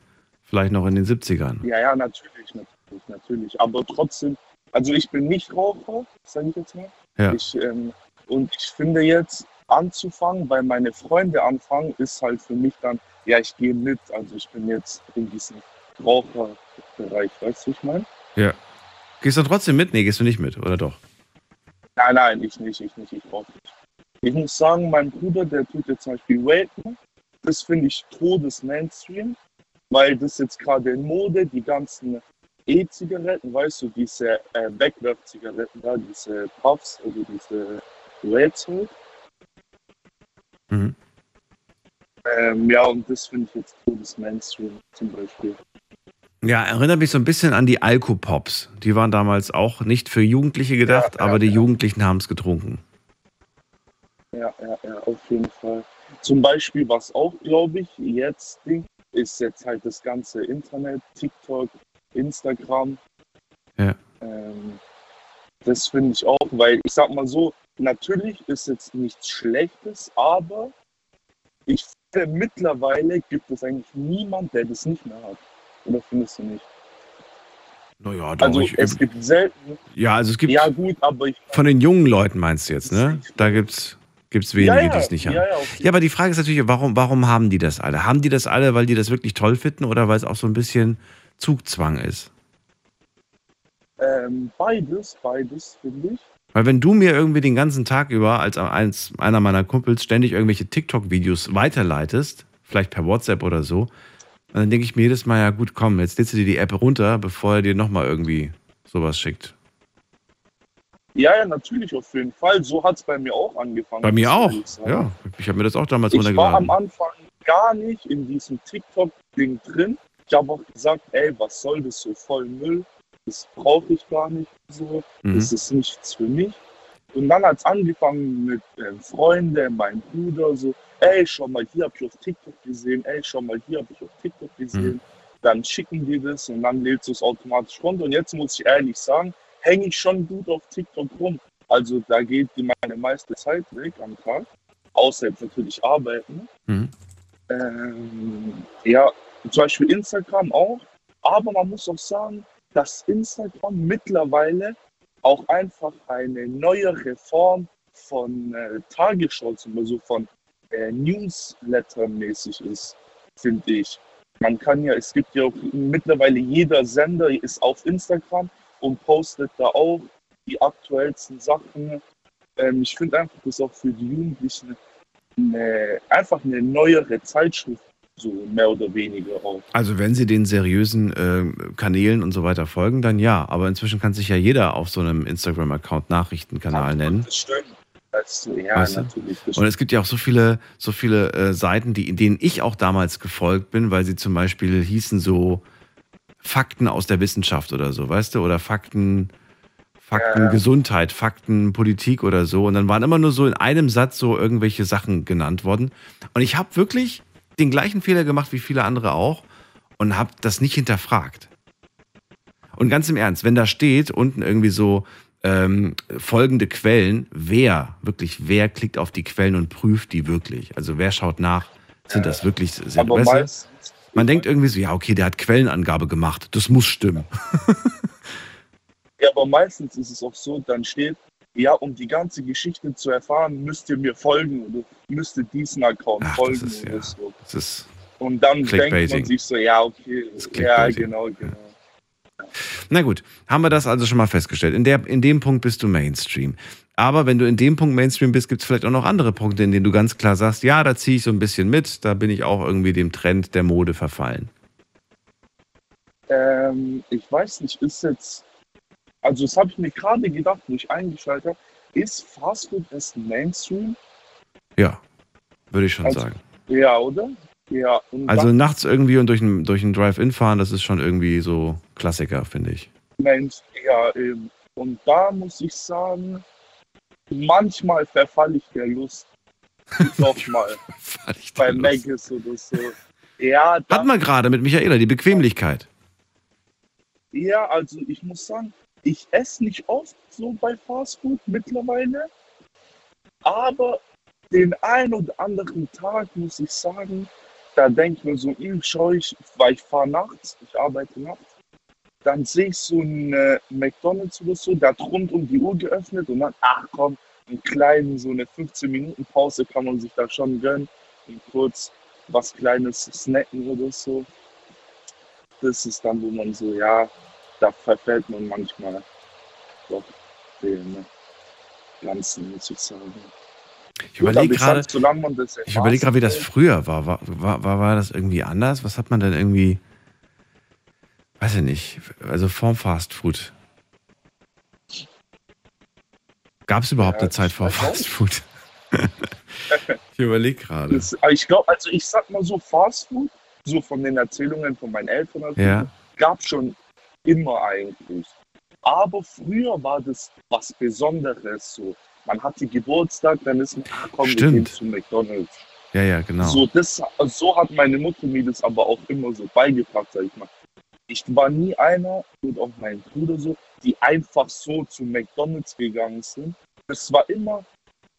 vielleicht noch in den 70ern. Ja, ja, natürlich, natürlich, natürlich. Aber trotzdem, also ich bin nicht Raucher, sage ich jetzt mal. Ja. Ich, ähm, und ich finde jetzt anzufangen, weil meine Freunde anfangen, ist halt für mich dann, ja, ich gehe mit. Also ich bin jetzt in diesem Raucherbereich, weißt du, ich meine? Ja. Gehst du trotzdem mit? Nee, gehst du nicht mit, oder doch? Nein, nein, ich nicht, ich nicht, ich rauche nicht. Ich muss sagen, mein Bruder, der tut jetzt zum Beispiel Waken. Das finde ich todes Mainstream, weil das jetzt gerade in Mode, die ganzen E-Zigaretten, weißt du, diese äh, Wegwerfzigaretten da, diese Puffs, also diese Rails halt. Mhm. Ähm, ja, und das finde ich jetzt todes Mainstream zum Beispiel. Ja, erinnert mich so ein bisschen an die Alkopops. Die waren damals auch nicht für Jugendliche gedacht, aber die Jugendlichen haben es getrunken. Ja, ja, ja, auf jeden Fall. Zum Beispiel, was auch, glaube ich, jetzt Ding ist jetzt halt das ganze Internet, TikTok, Instagram. Ja. Ähm, das finde ich auch, weil ich sag mal so, natürlich ist jetzt nichts Schlechtes, aber ich finde, mittlerweile gibt es eigentlich niemand, der das nicht mehr hat. Oder findest du nicht? Naja, doch. Also ich, es gibt selten. ja, also es gibt Ja gut, aber ich von den jungen Leuten meinst du jetzt, ne? Da gibt's gibt's wenige, Ja, ja, die es nicht haben. ja, auf Ja, aber die Frage ist natürlich, warum, warum haben die das alle? Haben die das alle, weil die das wirklich toll finden oder weil es auch so ein bisschen Zugzwang ist? ähm, beides, beides finde ich. Weil wenn du mir irgendwie den ganzen Tag über als eins, einer meiner Kumpels ständig irgendwelche TikTok-Videos weiterleitest, vielleicht per WhatsApp oder so, dann denke ich mir jedes Mal, ja gut, komm, jetzt lädst du dir die App runter, bevor er dir nochmal irgendwie sowas schickt. Ja, ja, natürlich, auf jeden Fall. So hat es bei mir auch angefangen. Bei mir auch. ich. Ja, ich habe mir das auch damals Ich war runtergeladen. am Anfang gar nicht in diesem TikTok-Ding drin. Ich habe auch gesagt, ey, was soll das so voll Müll? Das brauche ich gar nicht so. Mhm. Das ist nichts für mich. Und dann hat es angefangen mit äh, Freunden, meinem Bruder, so, ey, schau mal, hier habe ich auf TikTok gesehen, ey, schau mal, hier habe ich auf TikTok gesehen. Mhm. Dann schicken die das und dann lädst du es automatisch runter. Und jetzt muss ich ehrlich sagen, hänge ich schon gut auf TikTok rum. Also da geht die meine meiste Zeit weg am Tag. Außer jetzt natürlich arbeiten. Mhm. Ähm, ja, zum Beispiel Instagram auch. Aber man muss auch sagen, dass Instagram mittlerweile auch einfach eine neuere Form von äh, Tagesschau, zum Beispiel von äh, Newsletter-mäßig ist, finde ich. Man kann ja, es gibt ja auch mittlerweile jeder Sender ist auf Instagram und postet da auch die aktuellsten Sachen. Ähm, ich finde einfach, das ist auch für die Jugendlichen eine, einfach eine neuere Zeitschrift, so mehr oder weniger auch. Also wenn sie den seriösen äh, Kanälen und so weiter folgen, dann ja. Aber inzwischen kann sich ja jeder auf so einem Instagram-Account Nachrichtenkanal nennen. Das stimmt. Das, ja, Weißt du? natürlich. Und es gibt ja auch so viele, so viele äh, Seiten, die, denen ich auch damals gefolgt bin, weil sie zum Beispiel hießen so Fakten aus der Wissenschaft oder so, weißt du? Oder Fakten, Fakten Ja. Gesundheit, Fakten Politik oder so. Und dann waren immer nur so in einem Satz so irgendwelche Sachen genannt worden. Und ich habe wirklich den gleichen Fehler gemacht wie viele andere auch und habe das nicht hinterfragt. Und ganz im Ernst, wenn da steht unten irgendwie so ähm, folgende Quellen, wer, wirklich, wer klickt auf die Quellen und prüft die wirklich? Also wer schaut nach, sind das wirklich sehr meistens, Man denkt irgendwie so, ja, okay, der hat Quellenangabe gemacht, das muss stimmen. ja, aber meistens ist es auch so, dann steht, ja, um die ganze Geschichte zu erfahren, müsst ihr mir folgen oder müsst ihr diesen Account Ach, das folgen ist, oder ja, so. das ist Und dann denkt man sich so, ja, okay, ja, genau, genau. Na gut, haben wir das also schon mal festgestellt. In, der, in dem Punkt bist du Mainstream. Aber wenn du in dem Punkt Mainstream bist, gibt es vielleicht auch noch andere Punkte, in denen du ganz klar sagst, ja, da ziehe ich so ein bisschen mit, da bin ich auch irgendwie dem Trend der Mode verfallen. Ähm, ich weiß nicht, ist jetzt, also das habe ich mir gerade gedacht, wo ich eingeschaltet habe, ist Fastfood erst Mainstream? Ja, würde ich schon Also- sagen. Ja, oder? Ja, Also nachts irgendwie und durch ein, durch ein Drive-In fahren, das ist schon irgendwie so Klassiker, finde ich. Mensch, ja, eben. Und da muss ich sagen, manchmal verfalle ich der Lust. Doch mal. bei Maggis oder so. Ja, Hat man gerade mit Michaela die Bequemlichkeit. ja, also ich muss sagen, ich esse nicht oft so bei Fastfood mittlerweile. Aber den ein oder anderen Tag muss ich sagen, da denke ich mir so, hm, schau ich, weil ich fahre nachts, ich arbeite nachts, dann sehe ich so ein äh, McDonalds oder so, der hat rund um die Uhr geöffnet und dann, ach komm, einen kleinen, so eine 15 Minuten Pause kann man sich da schon gönnen und kurz was Kleines snacken oder so. Das ist dann, wo man so, ja, da verfällt man manchmal doch den Ganzen, muss ich sagen. Ich überlege gerade, ich überlege gerade, wie das früher. War, war. war war das irgendwie anders? Was hat man denn irgendwie, weiß ich nicht, also vorm Fast Food? Gab es überhaupt Ja, eine Zeit vor Fast. Food? ich überlege gerade. Ich glaube, also ich sag mal so, Fast Food, so von den Erzählungen von meinen Eltern, also Ja. gab schon immer eigentlich. Aber früher war das was Besonderes so. Man hatte Geburtstag, dann ist man, ah, komm, wir Stimmt. gehen zu McDonalds. Ja, ja, genau. So, das, so hat meine Mutter mir das aber auch immer so beigebracht, sag ich mal. Ich war nie einer, und auch mein Bruder so, die einfach so zu McDonalds gegangen sind. Das war immer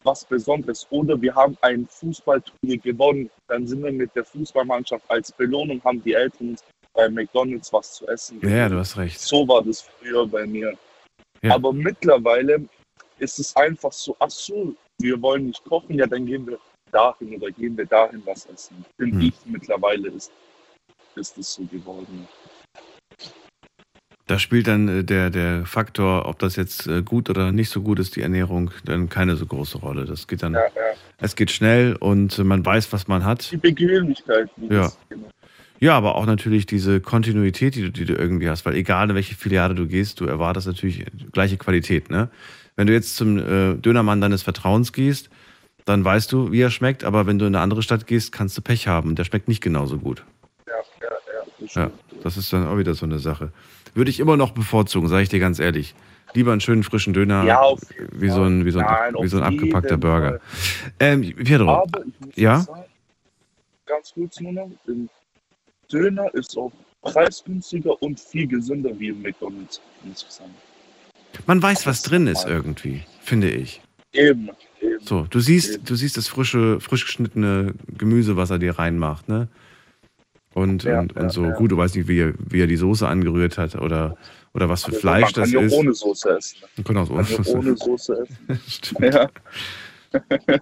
was Besonderes. Oder wir haben ein Fußballturnier gewonnen. Dann sind wir mit der Fußballmannschaft als Belohnung, haben die Eltern uns bei McDonalds was zu essen Ja, ja, du hast recht. so war das früher bei mir. Ja. Aber mittlerweile ist es einfach so, ach so, wir wollen nicht kochen, ja, dann gehen wir dahin oder gehen wir dahin was essen. Finde Hm. ich mittlerweile ist, ist es so geworden. Da spielt dann äh, der, der Faktor, ob das jetzt äh, gut oder nicht so gut ist, die Ernährung, dann keine so große Rolle. Das geht dann, Ja, ja. es geht schnell und äh, man weiß, was man hat. Die Bequemlichkeit. Ja. Ja, aber auch natürlich diese Kontinuität, die du, die du irgendwie hast, weil egal in welche Filiale du gehst, du erwartest natürlich gleiche Qualität, ne? Wenn du jetzt zum äh, Dönermann deines Vertrauens gehst, dann weißt du, wie er schmeckt, aber wenn du in eine andere Stadt gehst, kannst du Pech haben und der schmeckt nicht genauso gut. Ja, ja, ja. Das ist dann auch wieder so eine Sache. Würde ich immer noch bevorzugen, sage ich dir ganz ehrlich. Lieber einen schönen frischen Döner, Ja, auf wie so ein, wie so ein, Nein, wie so ein abgepackter Burger. Ähm, muss ja? sagen, ganz kurz nur noch, Döner ist auch preisgünstiger und viel gesünder wie im McDonalds, sagen. Man weiß, was drin ist irgendwie, finde ich. Eben, eben. So, du siehst, du siehst das frische, frisch geschnittene Gemüse, was er dir reinmacht, ne? Und, Ja, und, ja, und so, ja. gut, du weißt nicht, wie er, wie er die Soße angerührt hat oder, oder was für Also Fleisch man kann das ja ist. ohne Soße essen. Man kann auch Man kann ja ohne ohne Soße. Soße essen. Stimmt. Ja.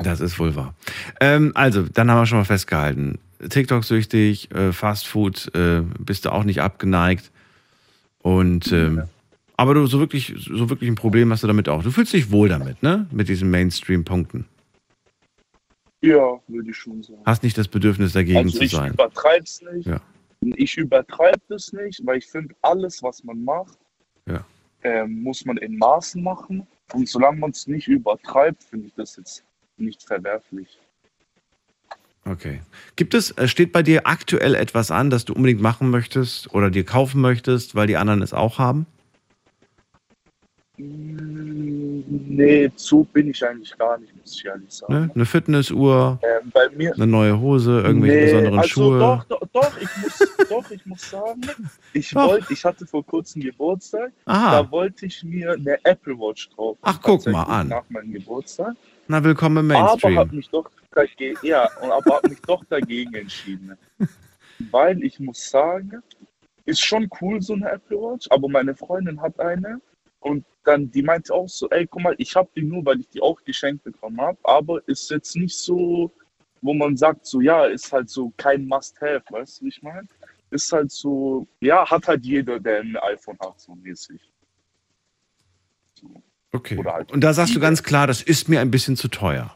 Das ist wohl wahr. Ähm, also, dann haben wir schon mal festgehalten. TikTok-süchtig, äh, Fast Food äh, bist du auch nicht abgeneigt. Und ähm, aber du so wirklich, so wirklich ein Problem hast du damit auch. Du fühlst dich wohl damit, ne? Mit diesen Mainstream-Punkten. Ja, würde ich schon sagen. Hast nicht das Bedürfnis, dagegen also zu ich sein. übertreib's nicht. Ja. Ich übertreibe das nicht, weil ich finde, alles, was man macht, Ja. ähm, muss man in Maßen machen. Und solange man es nicht übertreibt, finde ich das jetzt nicht verwerflich. Okay. Gibt es, äh, steht bei dir aktuell etwas an, das du unbedingt machen möchtest oder dir kaufen möchtest, weil die anderen es auch haben? Nee, so bin ich eigentlich gar nicht, muss ich ehrlich sagen. Ne? Eine Fitnessuhr, Ähm, bei mir. eine neue Hose, irgendwelche Nee, besonderen also Schuhe. Doch, doch, doch, ich muss, doch, ich muss sagen, ich Doch. wollte, ich hatte vor kurzem Geburtstag, Aha. da wollte ich mir eine Apple Watch kaufen. Ach, guck mal an. Nach meinem Geburtstag. Na, willkommen im Aber Mainstream. habe mich doch dagegen, ja, aber habe mich doch dagegen entschieden. Weil ich muss sagen, ist schon cool so eine Apple Watch, aber meine Freundin hat eine und dann die meinte auch so, ey, guck mal, ich habe die nur, weil ich die auch geschenkt bekommen habe, aber ist jetzt nicht so, wo man sagt so, ja, ist halt so kein Must-Have, weißt du, wie ich meine? Ist halt so, ja, hat halt jeder, der ein iPhone hat, so mäßig. Okay. halt Und da sagst du ganz klar, das ist mir ein bisschen zu teuer.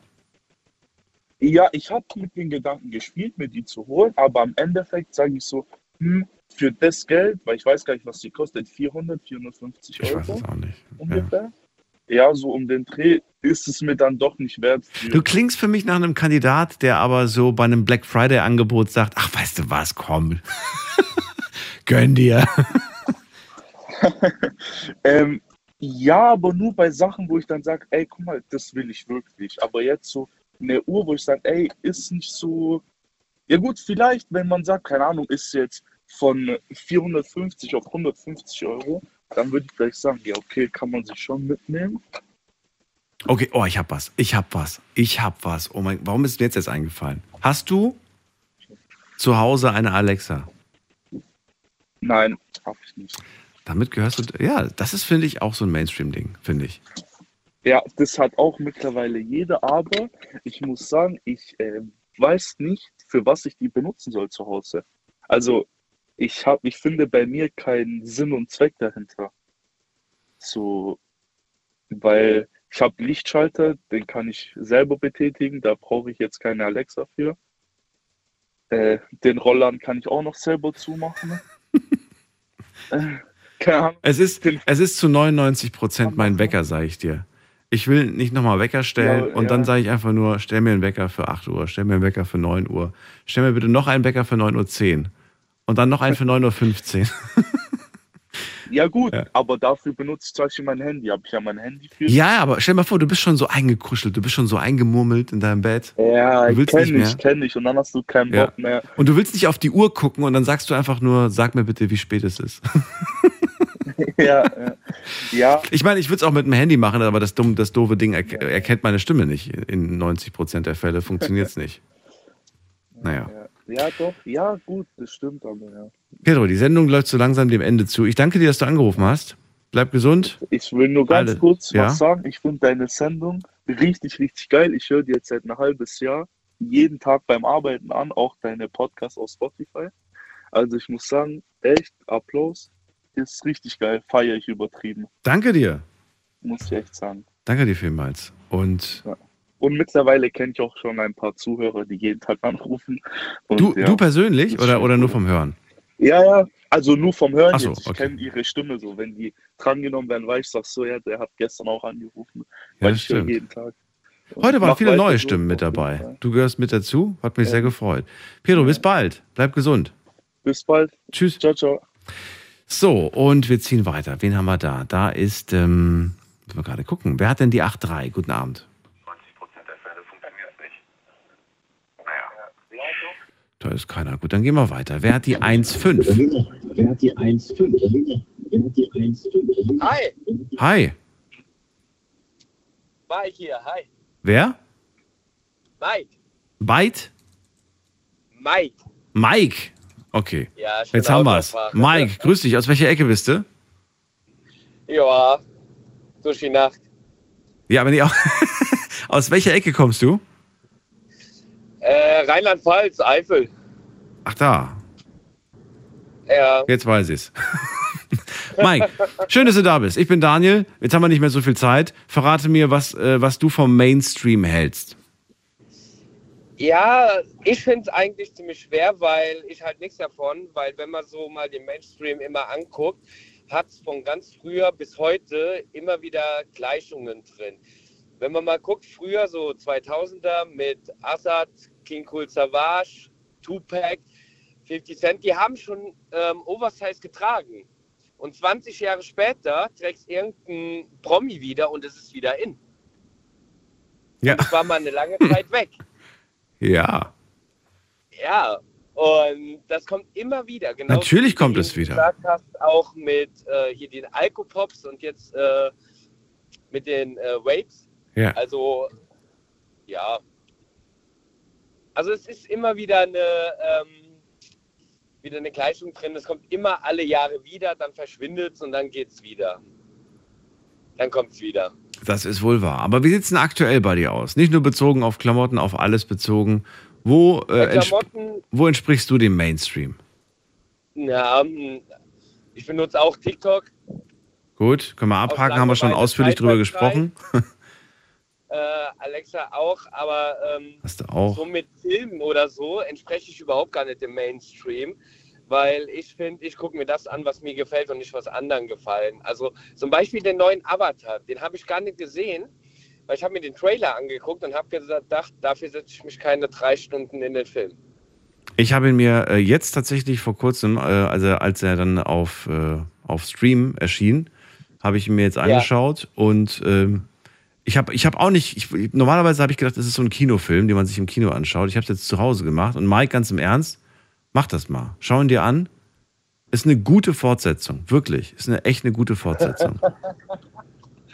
Ja, ich habe mit den Gedanken gespielt, mir die zu holen, aber am Endeffekt sage ich so, hm, für das Geld, weil ich weiß gar nicht, was die kostet, 400, 450 Ich Euro weiß es auch nicht. Ja. ungefähr. Ja. so um den Dreh ist es mir dann doch nicht wert. Du klingst für mich nach einem Kandidat, der aber so bei einem Black Friday-Angebot sagt: Ach, weißt du was, komm. Gönn dir. ähm, ja, aber nur bei Sachen, wo ich dann sage, ey, guck mal, das will ich wirklich. Aber jetzt so eine Uhr, wo ich sage, ey, ist nicht so. Ja gut, vielleicht, wenn man sagt, keine Ahnung, ist jetzt von 450 auf 150 Euro, dann würde ich vielleicht sagen, ja, okay, kann man sich schon mitnehmen. Okay, oh, ich hab was. Ich hab was. Ich hab was. Oh mein, warum ist mir jetzt jetzt eingefallen? Hast du zu Hause eine Alexa? Nein, hab ich nicht. Damit gehörst du. Ja, das ist, finde ich, auch so ein Mainstream-Ding, finde ich. Ja, das hat auch mittlerweile jeder, aber ich muss sagen, ich äh, weiß nicht, für was ich die benutzen soll zu Hause. Also ich habe, ich finde bei mir keinen Sinn und Zweck dahinter. So, weil ich habe Lichtschalter, den kann ich selber betätigen, da brauche ich jetzt keine Alexa für. Äh, den Rollern kann ich auch noch selber zumachen. äh, keine Ahnung. Es ist, es ist zu 99 Prozent mein Wecker, sage ich dir. Ich will nicht nochmal Wecker stellen Ja, und ja. dann sage ich einfach nur, stell mir einen Wecker für 8 Uhr, stell mir einen Wecker für 9 Uhr, stell mir bitte noch einen Wecker für 9.10 Uhr und dann noch einen für 9.15 Uhr. Ja gut, aber dafür benutze ich zum Beispiel mein Handy. Habe ich ja mein Handy für. Ja, aber stell dir mal vor, du bist schon so eingekuschelt, du bist schon so eingemurmelt in deinem Bett. Ja, du willst kenn nicht mehr. ich, kenn ich. Und dann hast du keinen Ja. Bock mehr. Und du willst nicht auf die Uhr gucken und dann sagst du einfach nur, sag mir bitte, wie spät es ist. ja, ja. ja, Ich meine, ich würde es auch mit dem Handy machen, aber das, dumme, das doofe Ding erk erkennt meine Stimme nicht. In 90 Prozent der Fälle funktioniert es nicht. Naja. ja, doch. Ja, gut, das stimmt aber, ja. Pedro, die Sendung läuft so langsam dem Ende zu. Ich danke dir, dass du angerufen hast. Bleib gesund. Ich will nur ganz Alle- kurz ja? was sagen. Ich finde deine Sendung richtig, richtig geil. Ich höre die jetzt seit ein halbes Jahr jeden Tag beim Arbeiten an, auch deine Podcasts auf Spotify. Also ich muss sagen, echt, Applaus. Ist richtig geil. Feiere ich übertrieben. Danke dir. Muss ich echt sagen. Danke dir vielmals. Und Und mittlerweile kenne ich auch schon ein paar Zuhörer, die jeden Tag anrufen. Und du, ja. du persönlich oder, oder nur vom Hören? Ja, ja, also nur vom Hören so, jetzt. Ich okay. kenne ihre Stimme so. Wenn die drangenommen werden, weiß ich, sag so, ja, der hat gestern auch angerufen. Ja, weil ich höre stimmt. jeden Tag. Und Heute waren viele neue Stimmen mit dabei. Du gehörst mit dazu. Hat mich sehr gefreut. Pedro, bis bald. Bleib gesund. Bis bald. Tschüss. Ciao, ciao. So, und wir ziehen weiter. Wen haben wir da? Da ist, ähm, müssen wir gerade gucken. Wer hat denn die 8.3? Guten Abend. Da ist keiner. Gut, dann gehen wir weiter. Wer hat die 1.5? Wer hat die 1,5? Wer hat die 1,5? Hi, Hi. Mike hier, hi. Wer? Mike, Byte? Mike. Mike. Okay. Ja, Jetzt haben wir es. Mike, grüß dich. Aus welcher Ecke bist du? Ja, durch die Nacht. Ja, aber nicht auch. Aus welcher Ecke kommst du? Äh, Rheinland-Pfalz, Eifel. Ach da, Ja. jetzt weiß ich's. Mike, schön, dass du da bist. Ich bin Daniel. Jetzt haben wir nicht mehr so viel Zeit. Verrate mir, was, äh, was du vom Mainstream hältst. Ja, ich finde es eigentlich ziemlich schwer, weil ich halt nichts davon, weil wenn man so mal den Mainstream immer anguckt, hat es von ganz früher bis heute immer wieder Gleichungen drin. Wenn man mal guckt, früher so 2000er mit Assad, King Cool Savage, Tupac, 50 Cent, die haben schon ähm, Oversize getragen. Und 20 Jahre später trägst irgendein Promi wieder und es ist wieder in. Ja. Das war mal eine lange Zeit weg. Ja, Ja, und das kommt immer wieder. Genau Natürlich kommt es du wieder. gesagt hast, auch mit äh, hier den Alkopops und jetzt äh, mit den äh, Waves. Ja. Also, ja. Also es ist immer wieder eine, ähm, wieder eine Gleichung drin. Es kommt immer alle Jahre wieder, dann verschwindet es und dann geht es wieder. Dann kommt es wieder. das ist wohl wahr. Aber wie sieht's denn aktuell bei dir aus? Nicht nur bezogen auf Klamotten, auf alles bezogen. Wo, äh, entsp wo entsprichst du dem Mainstream? Ja, ähm, ich benutze auch TikTok. Gut, können wir abhaken, haben wir schon ausführlich drüber gesprochen. äh, Alexa auch, aber ähm, auch. so mit Filmen oder so entspreche ich überhaupt gar nicht dem Mainstream, weil ich finde, ich gucke mir das an, was mir gefällt und nicht was anderen gefallen. Also zum Beispiel den neuen Avatar, den habe ich gar nicht gesehen, weil ich habe mir den Trailer angeguckt und habe gedacht, dafür setze ich mich keine drei Stunden in den Film. Ich habe ihn mir äh, jetzt tatsächlich vor kurzem, äh, also als er dann auf, auf Stream erschien, habe ich ihn mir jetzt angeschaut und ähm, ich habe ich hab auch nicht, ich, normalerweise habe ich gedacht, das ist so ein Kinofilm, den man sich im Kino anschaut. Ich habe es jetzt zu Hause gemacht und Mike, ganz im Ernst, mach das mal. Schau ihn dir an. Ist eine gute Fortsetzung, wirklich. Ist eine echt eine gute Fortsetzung.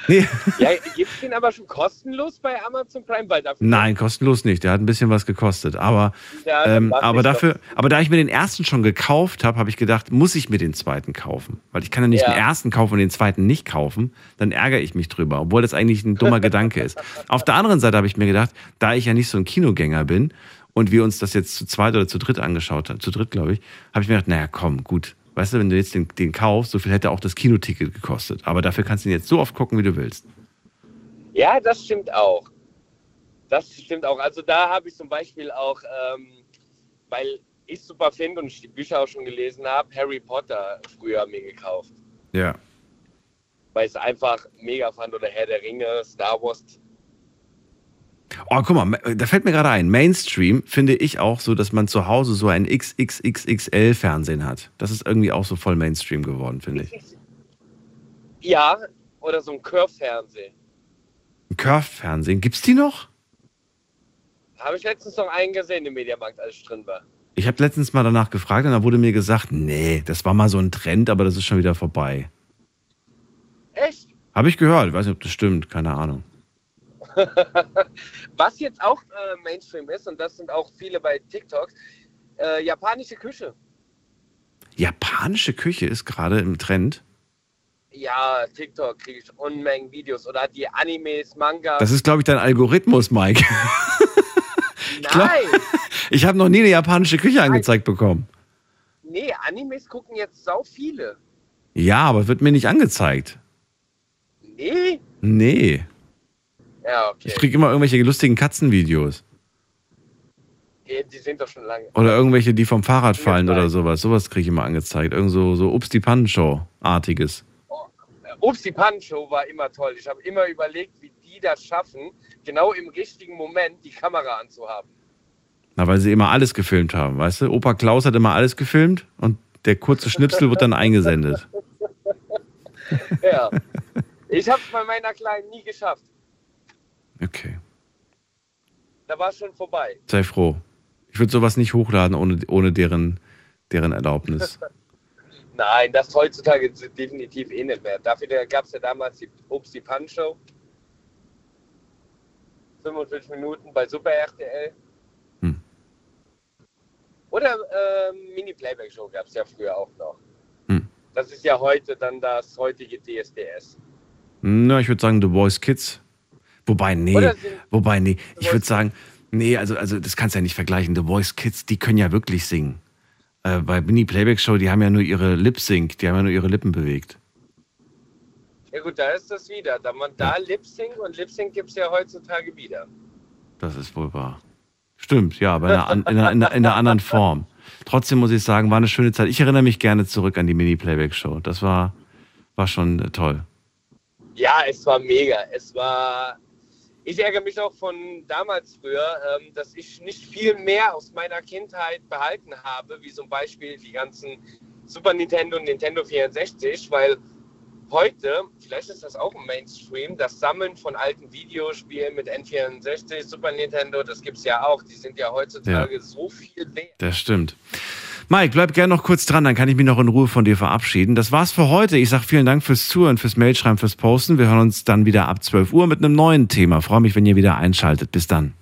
Nee. Ja, gibt es den aber schon kostenlos bei Amazon Prime? Weil dafür Nein, kostenlos nicht. Der hat ein bisschen was gekostet. Aber, Ja, ähm, aber doch. dafür, aber da ich mir den ersten schon gekauft habe, habe ich gedacht, muss ich mir den zweiten kaufen? Weil ich kann ja nicht Ja. den ersten kaufen und den zweiten nicht kaufen. Dann ärgere ich mich drüber, obwohl das eigentlich ein dummer Gedanke ist. Auf der anderen Seite habe ich mir gedacht, da ich ja nicht so ein Kinogänger bin und wir uns das jetzt zu zweit oder zu dritt angeschaut haben, zu dritt glaube ich, habe ich mir gedacht, naja, komm, gut. Weißt du, wenn du jetzt den, den kaufst, so viel hätte auch das Kinoticket gekostet. Aber dafür kannst du ihn jetzt so oft gucken, wie du willst. Ja, das stimmt auch. Das stimmt auch. Also da habe ich zum Beispiel auch, ähm, weil ich super finde und ich die Bücher auch schon gelesen habe, Harry Potter früher mir gekauft. Ja. Weil ich es einfach mega fand oder Herr der Ringe, Star Wars. Oh, guck mal, da fällt mir gerade ein. Mainstream finde ich auch so, dass man zu Hause so ein XXXXL-Fernsehen hat. Das ist irgendwie auch so voll Mainstream geworden, finde ich. Ja, oder so ein Curve-Fernsehen. Ein Curved-Fernsehen, gibt's die noch? Habe ich letztens noch einen gesehen im Mediamarkt, als ich drin war. Ich habe letztens mal danach gefragt und da wurde mir gesagt, nee, das war mal so ein Trend, aber das ist schon wieder vorbei. Echt? Habe ich gehört, ich weiß nicht, ob das stimmt, keine Ahnung. Was jetzt auch äh, Mainstream ist, und das sind auch viele bei TikToks, äh, japanische Küche. Japanische Küche ist gerade im Trend. Ja, TikTok kriege ich Unmengen Videos oder die Animes, Mangas. Das ist, glaube ich, dein Algorithmus, Mike. Nein! Ich habe noch nie eine japanische Küche angezeigt bekommen. Nee, Animes gucken jetzt sau viele. Ja, aber wird mir nicht angezeigt. Nee? Nee. Ja, okay. Ich kriege immer irgendwelche lustigen Katzenvideos. Die, die sind doch schon lange. Oder irgendwelche, die vom Fahrrad fallen oder sowas. Sowas kriege ich immer angezeigt. Irgend so, so Ups die Pannenshow-artiges. Ups, die Pan-Show war immer toll. Ich habe immer überlegt, wie die das schaffen, genau im richtigen Moment die Kamera anzuhaben. Na, weil sie immer alles gefilmt haben, weißt du? Opa Klaus hat immer alles gefilmt und der kurze Schnipsel wird dann eingesendet. Ja. ich habe es bei meiner Kleinen nie geschafft. Okay. Da war es schon vorbei. Sei froh. Ich würde sowas nicht hochladen ohne, ohne deren, deren Erlaubnis. Nein, das heutzutage definitiv eh nicht mehr. Dafür gab es ja damals die Ups, die Pan-Show. 45 Minuten bei Super RTL. Hm. Oder ähm, Mini-Playback-Show gab es ja früher auch noch. Hm. Das ist ja heute dann das heutige DSDS. Na, ich würde sagen The Voice Kids. Wobei, nee. Wobei, nee. Ich würde sagen, Nee, also, also das kannst du ja nicht vergleichen. The Voice Kids, die können ja wirklich singen. Äh, bei Mini Playback Show, die haben ja nur ihre Lip Sync, die haben ja nur ihre Lippen bewegt. Ja gut, da ist das wieder. Da man da Lip Sync und Lip Sync gibt es ja heutzutage wieder. Das ist wohl wahr. Stimmt, ja, aber in einer, in, einer, in, einer, in einer anderen Form. Trotzdem muss ich sagen, war eine schöne Zeit. Ich erinnere mich gerne zurück an die Mini Playback Show. Das war, war schon äh, toll. Ja, es war mega. Es war. Ich ärgere mich auch von damals früher, ähm, dass ich nicht viel mehr aus meiner Kindheit behalten habe, wie zum Beispiel die ganzen Super Nintendo und Nintendo 64, weil heute, vielleicht ist das auch ein Mainstream, das Sammeln von alten Videospielen mit N64, Super Nintendo, das gibt es ja auch. Die sind ja heutzutage Ja. so viel wert. Das stimmt. Mike, bleib gerne noch kurz dran, dann kann ich mich noch in Ruhe von dir verabschieden. Das war's für heute. Ich sag vielen Dank fürs Zuhören, fürs Mailschreiben, fürs Posten. Wir hören uns dann wieder ab 12 Uhr mit einem neuen Thema. Freue mich, wenn ihr wieder einschaltet. Bis dann.